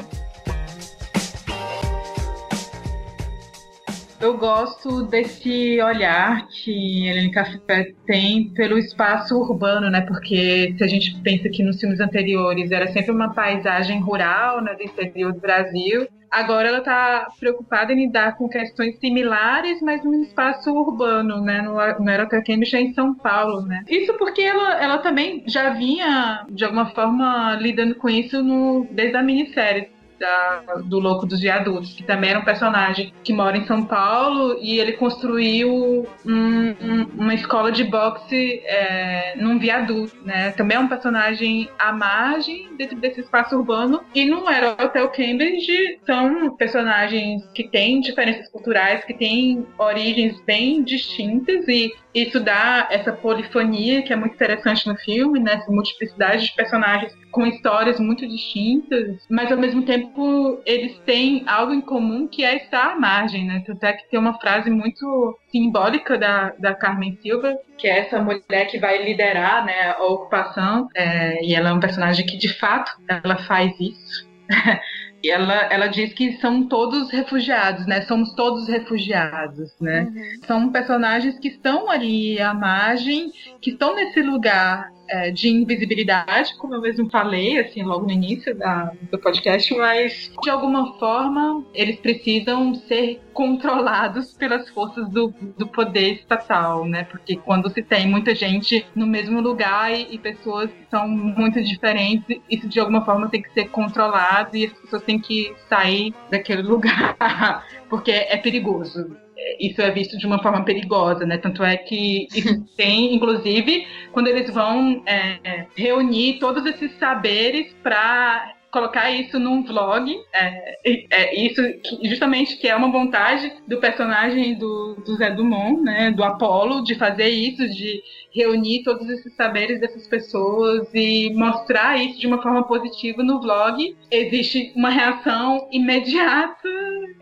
Eu gosto desse olhar que Helene Café tem pelo espaço urbano, né? Porque se a gente pensa que nos filmes anteriores era sempre uma paisagem rural, né, do interior do Brasil, agora ela está preocupada em lidar com questões similares, mas num espaço urbano, né? No, no Aerocamp já em São Paulo, né? Isso porque ela, ela também já vinha, de alguma forma, lidando com isso no, desde a minissérie da, do Louco dos Viadutos, que também era um personagem que mora em São Paulo e ele construiu um, um, uma escola de boxe é, num viaduto, né? Também é um personagem à margem dentro desse espaço urbano e não era Hotel Cambridge são personagens que têm diferenças culturais, que têm origens bem distintas e isso dá essa polifonia que é muito interessante no filme, né? Essa multiplicidade de personagens com histórias muito distintas, mas ao mesmo tempo eles têm algo em comum que é estar à margem, né? Tanto é que tem uma frase muito simbólica da, da Carmen Silva, que é essa mulher que vai liderar né, a ocupação, é, e ela é um personagem que de fato ela faz isso. *laughs* E ela, ela diz que são todos refugiados, né? Somos todos refugiados, né? Uhum. São personagens que estão ali à margem, que estão nesse lugar é, de invisibilidade, como eu mesmo falei, assim, logo no início da, do podcast, mas de alguma forma eles precisam ser controlados pelas forças do, do poder estatal, né? Porque quando se tem muita gente no mesmo lugar e, e pessoas que são muito diferentes, isso de alguma forma tem que ser controlado e as pessoas têm que sair daquele lugar, *laughs* porque é perigoso isso é visto de uma forma perigosa, né? Tanto é que *laughs* tem, inclusive, quando eles vão é, reunir todos esses saberes para colocar isso num vlog. É, é, isso que, justamente que é uma vontade do personagem do, do Zé Dumont, né, do Apolo, de fazer isso, de reunir todos esses saberes dessas pessoas e mostrar isso de uma forma positiva no vlog. Existe uma reação imediata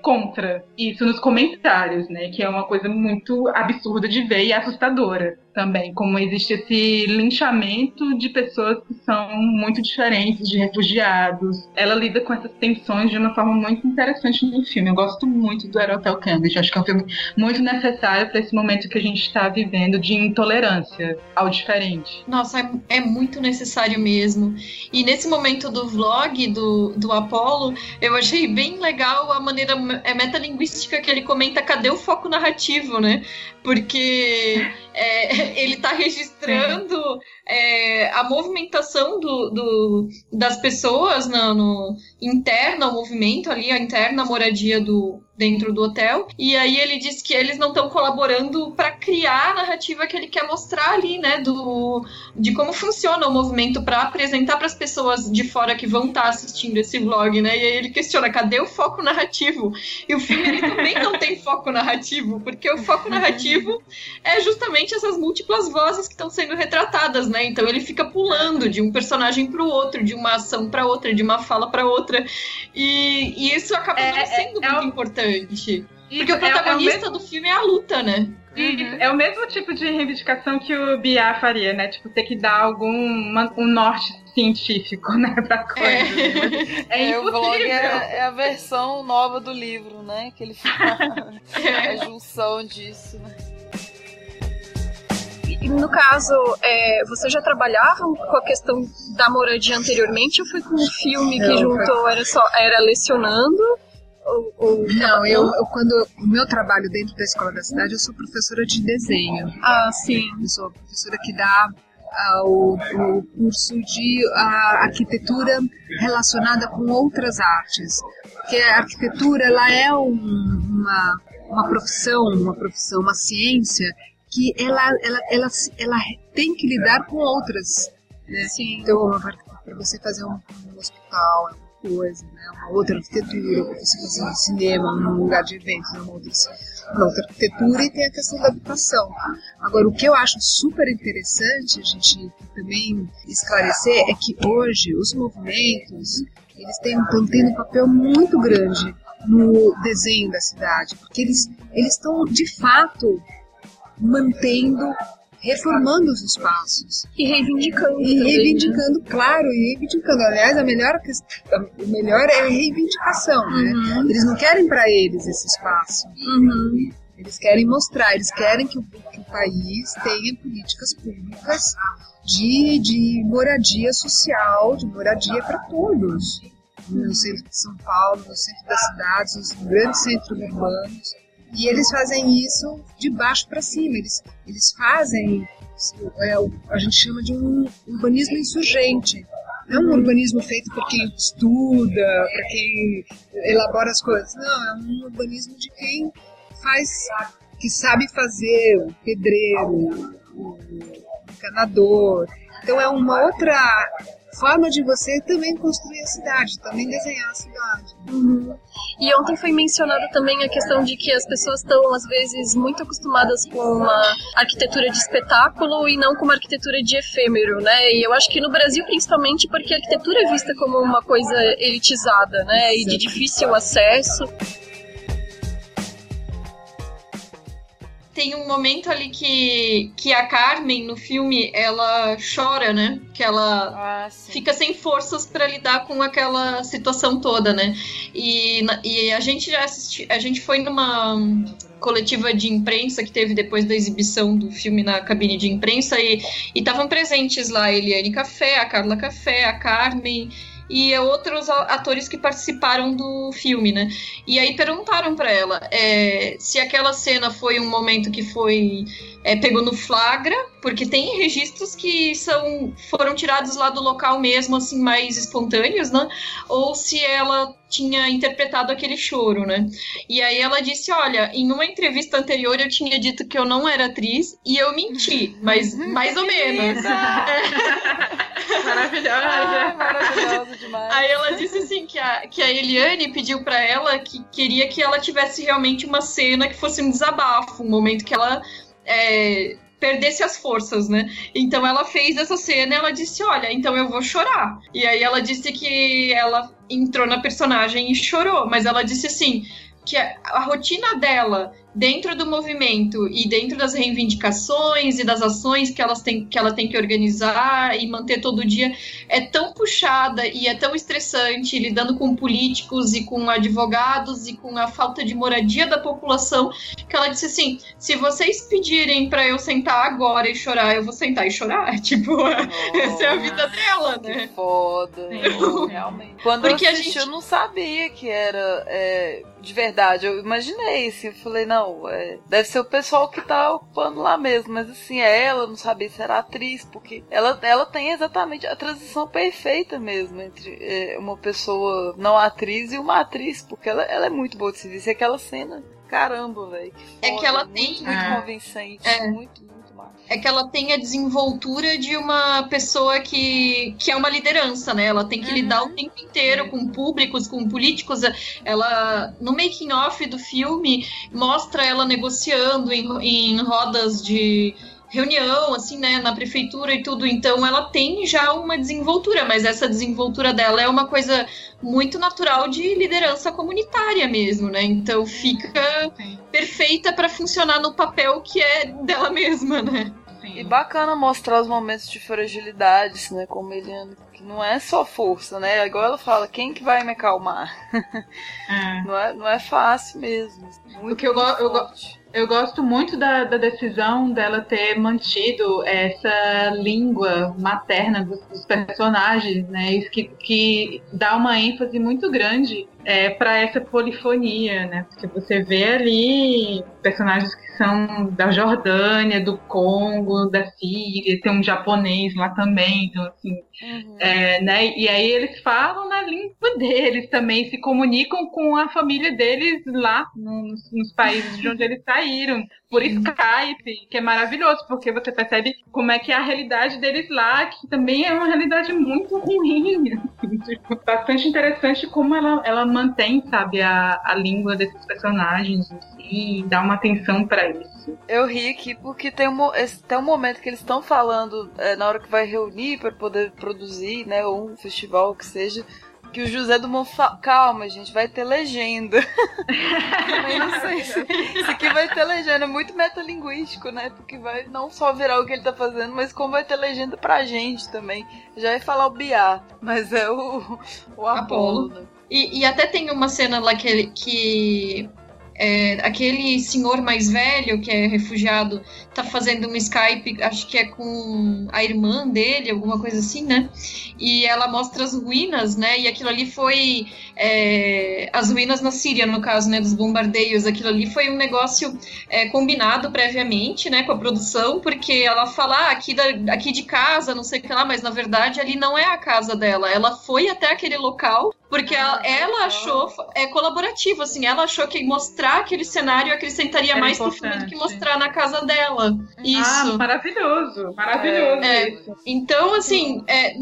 contra isso nos comentários, né, que é uma coisa muito absurda de ver e assustadora também, como existe esse linchamento de pessoas que são muito diferentes, de refugiados. Ela lida com essas tensões de uma forma muito interessante no filme. Eu gosto muito do Aerotel Cambridge. Acho que é um filme muito necessário para esse momento que a gente está vivendo de intolerância ao diferente. Nossa, é, é, muito necessário mesmo. E nesse momento do vlog do, do Apollo, eu achei bem legal a maneira é metalinguística que ele comenta cadê o foco narrativo, né? Porque é, *laughs* ele está registrando é, a movimentação do, do, das pessoas no, interna ao movimento ali, a interna moradia do, dentro do hotel. E aí ele diz que eles não estão colaborando para criar a narrativa que ele quer mostrar ali, né, do de como funciona o movimento para apresentar para as pessoas de fora que vão estar tá assistindo esse vlog, né? E aí ele questiona, cadê o foco narrativo? E o filme também não tem foco narrativo, porque o foco narrativo é justamente essas múltiplas vozes que estão sendo retratadas, né? Então ele fica pulando de um personagem para o outro, de uma ação para outra, de uma fala para outra. E, e, isso acaba é, não sendo é, muito é importante importante. Porque o protagonista é, é o mesmo... do filme é a luta, né? Uhum. É o mesmo tipo de reivindicação que o Biá faria, né? Tipo, ter que dar algum uma, um norte científico, né, *laughs* pra coisa. É, é, é o blog é, é, a versão nova do livro, né? Que ele fala é. *laughs* *laughs* a junção disso, né? No caso, é, você já trabalhava com a questão da moradia anteriormente ou foi com um filme que juntou, era só era lecionando ou, ou... Não, eu, eu, quando o meu trabalho dentro da escola da cidade, eu sou professora de desenho. Ah, sim. Eu sou professora que dá uh, o, o, curso de uh, arquitetura relacionada com outras artes. Porque a arquitetura ela é um, uma, uma profissão, uma profissão, uma ciência que ela, ela, ela, ela tem que lidar com outras. Né? Sim. Então, para você fazer um, um hospital, coisa, né? uma outra arquitetura, para você fazer um cinema num lugar de eventos, uma outra, uma outra arquitetura, e tem a questão da habitação. Agora, o que eu acho super interessante a gente também esclarecer é que hoje os movimentos eles têm, estão tendo um papel muito grande no desenho da cidade, porque eles eles estão de fato mantendo reformando os espaços. E reivindicando. E né? reivindicando, claro, e reivindicando. Aliás, a melhor, o melhor é a reivindicação, né? uhum. né? Eles não querem para eles esse espaço. Uhum. Eles querem mostrar, eles querem que o, que o país tenha políticas públicas de, de moradia social, de moradia para todos. No centro de São Paulo, no centro das cidades, nos grandes centros urbanos. E eles fazem isso de baixo para cima. Eles, eles fazem, é, a gente chama de um urbanismo insurgente. Não um urbanismo feito por quem estuda, para quem elabora as coisas. Não, é um urbanismo de quem faz, que sabe fazer, o pedreiro, o encanador. Então é uma outra forma de você também construir a cidade, também desenhar a cidade. Uhum. E ontem foi mencionada também a questão de que as pessoas estão, às vezes, muito acostumadas com uma arquitetura de espetáculo e não com uma arquitetura de efêmero, né? E eu acho que no Brasil, principalmente, porque a arquitetura é vista como uma coisa elitizada, né? E de difícil acesso. Tem um momento ali que, que a Carmen, no filme, ela chora, né? Que ela ah, fica sem forças para lidar com aquela situação toda, né? E, e a gente já assisti, a gente foi numa coletiva de imprensa que teve depois da exibição do filme na cabine de imprensa e estavam presentes lá a Eliane Café, a Carla Café, a Carmen e outros atores que participaram do filme, né? E aí perguntaram para ela é, se aquela cena foi um momento que foi é, pegou no flagra, porque tem registros que são foram tirados lá do local mesmo, assim, mais espontâneos, né? Ou se ela tinha interpretado aquele choro, né? E aí ela disse: Olha, em uma entrevista anterior eu tinha dito que eu não era atriz e eu menti, mas *laughs* mais ou menos. *laughs* Maravilhosa. Ah, maravilhosa demais. Aí ela disse assim que a, que a Eliane pediu para ela que queria que ela tivesse realmente uma cena que fosse um desabafo, um momento que ela é, perdesse as forças, né? Então ela fez essa cena ela disse: Olha, então eu vou chorar. E aí ela disse que ela entrou na personagem e chorou, mas ela disse assim: que a, a rotina dela dentro do movimento e dentro das reivindicações e das ações que, elas têm, que ela tem que organizar e manter todo dia é tão puxada e é tão estressante, lidando com políticos e com advogados e com a falta de moradia da população, que ela disse assim: se vocês pedirem para eu sentar agora e chorar, eu vou sentar e chorar. *laughs* Tipo, oh, essa é a vida dela, né? Que foda. Sim, *laughs* realmente. Quando Porque eu assisti, gente... eu não sabia que era é, de verdade. Eu imaginei, assim, eu falei, não não, é, deve ser o pessoal que tá ocupando lá mesmo, mas assim, é ela, não sabia se era atriz, porque ela, ela tem exatamente a transição perfeita mesmo entre é, uma pessoa não atriz e uma atriz, porque ela, ela é muito boa de serviço. E aquela cena, caramba, velho. É que ela muito, tem. Muito, muito é. convincente, é. muito é que ela tem a desenvoltura de uma pessoa que, que é uma liderança, né? Ela tem que uhum. lidar o tempo inteiro com públicos, com políticos. Ela, no making off do filme, mostra ela negociando em, em rodas de reunião, assim, né, na prefeitura e tudo. Então ela tem já uma desenvoltura, mas essa desenvoltura dela é uma coisa muito natural de liderança comunitária mesmo, né? Então fica Sim. perfeita para funcionar no papel que é dela mesma, né? Sim. E bacana mostrar os momentos de fragilidade, né, como Eliane, que não é só força, né? Igual ela fala, quem que vai me acalmar? É. *laughs* Não, é, não é fácil mesmo. Muito, o que eu, go eu, go eu gosto muito da, da, decisão dela ter mantido essa língua materna dos, dos personagens, né? Isso que, que dá uma ênfase muito grande é, para essa polifonia, né? Porque você vê ali personagens que são da Jordânia, do Congo, da Síria, tem um japonês lá também, então assim, uhum. é, né? E aí eles falam na língua deles também, se comunicam com a família deles lá nos, nos países de onde eles saíram por Skype, que é maravilhoso, porque você percebe como é que é a realidade deles lá, que também é uma realidade muito ruim. *laughs* Assim, tipo, bastante interessante como ela, ela mantém, sabe, a, a língua desses personagens e dá uma atenção para isso. Eu ri aqui porque tem um, tem um momento que eles estão falando é, na hora que vai reunir para poder produzir, né, ou um festival que seja que o José do Mon fala, calma, gente, vai ter legenda. *laughs* Também não sei se isso aqui vai ter legenda, é muito metalinguístico, né? Porque vai não só virar o que ele tá fazendo, mas como vai ter legenda pra gente também. Já ia falar o Biá, mas é o, o Apolo. Né? E, e até tem uma cena lá que, que é, aquele senhor mais velho que é refugiado tá fazendo um Skype, acho que é com a irmã dele, alguma coisa assim, né? E ela mostra as ruínas, né? E aquilo ali foi é, as ruínas na Síria, no caso, né? Dos bombardeios. Aquilo ali foi um negócio é, combinado previamente, né? Com a produção, porque ela fala ah, aqui, da, aqui de casa, não sei o que lá, mas na verdade ali não é a casa dela. Ela foi até aquele local porque ela, ela achou é colaborativo, assim, ela achou que mostrar aquele cenário acrescentaria Era mais importante. pro filme do que mostrar na casa dela. Isso. Ah, maravilhoso, maravilhoso é. Então, assim, é,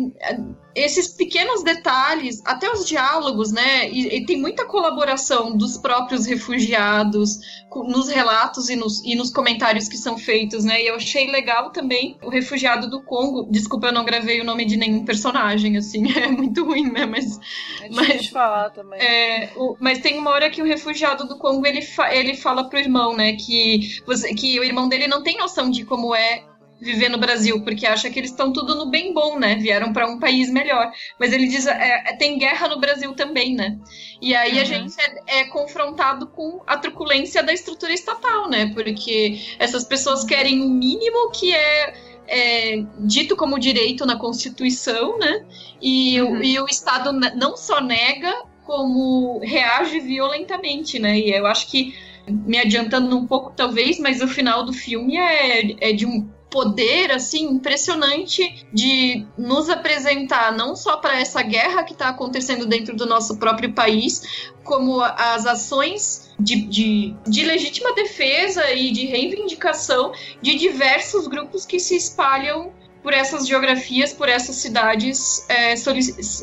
esses pequenos detalhes, até os diálogos, né? E, e, tem muita colaboração dos próprios refugiados nos relatos e nos, e nos comentários que são feitos, né? E eu achei legal também o refugiado do Congo. Desculpa, eu não gravei o nome de nenhum personagem, assim, *laughs* é muito ruim, né? Mas. É mas, falar também. É, o, mas tem uma hora que o refugiado do Congo ele, fa, ele fala pro irmão, né? Que, você, que o irmão dele não tem noção de como é viver no Brasil, porque acha que eles estão tudo no bem bom, né? Vieram para um país melhor. Mas ele diz, é, é, tem guerra no Brasil também, né? E aí uhum. a gente é, é, confrontado com a truculência da estrutura estatal, né? Porque essas pessoas querem o mínimo que é é dito como direito na Constituição, né? E, uhum. o, e o Estado não só nega, como reage violentamente, né? E eu acho que, me adiantando um pouco talvez, mas o final do filme é, é de um poder assim impressionante de nos apresentar não só para essa guerra que está acontecendo dentro do nosso próprio país, como as ações de, de, de, legítima defesa e de reivindicação de diversos grupos que se espalham por essas geografias, por essas cidades, é,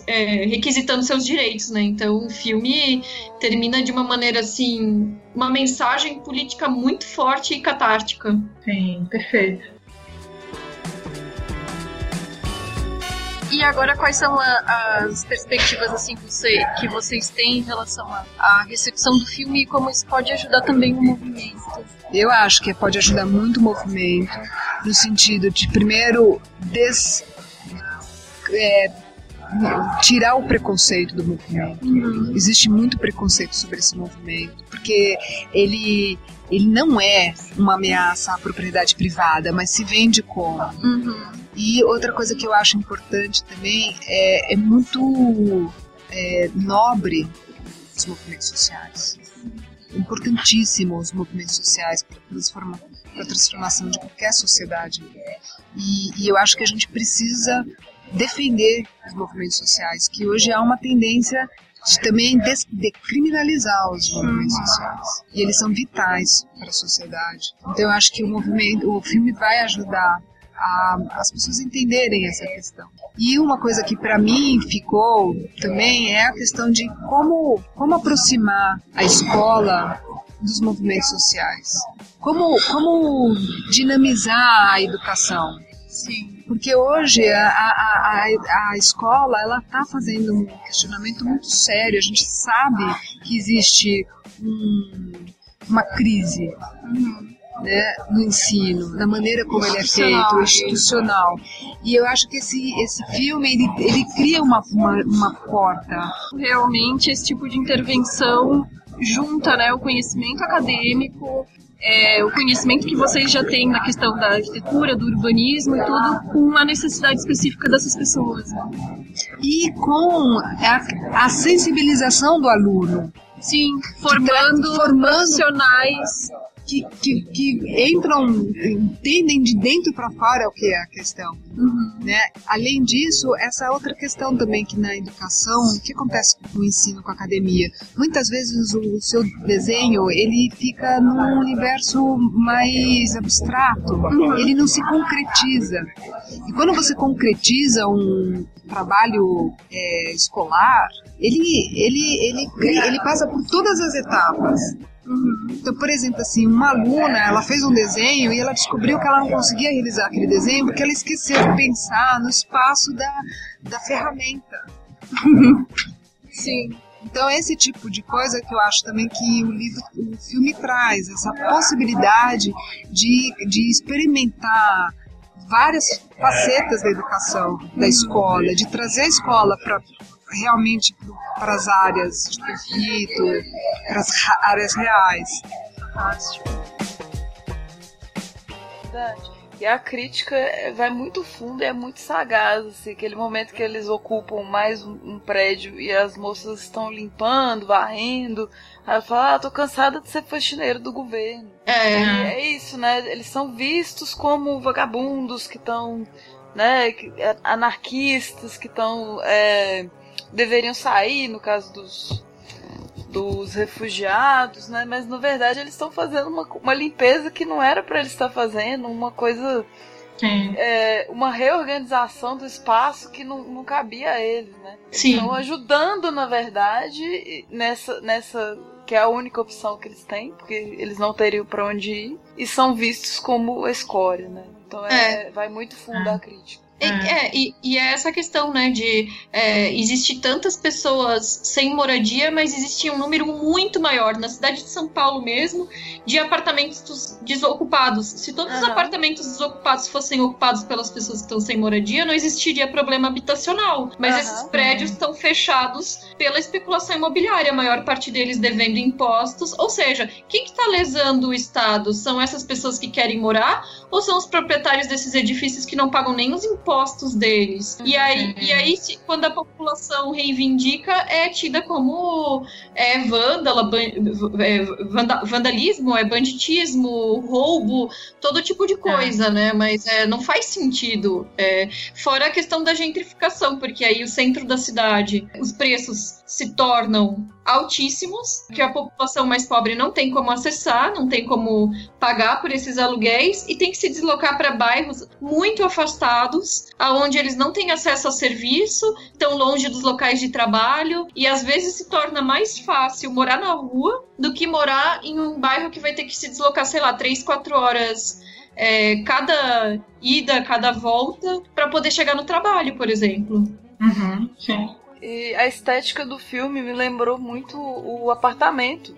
é, requisitando seus direitos, né? Então o filme termina de uma maneira assim, uma mensagem política muito forte e catártica. Sim, perfeito. E agora, quais são a, as perspectivas assim que, você, que vocês têm em relação à recepção do filme e como isso pode ajudar também o movimento? Eu acho que pode ajudar muito o movimento, no sentido de, primeiro, des, é, tirar o preconceito do movimento. Uhum. Existe muito preconceito sobre esse movimento, porque ele, ele não é uma ameaça à propriedade privada, mas se vende como. Uhum. E outra coisa que eu acho importante também é, é muito é, nobre os movimentos sociais. Importantíssimo os movimentos sociais para transformar para a transformação de qualquer sociedade. E, e, eu acho que a gente precisa defender os movimentos sociais, que hoje há uma tendência de também decriminalizar os movimentos sociais. E eles são vitais para a sociedade. Então eu acho que o movimento, o filme vai ajudar a, as pessoas entenderem essa questão. E uma coisa que para mim ficou também é a questão de como, como aproximar a escola dos movimentos sociais. Como, como dinamizar a educação. Sim. Porque hoje a, a, a, a escola ela está fazendo um questionamento muito sério. A gente sabe que existe um, uma crise. Uhum né, no ensino, na maneira como ele é feito, institucional. E eu acho que esse, esse filme ele, ele cria uma, uma, uma porta. Realmente, esse tipo de intervenção junta né, o conhecimento acadêmico, é, o conhecimento que vocês já têm na questão da arquitetura, do urbanismo e tudo, com a necessidade específica dessas pessoas. E com a, a sensibilização do aluno. Sim, formando, formando profissionais que, que, que entram, entendem de dentro para fora o que é a questão. Uhum. Né? Além disso, essa outra questão também que na educação, o que acontece com o ensino, com a academia? Muitas vezes o, o seu desenho, ele fica num universo mais abstrato, uhum. ele não se concretiza. E quando você concretiza um trabalho é, escolar, ele, ele, ele, ele passa por todas as etapas. Uhum. Então, por exemplo, assim, uma aluna, ela fez um desenho e ela descobriu que ela não conseguia realizar aquele desenho porque ela esqueceu de pensar no espaço da, da ferramenta. *laughs* Sim. Então, esse tipo de coisa que eu acho também que o livro, o filme traz, essa possibilidade de, de experimentar várias facetas da educação, da escola, de trazer a escola para realmente para as áreas de conflito, para as áreas reais. Fantástico. Verdade. E a crítica vai muito fundo e é muito sagaz, assim, aquele momento que eles ocupam mais um, prédio e as moças estão limpando, varrendo. Aí ela fala, ah, tô cansada de ser faxineiro do governo. É. é isso, né? Eles são vistos como vagabundos que estão, né, é, anarquistas que estão é, deveriam sair, no caso dos, dos refugiados, né? Mas na verdade eles estão fazendo uma, uma limpeza que não era para eles estar fazendo, uma coisa. É, uma reorganização do espaço que não, não cabia a eles, né? Sim. Estão ajudando, na verdade, nessa, nessa que é a única opção que eles têm, porque eles não teriam para onde ir, e são vistos como escória, né? Então é, é. vai muito fundo é. a crítica. É, é, e, e é essa questão, né, de é, existir tantas pessoas sem moradia, mas existia um número muito maior na cidade de São Paulo mesmo de apartamentos desocupados. Se todos uhum. os apartamentos desocupados fossem ocupados pelas pessoas que estão sem moradia, não existiria problema habitacional. Mas uhum. esses prédios estão fechados pela especulação imobiliária, a maior parte deles devendo impostos. Ou seja, quem está que tá lesando o Estado? São essas pessoas que querem morar ou são os proprietários desses edifícios que não pagam nem os impostos deles? E aí, e aí quando a população reivindica, é tida como é, vândala, é, vandalismo, é banditismo, roubo, todo tipo de coisa, é. né? Mas é, não faz sentido. É, fora a questão da gentrificação, porque aí o centro da cidade, os preços se tornam altíssimos, que a população mais pobre não tem como acessar, não tem como pagar por esses aluguéis e tem que se deslocar para bairros muito afastados, aonde eles não têm acesso a serviço, estão longe dos locais de trabalho e às vezes se torna mais fácil morar na rua do que morar em um bairro que vai ter que se deslocar, sei lá, três, quatro horas é, cada ida, cada volta, para poder chegar no trabalho, por exemplo. Uhum, sim. E a estética do filme me lembrou muito o apartamento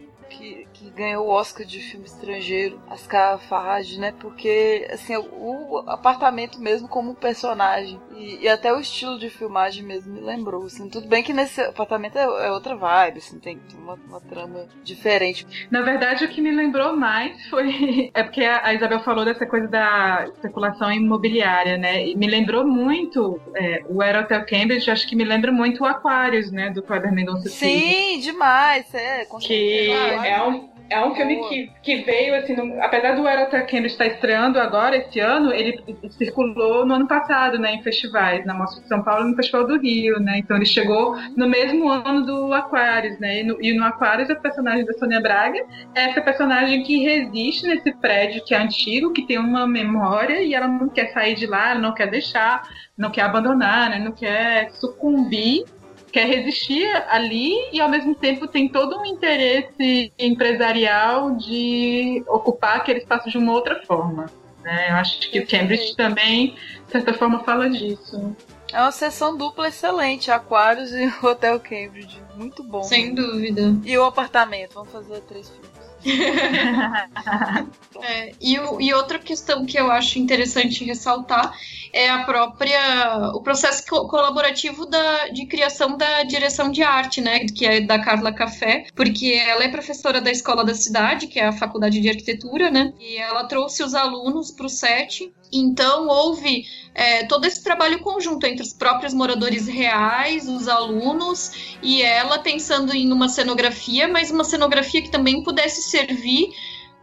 que, ganhou o Oscar de filme estrangeiro, Ascar Farhad, né? Porque, assim, o apartamento mesmo como personagem e, e, até o estilo de filmagem mesmo me lembrou, assim. Tudo bem que nesse apartamento é, é outra vibe, assim, tem, tem uma, uma, trama diferente. Na verdade, o que me lembrou mais foi... *laughs* É porque a Isabel falou dessa coisa da especulação imobiliária, né? E me lembrou muito é, o Air Hotel Cambridge, acho que me lembra muito o Aquarius, né? Do Kleber Mendonça Sim, demais, é. Que é um, é um filme que, que veio, assim, no, apesar do Aerotra Cambridge estar estreando agora, esse ano, ele circulou no ano passado, né, em festivais, na Mostra de São Paulo e no Festival do Rio, né, então ele chegou no mesmo ano do Aquarius, né, e no, e no Aquarius a personagem da Sônia Braga é essa personagem que resiste nesse prédio que é antigo, que tem uma memória e ela não quer sair de lá, não quer deixar, não quer abandonar, né, não quer sucumbir quer resistir ali e ao mesmo tempo tem todo um interesse empresarial de ocupar aquele espaço de uma outra forma. Né? Eu acho que o Cambridge também, de certa forma, fala disso. É uma sessão dupla excelente, Aquários e *laughs* Hotel Cambridge. Muito bom. Sem dúvida. E o apartamento, vamos fazer três filmes. *laughs* é, e, e, outra questão que eu acho interessante ressaltar é a própria o processo co colaborativo da, de criação da direção de arte, né, que é da Carla Café, porque ela é professora da escola da cidade, que é a faculdade de arquitetura, né, e ela trouxe os alunos para o set. Então houve é, todo esse trabalho conjunto entre os próprios moradores reais, os alunos e ela pensando em uma cenografia, mas uma cenografia que também pudesse servir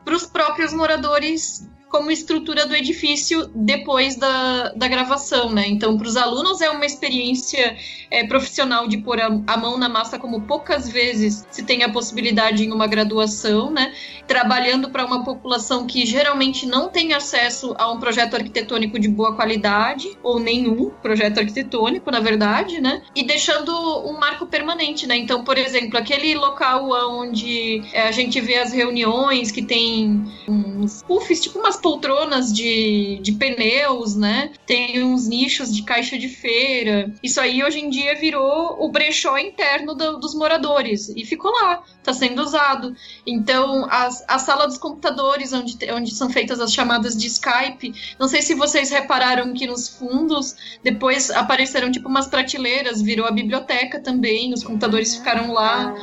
para os próprios moradores como estrutura do edifício depois da, da gravação, né? Então, para os alunos é uma experiência é, profissional de pôr a, a, mão na massa como poucas vezes se tem a possibilidade em uma graduação, né? Trabalhando para uma população que geralmente não tem acesso a um projeto arquitetônico de boa qualidade, ou nenhum projeto arquitetônico, na verdade, né? E deixando um marco permanente, né? Então, por exemplo, aquele local onde é, a gente vê as reuniões que tem uns puffs, tipo umas poltronas de, de pneus, né? Tem uns nichos de caixa de feira. Isso aí hoje em dia virou o brechó interno do, dos moradores e ficou lá, está sendo usado. Então, a, a sala dos computadores, onde, onde são feitas as chamadas de Skype, não sei se vocês repararam que nos fundos depois apareceram tipo umas prateleiras, virou a biblioteca também, os computadores ficaram lá.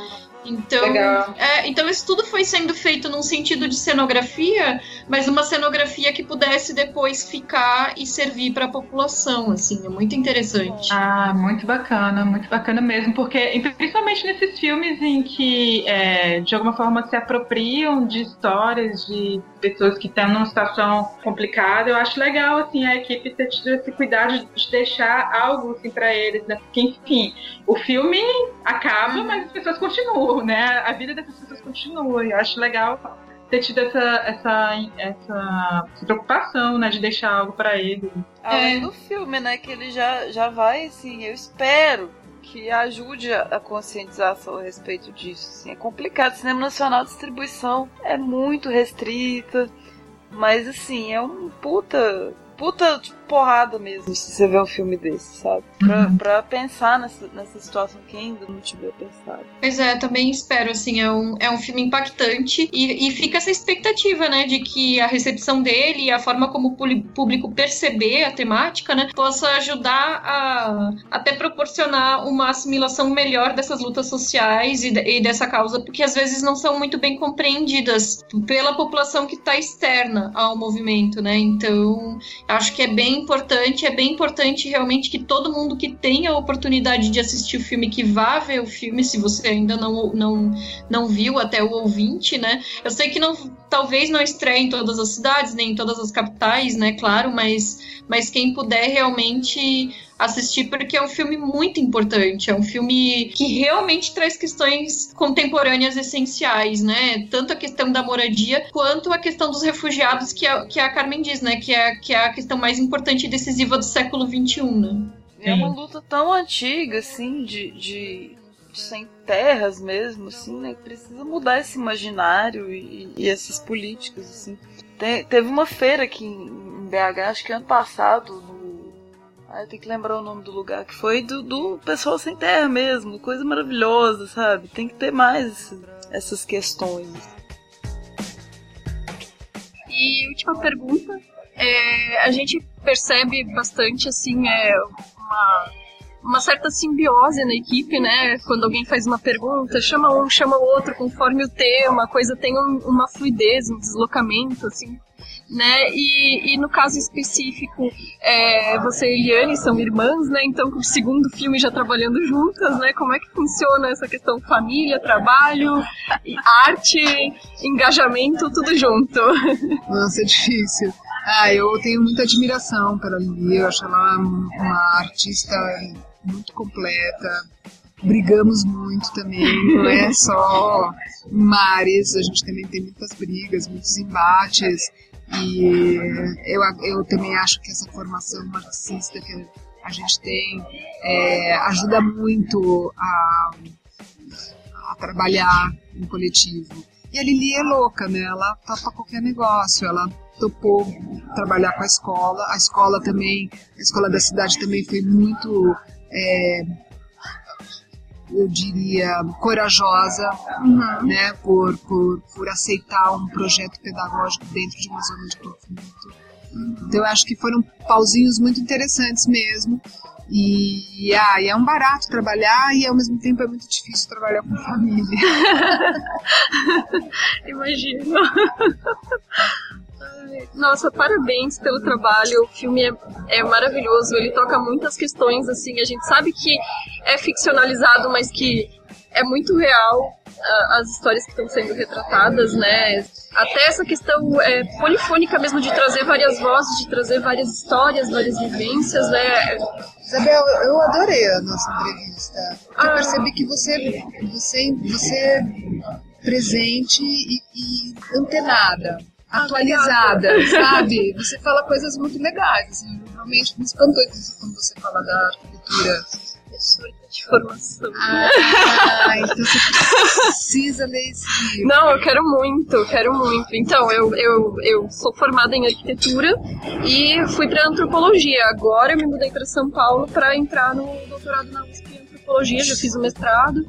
Então, é, então isso tudo foi sendo feito num sentido de cenografia, mas uma cenografia que pudesse depois ficar e servir para a população, assim, é muito interessante. Ah, muito bacana, muito bacana mesmo, porque principalmente nesses filmes em que é, de alguma forma se apropriam de histórias de pessoas que estão numa situação complicada, eu acho legal assim a equipe ter tido esse cuidado de deixar algo assim para eles, né? Porque enfim, o filme acaba, mas as pessoas continuam né? A vida dessas pessoas continua. E eu acho legal ter tido essa, essa, essa, preocupação, né? De deixar algo para ele. Além é. do filme, né? Que ele já, já vai, assim, eu espero que ajude a conscientização a respeito disso. Assim. É complicado. O cinema nacional de distribuição é muito restrita. Mas assim, é um puta. Puta porrada mesmo se você vê um filme desse, sabe? Pra, uhum. pra pensar nessa, nessa situação que ainda não tiver pensado. Pois é, também espero, assim, é um, é um filme impactante e, e fica essa expectativa, né, de que a recepção dele e a forma como o público perceber a temática, né, possa ajudar a até proporcionar uma assimilação melhor dessas lutas sociais e, e dessa causa, porque às vezes não são muito bem compreendidas pela população que está externa ao movimento, né? Então, acho que é bem importante, é bem importante realmente que todo mundo que tenha a oportunidade de assistir o filme, que vá ver o filme, se você ainda não, não, não viu, até o ouvinte, né? Eu sei que não, talvez não estreie em todas as cidades, nem em todas as capitais, né? Claro, mas, mas quem puder realmente assistir porque é um filme muito importante, é um filme que realmente traz questões contemporâneas essenciais, né? Tanto a questão da moradia quanto a questão dos refugiados, que a, que a Carmen diz, né? Que é, que é a questão mais importante e decisiva do século XXI, né? É uma luta tão antiga, assim, de, de sem terras mesmo, assim, né? Precisa mudar esse imaginário e, e essas políticas, assim. Te, teve uma feira aqui em BH, acho que ano passado, Tem que lembrar o nome do lugar que foi do, do pessoal sem terra mesmo, coisa maravilhosa, sabe? Tem que ter mais essas questões. E última pergunta, é, a gente percebe bastante assim é uma uma certa simbiose na equipe, né? Quando alguém faz uma pergunta, chama um, chama o outro conforme o tema, a coisa tem um, uma fluidez, um deslocamento, assim né? E, e no caso específico, é, você e Eliane são irmãs, né? Então, o segundo filme já trabalhando juntas, né? Como é que funciona essa questão família, trabalho, arte, engajamento, tudo junto? *laughs* Nossa, é difícil. Ah, eu tenho muita admiração pela Lili, eu acho ela uma artista muito completa, brigamos muito também, não é só mares, a gente também tem muitas brigas, muitos embates, e eu, eu também acho que essa formação marxista que a gente tem é, ajuda muito a, a trabalhar em coletivo. E a Lili é louca, né? Ela topa qualquer negócio, ela topou trabalhar com a escola. A escola também, a escola da cidade também foi muito é, eu diria, corajosa, uhum. né, por, por, por aceitar um projeto pedagógico dentro de uma zona de conflito. Então eu acho que foram pauzinhos muito interessantes mesmo. E, ah, e é um barato trabalhar e ao mesmo tempo é muito difícil trabalhar com família. *laughs* Imagino. *laughs* Nossa, parabéns pelo trabalho. O filme é, é, maravilhoso. Ele toca muitas questões, assim. A gente sabe que é ficcionalizado, mas que é muito real as histórias que estão sendo retratadas, né? Até essa questão é, polifônica mesmo de trazer várias vozes, de trazer várias histórias, várias vivências, né? Isabel, eu adorei a nossa entrevista. Eu ah. percebi que você, você, você é presente e, e antenada atualizada, sabe? Você fala coisas muito legais, assim, realmente me espantou quando você fala da arquitetura de formação. Ah, então você precisa ler esse livro. Não, eu quero muito, quero muito. Então, eu, eu, eu sou formada em arquitetura e fui para antropologia. Agora eu me mudei para São Paulo para entrar no doutorado na USP em antropologia, já fiz o mestrado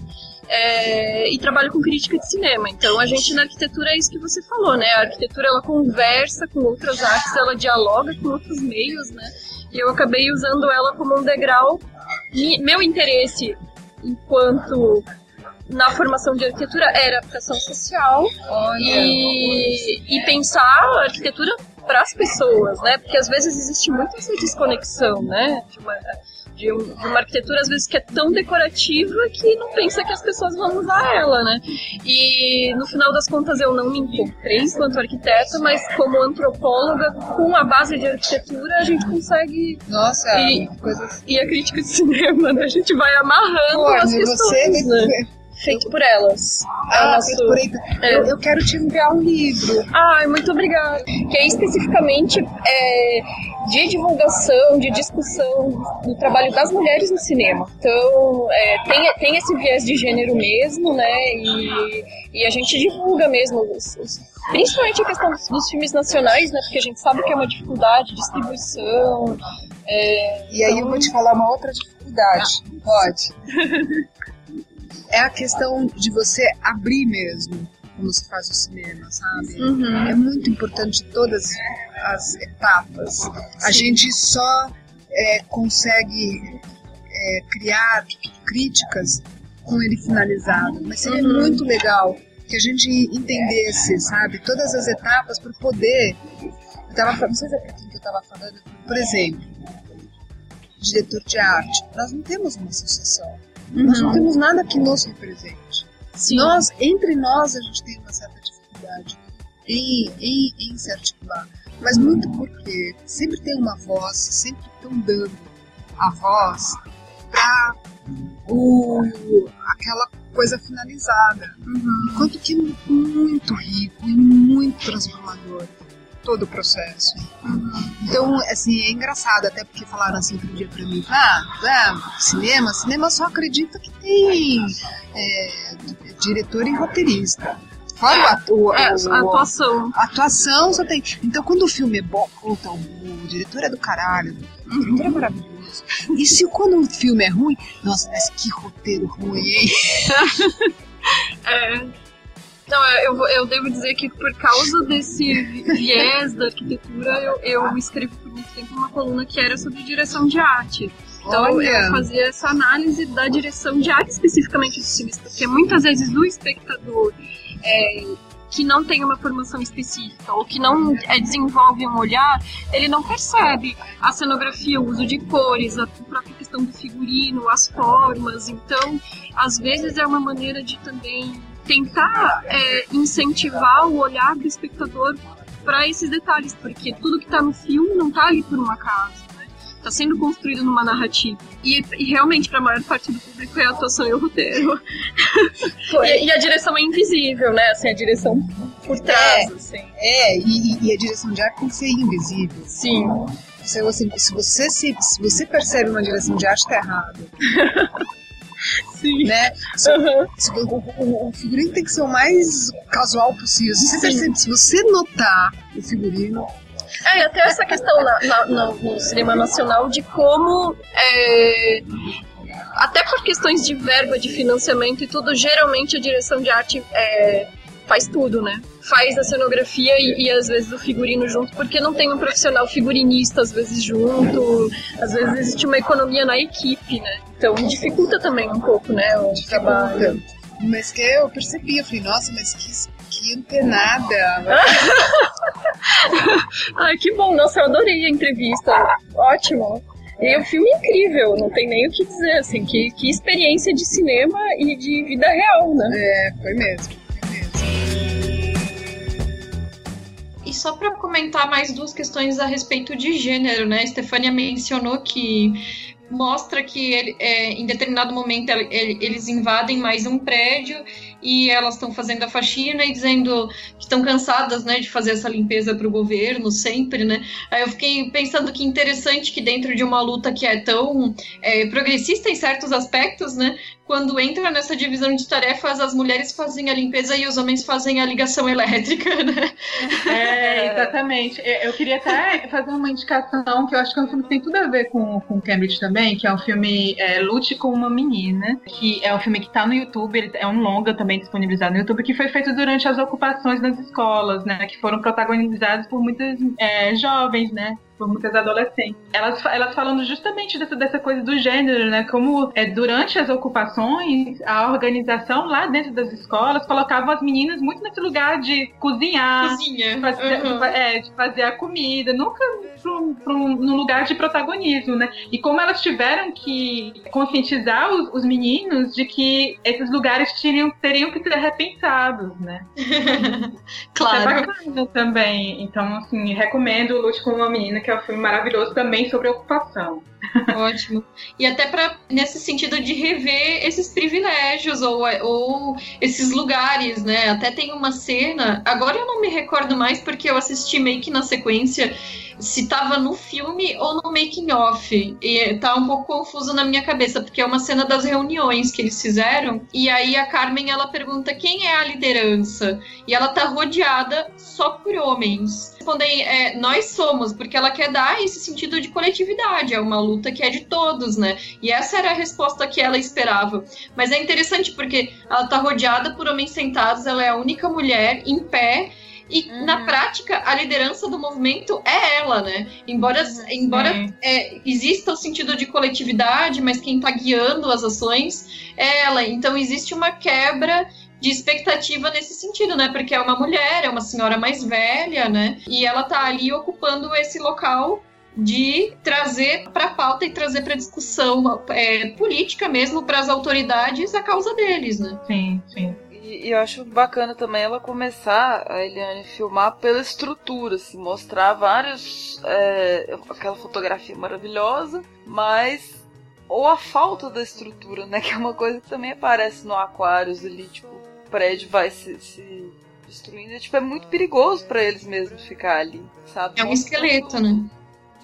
é, e trabalho com crítica de cinema. Então a gente na arquitetura é isso que você falou, né? A arquitetura ela conversa com outras artes, ela dialoga com outros meios, né? E eu acabei usando ela como um degrau. Meu interesse enquanto na formação de arquitetura era aplicação social e, e pensar a arquitetura para as pessoas, né? Porque às vezes existe muito essa desconexão, né? De uma, de, um, de, uma arquitetura, às vezes, que é tão decorativa que não pensa que as pessoas vão usar ela, né? E no final das contas eu não me encontrei enquanto arquiteta, mas como antropóloga, com a base de arquitetura, a gente consegue. Nossa, e, coisas... e a crítica de cinema, né? A gente vai amarrando Pô, as questões, você, né? Feito por elas. Ah, nosso- feito por. É. Eu, eu quero te enviar um livro. Ai, muito obrigada. Que é especificamente é, de divulgação, de discussão do trabalho das mulheres no cinema. Então, é, tem, tem esse viés de gênero mesmo, né? E, e a gente divulga mesmo, os- os- principalmente a questão dos, dos filmes nacionais, né? Porque a gente sabe que é uma dificuldade de distribuição. é, E aí eu então- vou te falar uma outra dificuldade. Pode. *laughs* É a questão de você abrir mesmo como se faz o cinema, sabe? Uhum. É muito importante todas as etapas. A Sim. gente só é, consegue é, criar críticas com ele finalizado. Mas seria Uhum. muito legal que a gente entendesse, sabe, todas as etapas para poder. Eu tava, não sei se é para quem que eu estava falando. Por exemplo, diretor de arte. Nós não temos uma associação. Nós não Uhum. temos nada que nos represente. Sim. Nós, entre nós, a gente tem uma certa dificuldade em, em, em se articular. Mas muito porque sempre tem uma voz, sempre estão dando a voz para aquela coisa finalizada. Enquanto que é muito rico e muito transformador todo o processo. Então, assim, é engraçado, até porque falaram assim outro dia pra mim, ah, ah, cinema, cinema só acredita que tem é, diretor e roteirista. Fora o ator. É, o- a atuação. a atuação só tem. Então, quando o filme é bom, puta, o, o diretor é do caralho, o diretor é maravilhoso. E se quando o filme é ruim, nossa, mas que roteiro ruim, hein? *laughs* É. Não, eu, eu devo dizer que por causa desse viés da arquitetura, eu, eu escrevi por muito tempo uma coluna que era sobre direção de arte. Então Olha! eu fazia essa análise da direção de arte especificamente dos filmes, porque muitas vezes o espectador é, que não tem uma formação específica ou que não é, desenvolve um olhar, ele não percebe a cenografia, o uso de cores, a própria questão do figurino, as formas. Então, às vezes é uma maneira de também tentar é, incentivar o olhar do espectador para esses detalhes, porque tudo que está no filme não está ali por um acaso. né? Tá sendo construído numa narrativa. E, e realmente, para a maior parte do público, é a atuação e o roteiro. *laughs* e, e a direção é invisível, né? Assim, a direção por trás, É, assim. É, e, e a direção de arte tem que ser invisível. Sim. Se você, se você, se, se você percebe uma direção de arte, tá errado. *laughs* Sim. Né? Se- o, o- o figurino tem que ser o mais casual possível. Se você, percebe, se você notar o figurino, É, e até essa questão na- na- na- no cinema nacional de como. é, até por questões de verba, de financiamento e tudo, geralmente a direção de arte é, faz tudo, né? Faz a cenografia e, e às vezes o figurino junto, porque não tem um profissional figurinista às vezes junto, às vezes existe uma economia na equipe, né? Então dificulta também um pouco, né, o trabalho. mas que eu percebi, eu falei, nossa, mas que, que antenada. *laughs* Ai, que bom, nossa, eu adorei a entrevista. Ótimo. E o filme é incrível, não tem nem o que dizer, assim, que, que experiência de cinema e de vida real, né? É, foi mesmo. Só para comentar mais duas questões a respeito de gênero, né? A Stefania mencionou que mostra que ele- é, em determinado momento ele- ele- eles invadem mais um prédio e elas estão fazendo a faxina e dizendo que estão cansadas, né, de fazer essa limpeza para o governo sempre, né? Aí eu fiquei pensando que interessante que dentro de uma luta que é tão é, progressista em certos aspectos, né? Quando entra nessa divisão de tarefas, as mulheres fazem a limpeza e os homens fazem a ligação elétrica, né? É, exatamente. Eu eu queria até fazer uma indicação que eu acho que é um filme que tem tudo a ver com, com Cambridge também, que é um filme é, Lute com uma Menina, que é um filme que tá no YouTube, ele é um longa também disponibilizado no YouTube, que foi feito durante as ocupações nas escolas, né? Que foram protagonizadas por muitas é, jovens, né? Por muitas adolescentes. Elas, elas falando justamente dessa, dessa coisa do gênero, né? Como é, durante as ocupações, a organização lá dentro das escolas colocava as meninas muito nesse lugar de cozinhar, Cozinha. fazer, Uhum. é, de fazer a comida, nunca no lugar de protagonismo, né? E como elas tiveram que conscientizar os, os meninos de que esses lugares teriam, teriam que ser repensados, né? Claro. *laughs* Isso é bacana também. Então, assim, recomendo Lute com uma Menina, que é um filme maravilhoso também sobre ocupação. *laughs* Ótimo. E até para nesse sentido de rever esses privilégios ou, ou esses lugares, né? Até tem uma cena, agora eu não me recordo mais porque eu assisti meio que na sequência se estava no filme ou no making off. E tá um pouco confuso na minha cabeça, porque é uma cena das reuniões que eles fizeram. E aí a Carmen ela pergunta quem é a liderança. E ela tá rodeada só por homens. Respondem, é, nós somos, porque ela quer dar esse sentido de coletividade. É uma luta que é de todos, né? E essa era a resposta que ela esperava. Mas é interessante porque ela tá rodeada por homens sentados, ela é a única mulher em pé e uhum. na prática, a liderança do movimento é ela, né? Embora, uhum. embora é, exista o sentido de coletividade, mas quem está guiando as ações é ela. Então existe uma quebra de expectativa nesse sentido, né? Porque é uma mulher, é uma senhora mais velha, né? E ela tá ali ocupando esse local de trazer para a pauta e trazer para discussão é, política mesmo para as autoridades a causa deles, né? Sim, sim. E, eu acho bacana também ela começar, a Eliane, filmar pela estrutura, assim, mostrar vários. É, aquela fotografia maravilhosa, mas. Ou a falta da estrutura, né? *laughs* Que é uma coisa que também aparece no Aquários ali, tipo, o prédio vai se, se destruindo. É, tipo, é muito perigoso para eles mesmos ficar ali, sabe? É um esqueleto, né?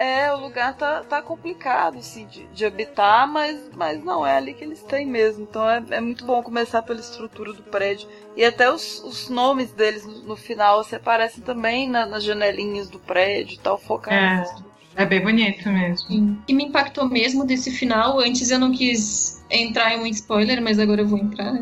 É, o lugar tá, tá complicado, assim, de, de habitar, mas, mas não, é ali que eles têm mesmo. Então é, é muito bom começar pela estrutura do prédio. E até os, os nomes deles no, no final se aparecem também na, nas janelinhas do prédio e tal, focados. É, é bem bonito mesmo. Sim. E me impactou mesmo desse final, antes eu não quis entrar em um spoiler, mas agora eu vou entrar.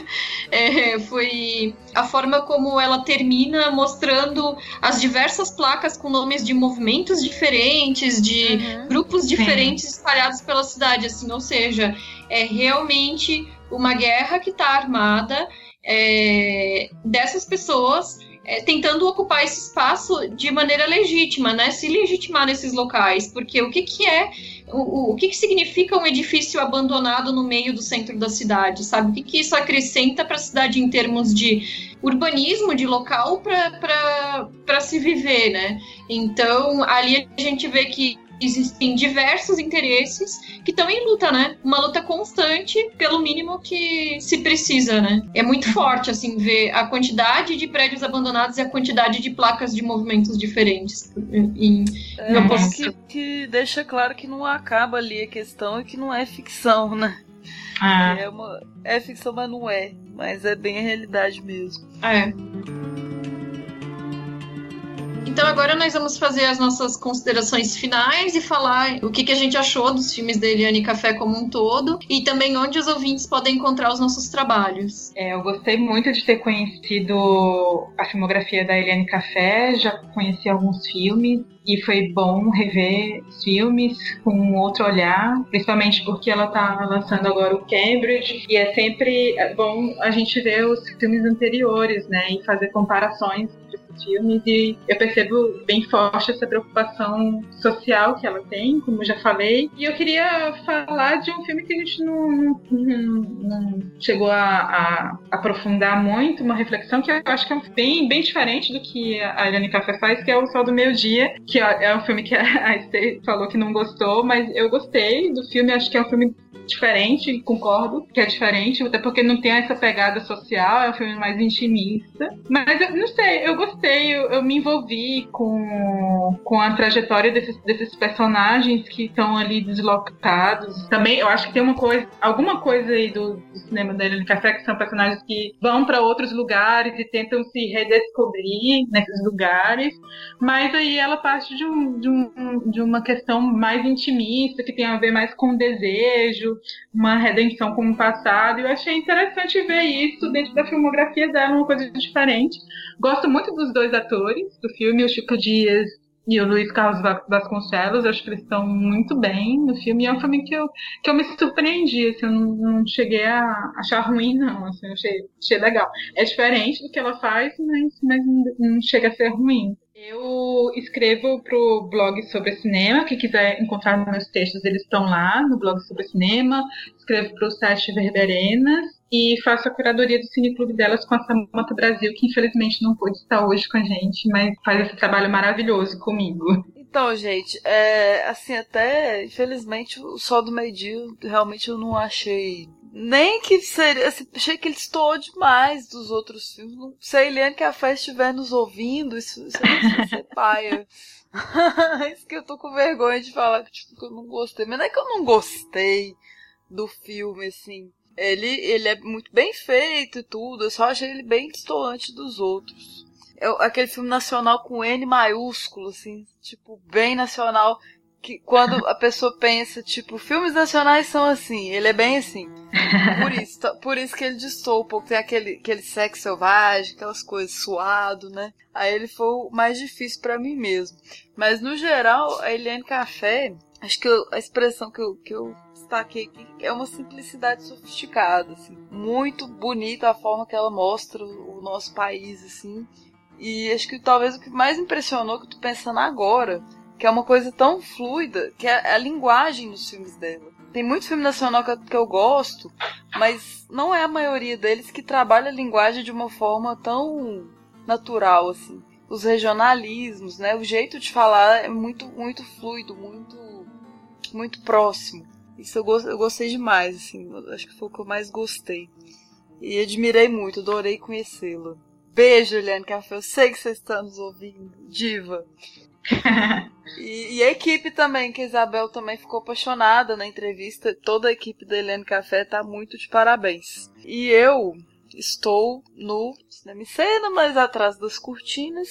*laughs* é, foi a forma como ela termina mostrando as diversas placas com nomes de movimentos diferentes, de uhum. grupos diferentes Sim. espalhados pela cidade, assim, ou seja, é realmente uma guerra que está armada é, dessas pessoas é, tentando ocupar esse espaço de maneira legítima, né? Se legitimar nesses locais, porque o que, que é o, o que, que significa um edifício abandonado no meio do centro da cidade, sabe? O que, que isso acrescenta para a cidade em termos de urbanismo, de local para se viver, né? Então, ali a gente vê que existem diversos interesses que estão em luta, né? Uma luta constante pelo mínimo que se precisa, né? É muito forte, assim, ver a quantidade de prédios abandonados e a quantidade de placas de movimentos diferentes em, é, em que, que deixa claro que não acaba ali a questão e que não é ficção, né? Ah. É, uma, é ficção, mas não é. Mas é bem a realidade mesmo. É. Então agora nós vamos fazer as nossas considerações finais e falar o que, que a gente achou dos filmes da Eliane Café como um todo e também onde os ouvintes podem encontrar os nossos trabalhos. É, eu gostei muito de ter conhecido a filmografia da Eliane Café, já conheci alguns filmes e foi bom rever filmes com um outro olhar, principalmente porque ela está lançando agora o Cambridge e é sempre bom a gente ver os filmes anteriores, né, e fazer comparações filmes e eu percebo bem forte essa preocupação social que ela tem, como já falei. E eu queria falar de um filme que a gente não, não, não chegou a, a, aprofundar muito, uma reflexão que eu acho que é bem, bem diferente do que a Eliane Café faz, que é O Sol do Meio Dia, que é, é um filme que *laughs* a Esther falou que não gostou, mas eu gostei do filme, acho que é um filme diferente, concordo que é diferente, até porque não tem essa pegada social, é um filme mais intimista. Mas eu não sei, eu gostei, eu, eu me envolvi com, com a trajetória desses, desses personagens que estão ali deslocados. Também eu acho que tem uma coisa, alguma coisa aí do, do cinema da Helena Café, que são personagens que vão para outros lugares e tentam se redescobrir nesses lugares. Mas aí ela parte de, um, de, um, de uma questão mais intimista, que tem a ver mais com desejo uma redenção com o passado. Eu achei interessante ver isso dentro da filmografia dela, uma coisa diferente. Gosto muito dos dois atores do filme, o Chico Dias e o Luiz Carlos Vasconcelos, acho que eles estão muito bem no filme. É um filme que eu, que eu me surpreendi, assim, eu não, não cheguei a achar ruim, não. Assim, eu achei, achei legal. É diferente do que ela faz, mas, mas não chega a ser ruim. Eu escrevo pro blog sobre cinema, quem quiser encontrar meus textos, eles estão lá no blog sobre cinema. Escrevo pro site Verberenas e faço a curadoria do Cineclube delas com a Samanta Brasil, que infelizmente não pôde estar hoje com a gente, mas faz esse trabalho maravilhoso comigo. Então, gente, é, assim, até, infelizmente, o Sol do Meio Dia, realmente eu não achei. Nem que seria. Assim, achei que ele estourou demais dos outros filmes. Não, se a Eliane Café estiver nos ouvindo, isso, isso vai ser paia. isso que eu tô com vergonha de falar que, tipo, que eu não gostei. Mas não é que eu não gostei do filme, assim. Ele, ele é muito bem feito e tudo, eu só achei ele bem distante dos outros. É aquele filme nacional com N maiúsculo, assim, tipo, bem nacional, que quando a pessoa pensa, tipo, filmes nacionais são assim, ele é bem assim. Por isso, tá, por isso que ele distou um pouco, tem aquele, aquele sexo selvagem, aquelas coisas suado, né? Aí ele foi o mais difícil para mim mesmo. Mas no geral, a Eliane Café, acho que eu, a expressão que eu, que eu destaquei aqui é uma simplicidade sofisticada, assim. Muito bonita a forma que ela mostra o nosso país, assim. E acho que talvez o que mais impressionou que eu tô pensando agora, que é uma coisa tão fluida, que é a linguagem nos filmes dela. Tem muito filme nacional que eu, gosto, mas não é a maioria deles que trabalha a linguagem de uma forma tão natural, assim. Os regionalismos, né? O jeito de falar é muito, muito fluido, muito, muito próximo. Isso eu, eu gostei demais, assim. Acho que foi o que eu mais gostei. E admirei muito, adorei conhecê-la. Beijo, Eliane Café. Eu sei que vocês estão nos ouvindo. Diva. E, e, a equipe também, que a Isabel também ficou apaixonada na entrevista. Toda a equipe da Eliane Café tá muito de parabéns. E eu estou no Cinema Cena, mas atrás das cortinas.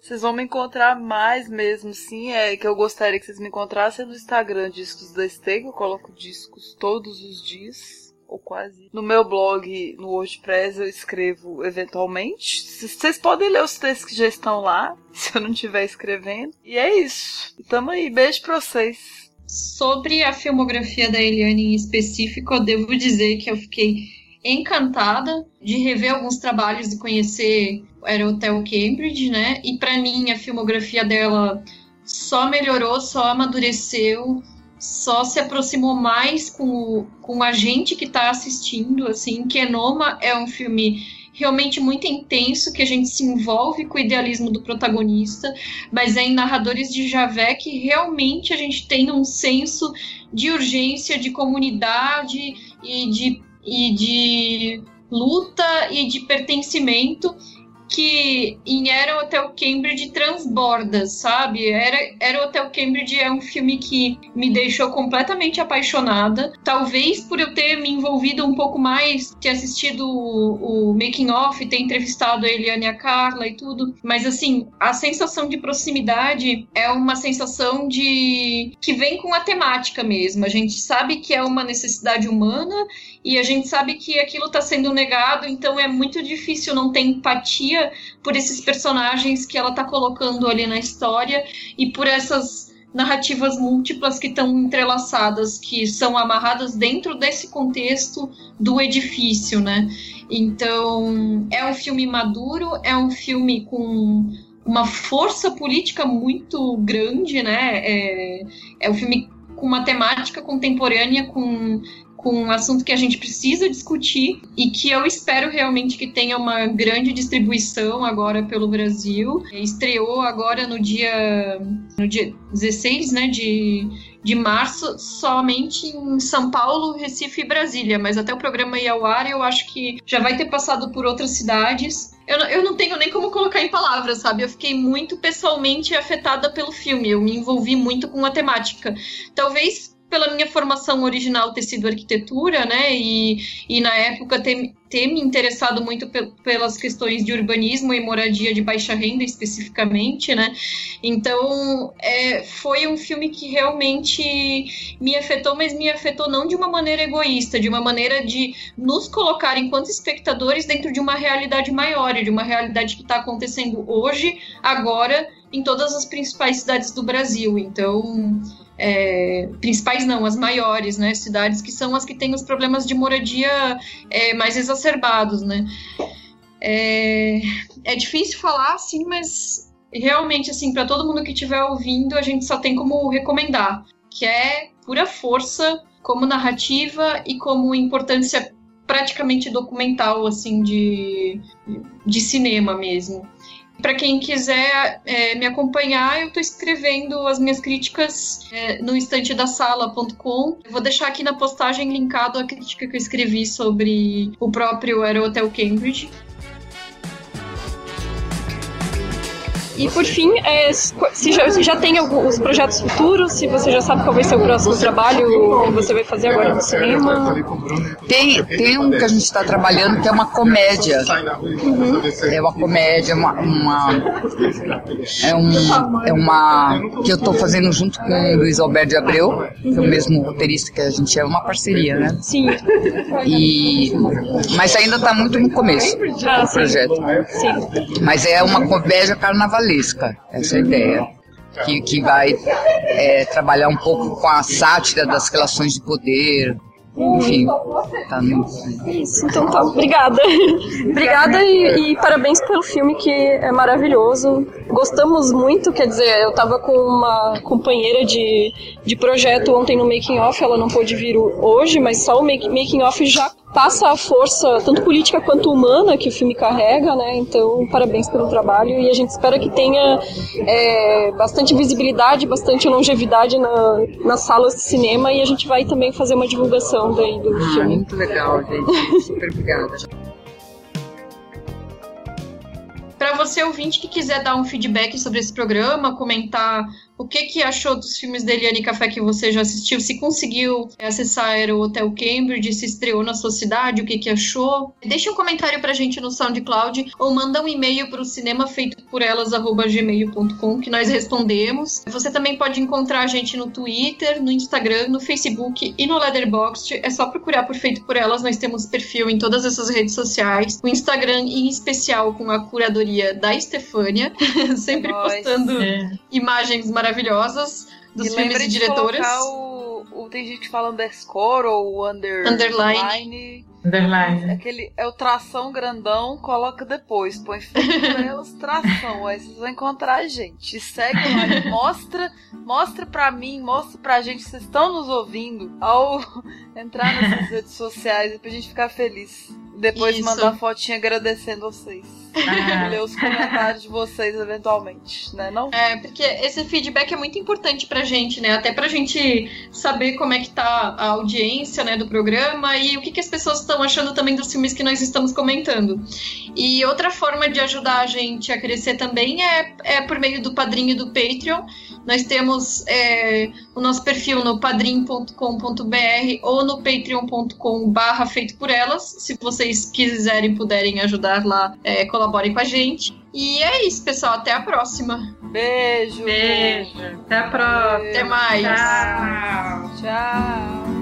Vocês vão me encontrar mais mesmo, sim. É que eu gostaria que vocês me encontrassem no Instagram Discos da Steg. Eu coloco discos todos os dias, ou quase. No meu blog, no WordPress, eu escrevo eventualmente. Vocês podem ler os textos que já estão lá, *laughs* se eu não estiver escrevendo. E é isso. E tamo aí. Beijo pra vocês. Sobre a filmografia da Eliane em específico, eu devo dizer que eu fiquei encantada de rever alguns trabalhos e conhecer era o Hotel Cambridge, né? E para mim a filmografia dela só melhorou, só amadureceu, só se aproximou mais com, com a gente que está assistindo, assim. Kenoma é um filme realmente muito intenso, que a gente se envolve com o idealismo do protagonista, mas é em Narradores de Javé que realmente a gente tem um senso de urgência, de comunidade e de, e de luta e de pertencimento que em Era Hotel Cambridge transborda, sabe? Era, Era Hotel Cambridge é um filme que me deixou completamente apaixonada. Talvez por eu ter me envolvido um pouco mais, ter assistido o, o making off, ter entrevistado a Eliane e a Carla e tudo. Mas assim, a sensação de proximidade é uma sensação de que vem com a temática mesmo. A gente sabe que é uma necessidade humana e a gente sabe que aquilo está sendo negado, então é muito difícil não ter empatia por esses personagens que ela está colocando ali na história e por essas narrativas múltiplas que estão entrelaçadas, que são amarradas dentro desse contexto do edifício, né? Então, é um filme maduro, é um filme com uma força política muito grande, né? É, é um filme com uma temática contemporânea, com com um assunto que a gente precisa discutir e que eu espero realmente que tenha uma grande distribuição agora pelo Brasil. Estreou agora no dia, no dia 16 né, de, de março, somente em São Paulo, Recife e Brasília, mas até o programa ir ao ar eu acho que já vai ter passado por outras cidades. Eu eu não tenho nem como colocar em palavras, sabe? Eu fiquei muito pessoalmente afetada pelo filme, eu me envolvi muito com a temática. Talvez pela minha formação original ter sido arquitetura, né? E, e na época ter, ter me interessado muito pe pelas questões de urbanismo e moradia de baixa renda especificamente, né? Então é, foi um filme que realmente me afetou, mas me afetou não de uma maneira egoísta, de uma maneira de nos colocar enquanto espectadores dentro de uma realidade maior, de uma realidade que está acontecendo hoje, agora, em todas as principais cidades do Brasil. Então é, principais não, as maiores, né, cidades que são as que têm os problemas de moradia é, mais exacerbados, né. É, é difícil falar assim, mas realmente assim para todo mundo que estiver ouvindo a gente só tem como recomendar, que é pura força como narrativa e como importância praticamente documental assim de, de cinema mesmo. Para quem quiser é, me acompanhar, eu estou escrevendo as minhas críticas é, no estantedasala.com. Eu vou deixar aqui na postagem linkado a crítica que eu escrevi sobre o próprio Aerohotel Cambridge. E por fim, é, se, já, já tem alguns projetos futuros, se você já sabe qual vai ser o próximo trabalho que você vai fazer agora no cinema. Tem, tem um que a gente está trabalhando que é uma comédia. Uhum. É uma comédia, uma, uma, é, um, é uma que eu estou fazendo junto com o Luiz Alberto de Abreu, que é o mesmo roteirista que a gente é, uma parceria, né? Sim. E, mas ainda está muito no começo ah, do projeto. Sim. Mas é uma comédia carnavalesca essa é ideia. Que, que vai é, trabalhar um pouco com a sátira das relações de poder, enfim, tá no... Isso, então tá. Obrigada. *laughs* Obrigada e, e, parabéns pelo filme que é maravilhoso. Gostamos muito, quer dizer, eu tava com uma companheira de, de projeto ontem no Making Off, ela não pôde vir hoje, mas só o Making Off já passa a força, tanto política quanto humana, que o filme carrega, né? Então, parabéns pelo trabalho e a gente espera que tenha é, bastante visibilidade, bastante longevidade na, nas salas de cinema e a gente vai também fazer uma divulgação daí do ah, filme. Muito legal, gente. Super obrigada. Para você ouvinte que quiser dar um feedback sobre esse programa, comentar o que, que achou dos filmes da Eliane Café que você já assistiu, se conseguiu acessar o Hotel Cambridge, se estreou na sua cidade, o que, que achou. Deixe um comentário pra gente no SoundCloud ou manda um e-mail para o cinemafeitoporelas.gmail.com que nós respondemos. Você também pode encontrar a gente no Twitter, no Instagram, no Facebook e no Letterboxd. É só procurar por Feito por Elas, nós temos perfil em todas essas redes sociais. O Instagram em especial com a curadoria da Estefânia, *laughs* sempre Nossa. postando é. imagens maravilhosas maravilhosas dos e filmes e diretoras. O, o, tem gente que fala underscore ou under, underline. Underline. Aquele, é o tração grandão, coloca depois. Põe elas tração. Aí vocês vão encontrar a gente. Segue lá mostra, mostra pra mim, mostra pra gente vocês estão nos ouvindo ao *laughs* entrar nessas *laughs* redes sociais e pra gente ficar feliz. Depois Isso. mandar fotinha agradecendo vocês. Ah. Ler os comentários de vocês eventualmente, né? Não? É, porque esse feedback é muito importante pra gente, né? Até pra gente saber como é que tá a audiência, né, do programa e o que, que as pessoas estão achando também dos filmes que nós estamos comentando. E outra forma de ajudar a gente a crescer também é, é por meio do padrinho do Patreon. Nós temos é, o nosso perfil no padrim.com.br ou no patreon.com barra feito por elas. Se vocês quiserem, puderem ajudar lá, é, colaborem com a gente. E é isso, pessoal. Até a próxima. Beijo. Beijo. Até a próxima. Até mais. Tchau. Tchau.